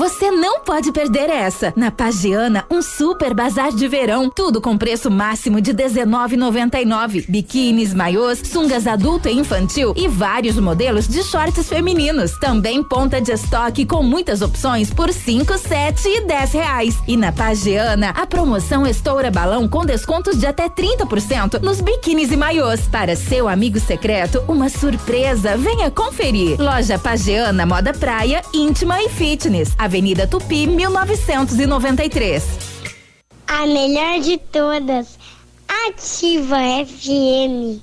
Você não pode perder essa. Na Pagiana, um super bazar de verão. Tudo com preço máximo de R$19,99. Biquínis, maiôs, sungas adulto e infantil e vários modelos de shorts femininos. Também ponta de estoque com muitas opções por cinco, sete e dez reais. E na Pagiana, a promoção estoura balão com descontos de até 30% nos biquínis e maiôs. Para seu amigo secreto, uma surpresa. Venha conferir. Loja Pagiana Moda Praia, íntima e fitness. Avenida Tupi, 1993. A melhor de todas. Ativa FM.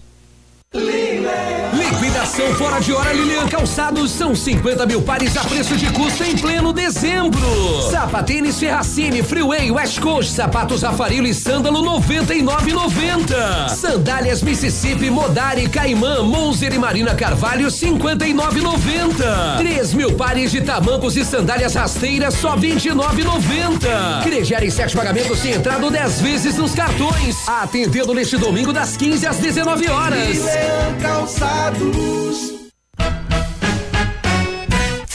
Liquidação fora de hora Lilian Calçados são 50 mil pares a preço de custo em pleno dezembro. Sapatênis Ferracini, Freeway, West Coast, sapatos Afarilo e sândalo 99,90. Sandálias Mississippi, Modari, Caimã, Monzer e Marina Carvalho 59,90. 3 mil pares de tamancos e sandálias rasteiras só 29,90. Crejar em sete pagamentos sem entrada ou 10 vezes nos cartões. Atendendo neste domingo das 15 às 19 horas. Calçados.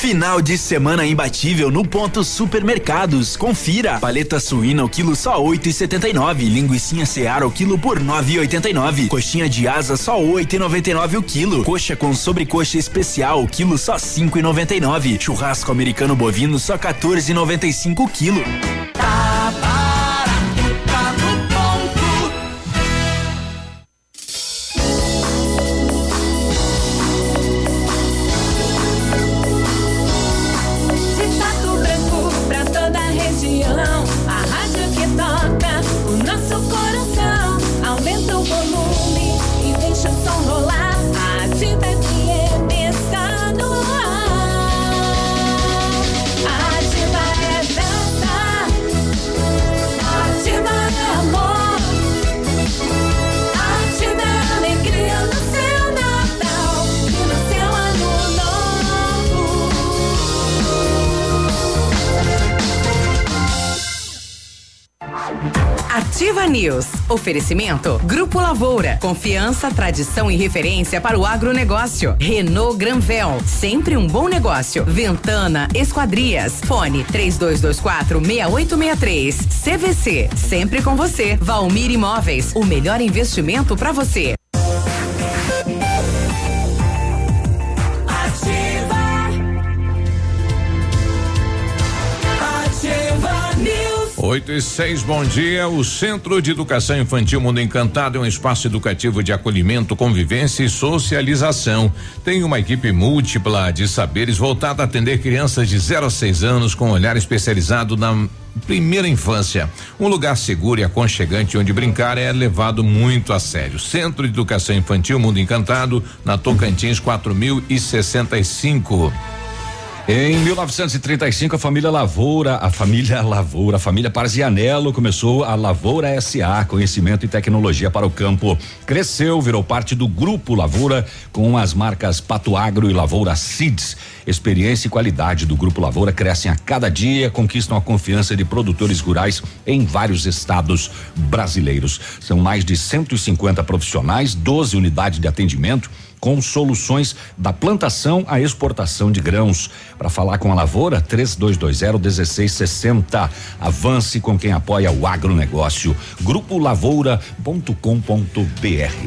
Final de semana imbatível no ponto supermercados. Confira. Paleta suína o quilo só 8,79. Linguiça Seara o quilo por 9,89. Coxinha de asa só 8,99 o quilo. Coxa com sobrecoxa especial o quilo só 5,99. Churrasco americano bovino só 14,95 o quilo. Oferecimento Grupo Lavoura. Confiança, tradição e referência para o agronegócio. Renault Granvel. Sempre um bom negócio. Ventana Esquadrias. Fone 3224 6863. CVC. Sempre com você. Valmir Imóveis. O melhor investimento para você. 8 e 6, bom dia. O Centro de Educação Infantil Mundo Encantado é um espaço educativo de acolhimento, convivência e socialização. Tem uma equipe múltipla de saberes voltada a atender crianças de 0 a 6 anos com olhar especializado na primeira infância. Um lugar seguro e aconchegante onde brincar é levado muito a sério. Centro de Educação Infantil Mundo Encantado, na Tocantins 4065. Em 1935, a família Lavoura, a família Lavoura, a família Parzianello começou a Lavoura SA, conhecimento e tecnologia para o campo. Cresceu, virou parte do grupo Lavoura com as marcas Pato Agro e Lavoura Seeds. Experiência e qualidade do grupo Lavoura crescem a cada dia, conquistam a confiança de produtores rurais em vários estados brasileiros. São mais de 150 profissionais, 12 unidades de atendimento com soluções da plantação à exportação de grãos. Para falar com a lavoura, 3220-1660. Avance com quem apoia o agronegócio. Grupo Lavoura.com.br.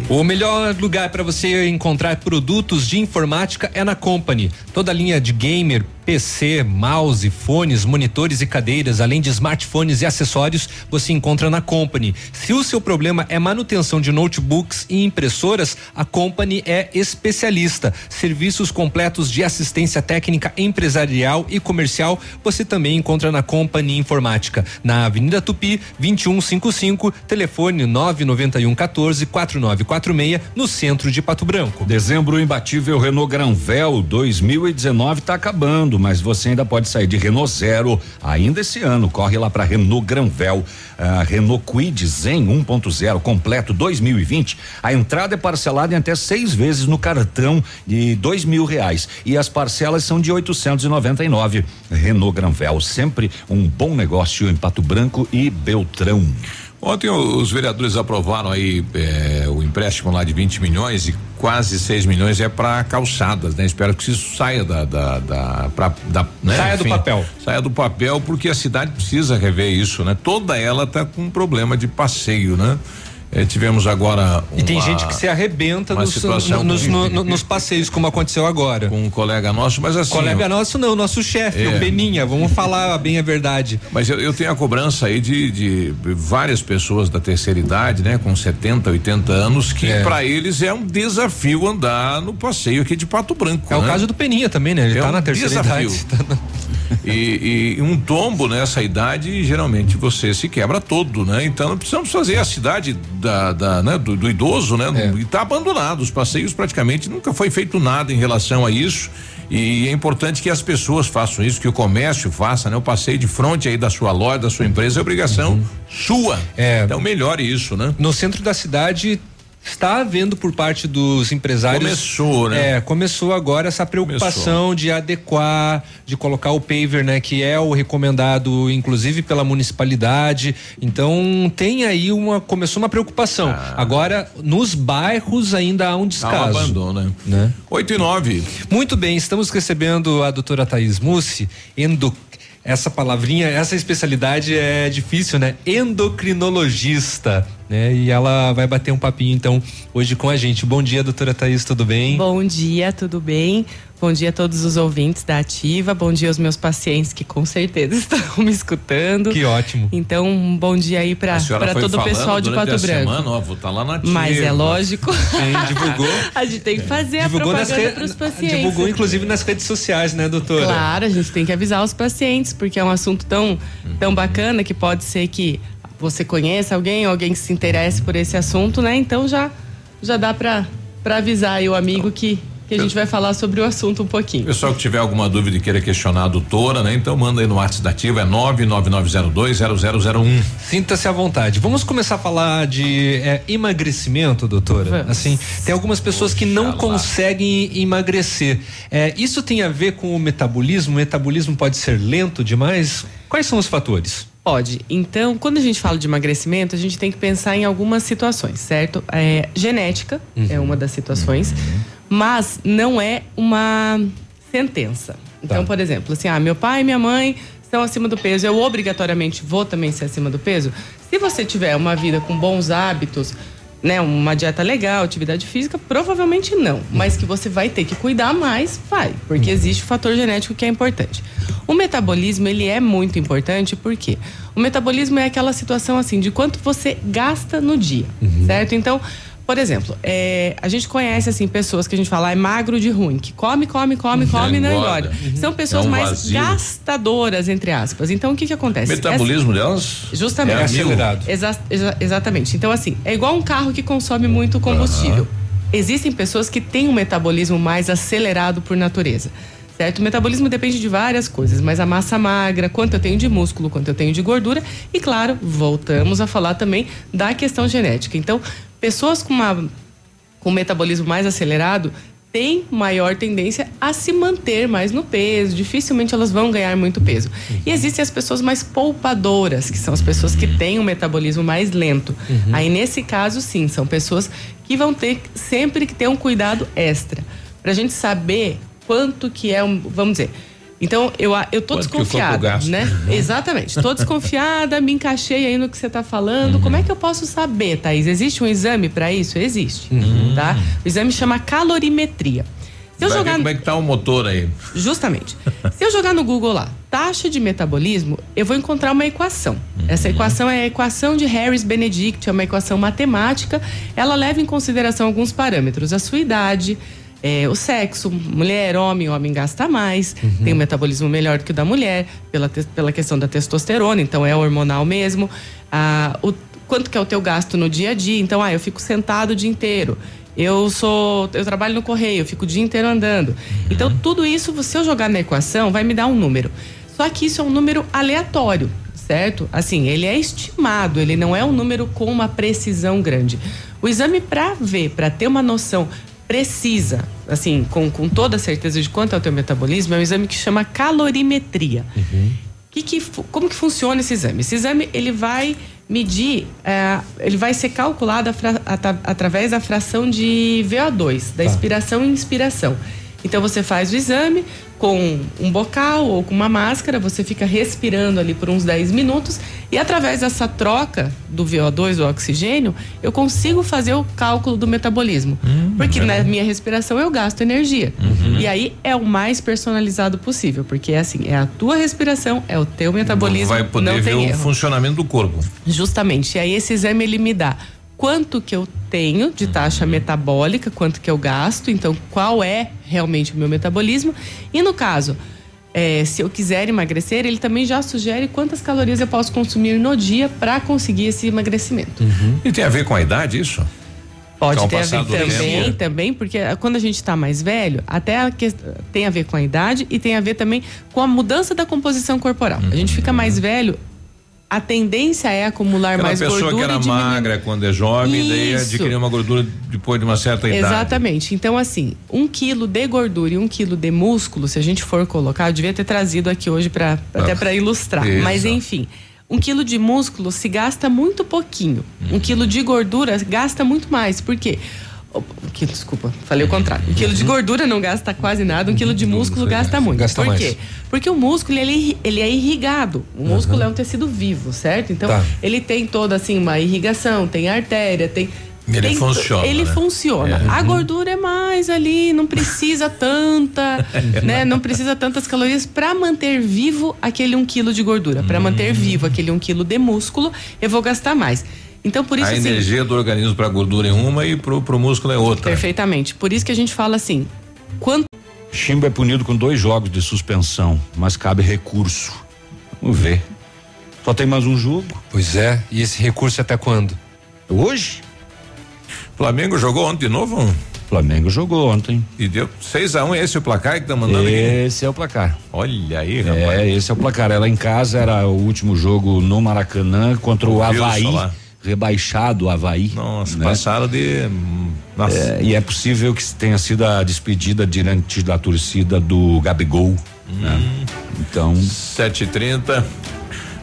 O melhor lugar para você encontrar produtos de informática é na Company. Toda a linha de gamer, PC, mouse, fones, monitores e cadeiras, além de smartphones e acessórios, você encontra na Company. Se o seu problema é manutenção de notebooks e impressoras, a Company é especialista. Serviços completos de assistência técnica empresarial e comercial, você também encontra na Company Informática, na Avenida Tupi, 2155, telefone 991 14 4946, no centro de Pato Branco. Dezembro imbatível Renault Granvel 2019 está acabando, mas você ainda pode sair de Renault Zero ainda esse ano. Corre lá para Renault Granvel, ah, Renault Quid Zen 1.0 completo 2020. A entrada é parcelada em até seis vezes no cartão de dois mil reais e as parcelas são de 899. Renault Granvel, sempre um bom negócio em Pato Branco e Beltrão. Ontem os vereadores aprovaram aí eh, o empréstimo lá de 20 milhões e quase 6 milhões é para calçadas, né? Espero que isso saia da, da, da, pra, da né? Saia do papel. Saia do papel porque a cidade precisa rever isso, né? Toda ela tá com um problema de passeio, né? Eh, tivemos agora E tem uma- gente que se arrebenta uma nos, nos, no- nos passeios, como aconteceu agora. Com um colega nosso, mas assim. Colega nosso não, nosso chefe, É. o Beninha, vamos falar bem a verdade. Mas eu, eu tenho a cobrança aí de, de várias pessoas da terceira idade, né, com 70, 80 anos, que É. pra eles é um desafio andar no passeio aqui de Pato Branco. É o né? caso do Peninha também, né? Ele É tá um na terceira desafio. idade. Tá E, e um tombo nessa idade, geralmente você se quebra todo, né? Então precisamos fazer a cidade da, da, né, do, do idoso, né? É. E tá abandonado. Os passeios praticamente nunca foi feito nada em relação a isso. E é importante que as pessoas façam isso, que o comércio faça, né? O passeio de frente aí da sua loja, da sua empresa, é obrigação sua. É. Então melhore isso, né? No centro da cidade está havendo por parte dos empresários. Começou, né? É, começou agora essa preocupação de adequar, de colocar o paver, né, que é o recomendado, inclusive pela municipalidade. Então tem aí uma começou uma preocupação. Ah. Agora nos bairros ainda há um Há um descaso. abandono, né? né? 8 e 9. Muito bem, estamos recebendo a doutora Thaís Mussi, endo essa palavrinha, essa especialidade é difícil, né? Endocrinologista, né? E ela vai bater um papinho então hoje com a gente. Bom dia, doutora Thaís, tudo bem? Bom dia, tudo bem? Bom dia a todos os ouvintes da Ativa, bom dia aos meus pacientes que com certeza estão me escutando. Que ótimo. Então, um bom dia aí para todo o pessoal de Pato Branco. Semana, ó, vou estar lá na ativa. Mas é lógico. Quem divulgou? a gente tem que fazer divulgou a propaganda re- para os pacientes. Divulgou inclusive nas redes sociais, né, doutora? Claro, a gente tem que avisar os pacientes, porque é um assunto tão, tão bacana que pode ser que você conheça alguém, alguém que se interesse por esse assunto, né? Então já, já dá para avisar aí o amigo que, que a gente vai falar sobre o assunto um pouquinho. Pessoal que tiver alguma dúvida e queira questionar a doutora, né? Então manda aí no WhatsApp da Ativa, é 999020001. Sinta-se à vontade. Vamos começar a falar de é, emagrecimento, doutora. Vamos. Assim, tem algumas pessoas que não conseguem emagrecer. É, isso tem a ver com o metabolismo? O metabolismo pode ser lento demais? Quais são os fatores? Pode. Então, quando a gente fala de emagrecimento, a gente tem que pensar em algumas situações, certo? É, genética é uma das situações, mas não é uma sentença. Então, por exemplo, assim, ah, meu pai e minha mãe estão acima do peso, eu obrigatoriamente vou também ser acima do peso? Se você tiver uma vida com bons hábitos, né, uma dieta legal, atividade física, provavelmente não. Mas que você vai ter que cuidar mais, vai, porque existe o fator genético que é importante. O metabolismo, ele é muito importante porque o metabolismo é aquela situação assim de quanto você gasta no dia, certo? Então, por exemplo, é, a gente conhece assim pessoas que a gente fala "Ah, é magro de ruim, que come, come, come, come e não engorda. engorda. São pessoas É um mais gastadoras, entre aspas. Então, o que que O acontece? metabolismo delas Justamente. é a mil. Exa- exa- exatamente. Então, assim, é igual um carro que consome muito combustível. Existem pessoas que têm um metabolismo mais acelerado por natureza. Certo? O metabolismo depende de várias coisas, mas a massa magra, quanto eu tenho de músculo, quanto eu tenho de gordura, e claro, voltamos a falar também da questão genética. Então, pessoas com, uma, com um metabolismo mais acelerado têm maior tendência a se manter mais no peso, dificilmente elas vão ganhar muito peso. E existem as pessoas mais poupadoras, que são as pessoas que têm um metabolismo mais lento. Aí, nesse caso, sim, são pessoas que vão ter sempre que ter um cuidado extra. Pra gente saber quanto que é um, vamos dizer. Então, eu, eu tô Quanto desconfiada, né? Uhum. Exatamente. Tô desconfiada, me encaixei aí no que você tá falando. Como é que eu posso saber, Thaís? Existe um exame para isso? Existe, tá? O exame chama calorimetria. Se eu Vai jogar como é que tá o motor aí. Justamente. Se eu jogar no Google lá, taxa de metabolismo, eu vou encontrar uma equação. Essa equação é a equação de Harris-Benedict, é uma equação matemática. Ela leva em consideração alguns parâmetros: a sua idade, eh, o sexo, mulher, homem, homem gasta mais, tem um metabolismo melhor do que o da mulher, pela, pela questão da testosterona, então é hormonal mesmo. Ah, o, quanto que é o teu gasto no dia a dia? Então, ah, eu fico sentado o dia inteiro. Eu sou, eu trabalho no correio, eu fico o dia inteiro andando. Então, tudo isso, se eu jogar na equação, vai me dar um número. Só que isso é um número aleatório, certo? Assim, ele é estimado, ele não é um número com uma precisão grande. O exame para ver, para ter uma noção precisa, assim, com, com toda a certeza de quanto é o teu metabolismo, é um exame que chama calorimetria. Que que fu- como que funciona esse exame? Esse exame ele vai medir, eh, ele vai ser calculado através da fração de VO2, da expiração e inspiração. Então você faz o exame com um bocal ou com uma máscara, você fica respirando ali por uns 10 minutos e através dessa troca do VO2, do oxigênio, eu consigo fazer o cálculo do metabolismo. porque na minha respiração eu gasto energia. E aí é o mais personalizado possível, porque é assim, é a tua respiração, é o teu metabolismo, Vai poder não ver o funcionamento do corpo. Justamente. E aí esse exame ele me dá quanto que eu tenho de taxa metabólica, quanto que eu gasto, então qual é realmente o meu metabolismo. E no caso, eh, se eu quiser emagrecer, ele também já sugere quantas calorias eu posso consumir no dia para conseguir esse emagrecimento. E tem a ver com a idade isso? Pode Com o ter a ver também, tempo. também, porque quando a gente está mais velho, até a que- tem a ver com a idade e tem a ver também com a mudança da composição corporal. A gente fica mais velho, a tendência é acumular Aquela mais pessoa gordura que era e diminuir- magra quando é jovem, daí Isso. adquiriu uma gordura depois de uma certa idade. Exatamente. Então, assim, um quilo de gordura e um quilo de músculo, se a gente for colocar, eu devia ter trazido aqui hoje para até Ah, para ilustrar. isso. Mas enfim, um quilo de músculo se gasta muito pouquinho. Uhum. Um quilo de gordura gasta muito mais. Por quê? Oh, um quilo, desculpa, falei o contrário. Um quilo de Uhum. gordura não gasta quase nada, um quilo de músculo gasta muito. Gasta Por mais. quê? Porque o músculo ele, ele é irrigado. O músculo é um tecido vivo, certo? Então Tá. ele tem toda assim uma irrigação, tem artéria, tem Ele tem- funciona, Ele né? funciona. É. A gordura é mais ali, não precisa tanta, né? Não precisa tantas calorias para manter vivo aquele um quilo de gordura. Para manter vivo aquele um quilo de músculo, eu vou gastar mais. Então por isso a assim, energia do organismo para gordura é uma e pro, pro músculo é outra. perfeitamente. Por isso que a gente fala assim, quanto Chimbo é punido com dois jogos de suspensão, mas cabe recurso. Vamos ver. Só tem mais um jogo. Pois é, e esse recurso até quando? Hoje? Flamengo jogou ontem de novo? Flamengo jogou ontem. E deu 6 a 1 um, esse é o placar que tá mandando aqui? Esse é o placar. Olha aí, rapaz. É, esse é o placar. Ela em casa era o último jogo no Maracanã contra o, O Havaí. Rebaixado o Havaí. Nossa, né? passaram de. Nossa. É, e é possível que tenha sido a despedida diante da torcida do Gabigol. né? Hum. Então. 7h30.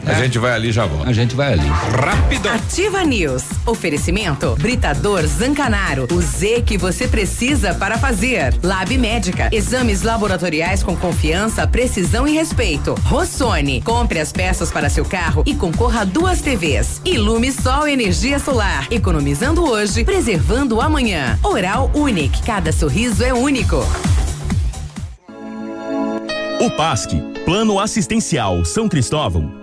A gente vai ali e já volta. A gente vai ali. Rápido. Ativa News. Oferecimento Britador Zancanaro. O Z que você precisa para fazer. Lab Médica. Exames laboratoriais com confiança, precisão e respeito. Rossoni. Compre as peças para seu carro e concorra a duas TVs. Ilume Sol Energia Solar. Economizando hoje, preservando amanhã. Oral Unique. Cada sorriso é único. O PASC, Plano Assistencial São Cristóvão,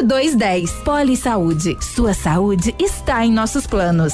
2210. Poli Saúde. Sua saúde está em nossos planos.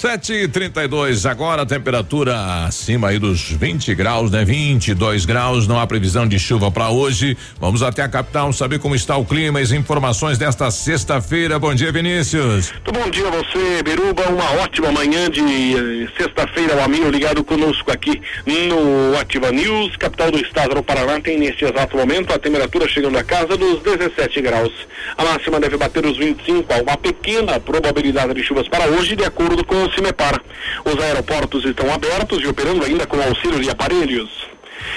7 e 32 agora a temperatura acima aí dos 20 graus, né? 22 graus, não há previsão de chuva para hoje. Vamos até a capital saber como está o clima e as informações desta sexta-feira. Bom dia, Vinícius. Muito bom dia a você, Beruba. Uma ótima manhã de eh, sexta-feira, o amigo ligado conosco aqui no Ativa News, capital do estado do Paraná. Tem neste exato momento a temperatura chegando a casa dos 17 graus. A máxima deve bater os 25. Há uma pequena probabilidade de chuvas para hoje, de acordo com CIMEPAR. Os aeroportos estão abertos e operando ainda com auxílio de aparelhos.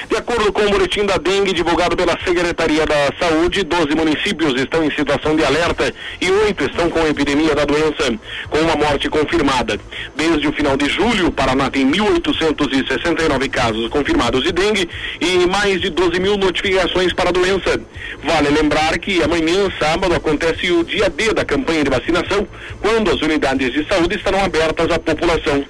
De acordo com o boletim da dengue divulgado pela Secretaria da Saúde, 12 municípios estão em situação de alerta e oito estão com a epidemia da doença, com uma morte confirmada. Desde o final de julho, o Paraná tem 1.869 casos confirmados de dengue e mais de 12 mil notificações para a doença. Vale lembrar que amanhã, sábado, acontece o dia D da campanha de vacinação, quando as unidades de saúde estarão abertas à população.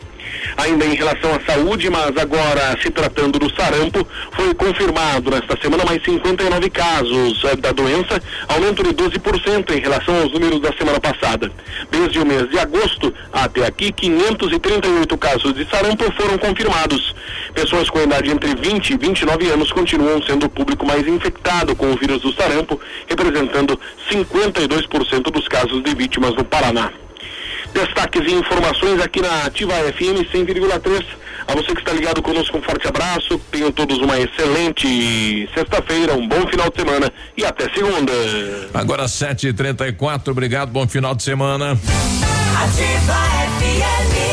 Ainda em relação à saúde, mas agora se tratando do sarampo, foi confirmado nesta semana mais 59 casos eh, da doença, aumento de 12% em relação aos números da semana passada. Desde o mês de agosto até aqui, 538 casos de sarampo foram confirmados. Pessoas com idade entre 20 e 29 anos continuam sendo o público mais infectado com o vírus do sarampo, representando 52% dos casos de vítimas no Paraná. Destaques e informações aqui na Ativa FM 100,3. A você que está ligado conosco, um forte abraço. Tenham todos uma excelente sexta-feira, um bom final de semana e até segunda. Agora 7h34, obrigado, bom final de semana. Ativa FM.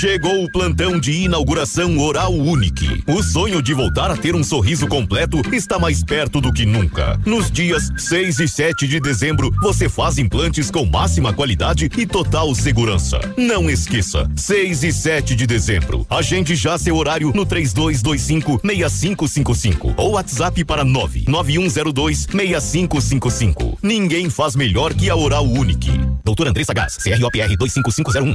Chegou o plantão de inauguração Oral Unique. O sonho de voltar a ter um sorriso completo está mais perto do que nunca. Nos dias 6 e 7 de dezembro, você faz implantes com máxima qualidade e total segurança. Não esqueça, 6 e 7 de dezembro. Agende já seu horário no 3225 6555 ou WhatsApp para 99102 6555. Ninguém faz melhor que a Oral Unique. Doutor Andressa Gás, CROPR 25501.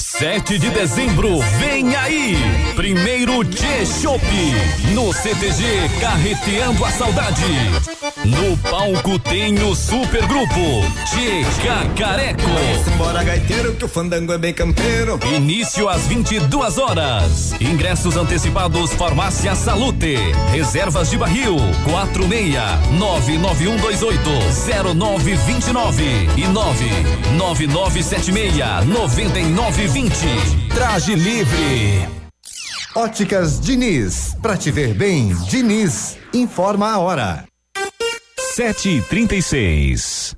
7 de dezembro, vem aí! Primeiro T-Shop, no CTG Carreteando a Saudade. No palco tem o supergrupo Tchê Cacareco. Bora gaiteiro que o fandango é bem campeiro. Início às 22 horas. Ingressos antecipados Farmácia Salute. Reservas de barril 46 99128 0929 e 99976 9920. Traje livre. Óticas Diniz. Pra te ver bem, Diniz. Informa a hora. 7h36.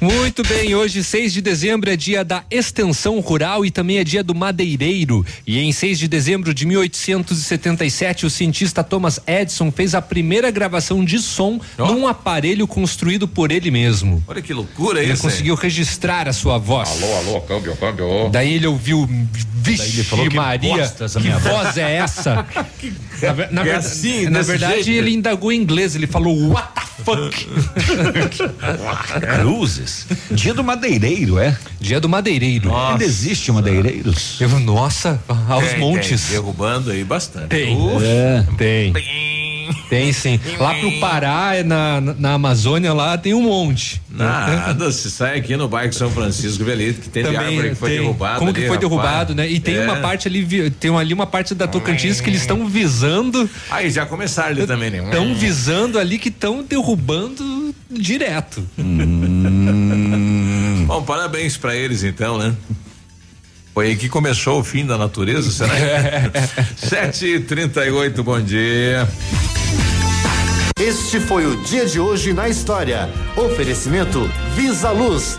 Muito bem, hoje, 6 de dezembro, é dia da extensão rural e também é dia do madeireiro. E em 6 de dezembro de 1877, o cientista Thomas Edison fez a primeira gravação de som num aparelho construído por ele mesmo. Olha que loucura Ele isso. hein? conseguiu registrar a sua voz. Alô, alô, câmbio, câmbio. Daí ele ouviu, Daí vixe ele falou, "Que Maria, essa que minha voz é essa? na, ver- na É verdade- assim, na verdade, jeito? ele indagou em inglês, ele falou, what the fuck? Cruzes. Dia do madeireiro, é? Dia do madeireiro. Ainda existe madeireiros? Eu, nossa, aos Tem, montes. tem, derrubando aí bastante. Tem. Uf. É. Tem. Tem sim. Lá pro Pará, na, na Amazônia, lá tem um monte. Nada, se sai aqui no bairro São Francisco Velito, que tem de árvore que foi tem. derrubada. Como que ali, foi rapaz. derrubado, né? E tem É. uma parte ali, tem ali uma parte da Tocantins que eles estão visando, Aí já começaram ali também, né? estão visando ali que estão derrubando direto. Bom, parabéns pra eles então, né? Foi aí que começou o fim da natureza, será? Sete e trinta e oito, bom dia. Este foi o dia de hoje na história. Oferecimento Visa Luz.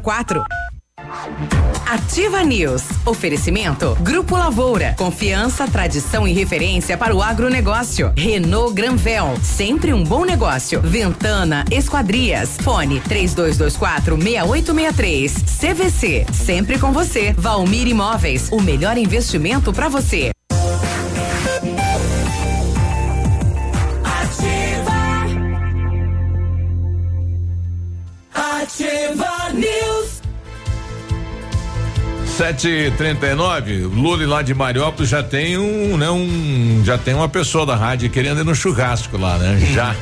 Ativa News. Oferecimento Grupo Lavoura. Confiança, tradição e referência para o agronegócio. Renault Granvel. Sempre um bom negócio. Ventana Esquadrias. Fone 3224 6863. CVC. Sempre com você. Valmir Imóveis. O melhor investimento para você. 739, Lula lá de Mariópolis já tem um, né, um, já tem uma pessoa da rádio querendo ir no churrasco lá, né? Já.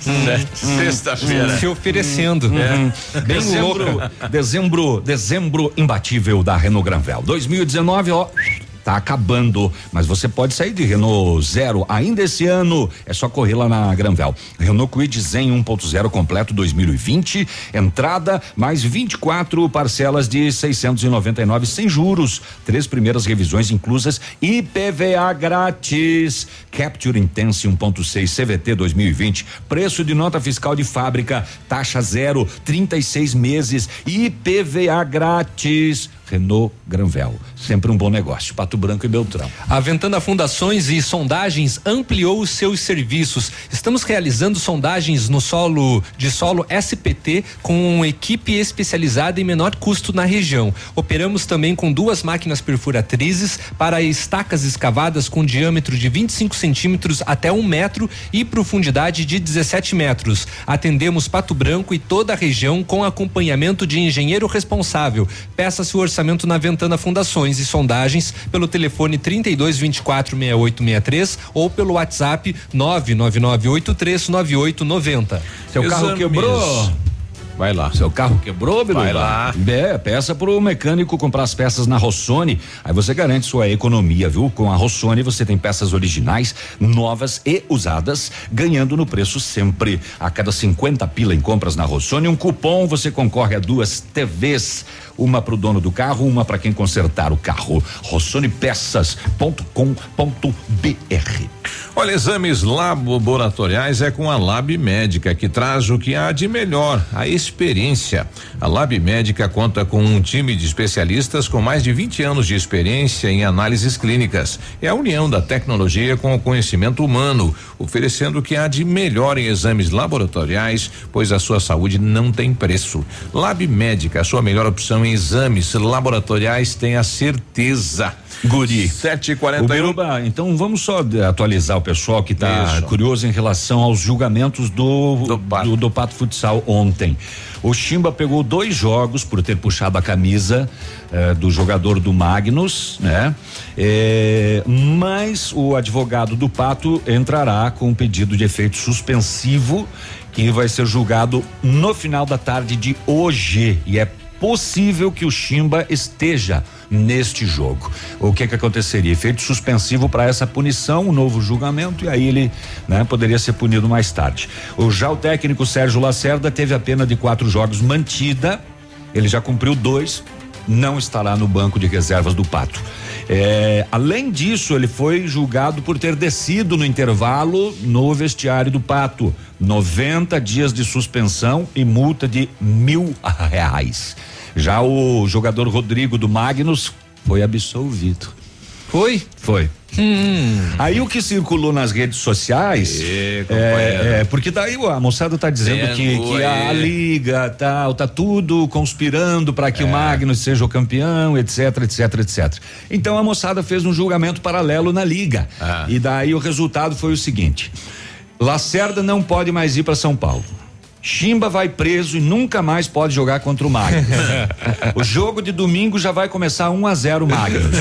Se- Sexta-feira. Se oferecendo. É. Bem dezembro, dezembro, dezembro imbatível da Renault Granvel. 2019, ó. Tá acabando, mas você pode sair de Renault Zero ainda esse ano. É só correr lá na Granvel. Renault Kwid Zen 1.0 completo 2020, entrada mais 24 parcelas de 699 sem juros, três primeiras revisões inclusas e PVA grátis. Capture Intense 1.6 CVT 2020, preço de nota fiscal de fábrica, taxa zero, 36 meses e PVA grátis. Renault Granvel, sempre um bom negócio. Pato Branco e Beltrão. A Ventana Fundações e Sondagens ampliou os seus serviços. Estamos realizando sondagens no solo de solo SPT com equipe especializada em menor custo na região. Operamos também com duas máquinas perfuratrizes para estacas escavadas com diâmetro de 25 centímetros até um metro e profundidade de 17 metros. Atendemos Pato Branco e toda a região com acompanhamento de engenheiro responsável. Peça seu orçamento na Ventana Fundações e Sondagens pelo telefone 32 24 6863 ou pelo WhatsApp 999839890. Seu carro quebrou? Vai lá. Seu carro quebrou, Bilu? Vai lá. É, peça pro mecânico comprar as peças na Rossoni. Aí você garante sua economia, viu? Com a Rossoni você tem peças originais, novas e usadas, ganhando no preço sempre. A cada 50 pila em compras na Rossoni, um cupom você concorre a duas TVs. Uma pro dono do carro, uma para quem consertar o carro. rossonepeças.com.br. Olha, exames laboratoriais é com a Lab Médica, que traz o que há de melhor, a experiência. A Lab Médica conta com um time de especialistas com mais de 20 anos de experiência em análises clínicas. É a união da tecnologia com o conhecimento humano, oferecendo o que há de melhor em exames laboratoriais, pois a sua saúde não tem preço. Lab Médica, a sua melhor opção em exames laboratoriais, tenha certeza. Guri. 741. O Biruba, então vamos só atualizar o pessoal que está curioso em relação aos julgamentos do do pato. do, Pato Futsal ontem. O Chimba pegou dois jogos por ter puxado a camisa eh, do jogador do Magnus, né? Eh, mas o advogado do Pato entrará com um pedido de efeito suspensivo que vai ser julgado no final da tarde de hoje e é possível que o Chimba esteja neste jogo. O que que aconteceria? Efeito suspensivo para essa punição, um novo julgamento e aí ele, né, poderia ser punido mais tarde. O já o técnico Sérgio Lacerda teve a pena de quatro jogos mantida. Ele já cumpriu dois, não estará no banco de reservas do Pato. É, além disso, ele foi julgado por ter descido no intervalo no vestiário do Pato. 90 dias de suspensão e multa de mil reais. Já o jogador Rodrigo do Magnus foi absolvido. Foi? Foi. Aí o que circulou nas redes sociais Ê, é, é, porque daí a moçada tá dizendo que, Vendo que a liga tal tá tudo conspirando para que o Magnus seja o campeão, etc, etc, etc. Então a moçada fez um julgamento paralelo na liga. E daí o resultado foi o seguinte: Lacerda não pode mais ir para São Paulo. Chimba vai preso e nunca mais pode jogar contra o Magnus. o jogo de domingo já vai começar 1 a 0 Magnus.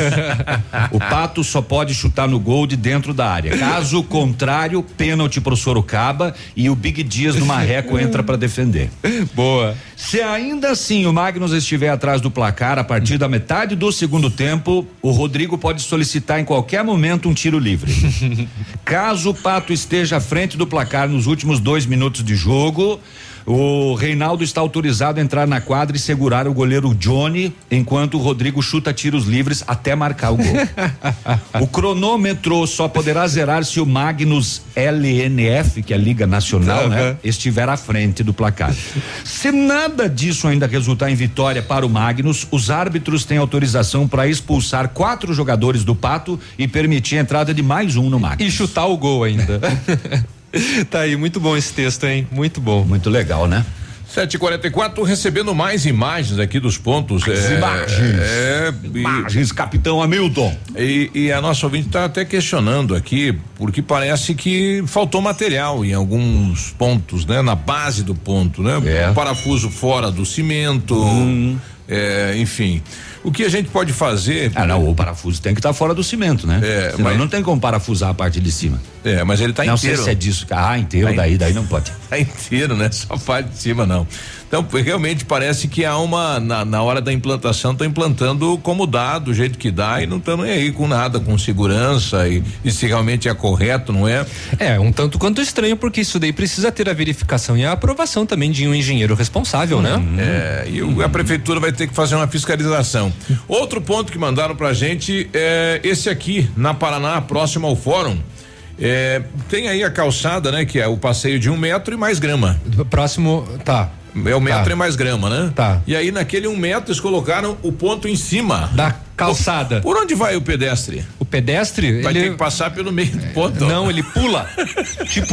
O Pato só pode chutar no gol de dentro da área. Caso contrário, pênalti pro Sorocaba e o Big Dias no Marreco entra para defender. Boa. Se ainda assim o Magnus estiver atrás do placar a partir da metade do segundo tempo, o Rodrigo pode solicitar em qualquer momento um tiro livre. Caso o Pato esteja à frente do placar nos últimos dois minutos de jogo, o Reinaldo está autorizado a entrar na quadra e segurar o goleiro Johnny, enquanto o Rodrigo chuta tiros livres até marcar o gol. o cronômetro só poderá zerar se o Magnus LNF, que é a Liga Nacional, né, Aham. estiver à frente do placar. Se nada disso ainda resultar em vitória para o Magnus, os árbitros têm autorização para expulsar quatro jogadores do Pato e permitir a entrada de mais um no Magnus. E chutar o gol ainda. tá aí, muito bom esse texto, hein? Muito bom. Muito legal, né? 744 recebendo mais imagens aqui dos pontos. É, imagens. É, e- Imagens, capitão Hamilton. E, e a nossa ouvinte está até questionando aqui, porque parece que faltou material em alguns pontos, né? Na base do ponto, né? É. Parafuso fora do cimento, É, enfim. O que a gente pode fazer. Ah, não, o parafuso tem que estar fora do cimento, né? É, Senão mas- não tem como parafusar a parte de cima. É, mas ele tá não inteiro. sei se é disso. Ah, inteiro, Tá daí, daí não pode. Tá inteiro, né? Só a parte de cima não. Então, realmente parece que há uma, na, na hora da implantação, tá implantando como dá, do jeito que dá, e não estão nem aí com nada, com segurança e, e se realmente é correto, não é? É, um tanto quanto estranho, porque isso daí precisa ter a verificação e a aprovação também de um engenheiro responsável, né? É, e o- a prefeitura vai ter que fazer uma fiscalização. Outro ponto que mandaram pra gente é esse aqui, na Paraná, próximo ao fórum. É, tem aí a calçada, né? Que é o passeio de um metro e mais grama. Próximo, tá. É o metro Tá. e mais grama, né? Tá. E aí naquele um metro eles colocaram o ponto em cima. Da calçada. Por onde vai o pedestre? O pedestre, Vai ele ter que passar pelo meio do ponto. não, ele pula. tipo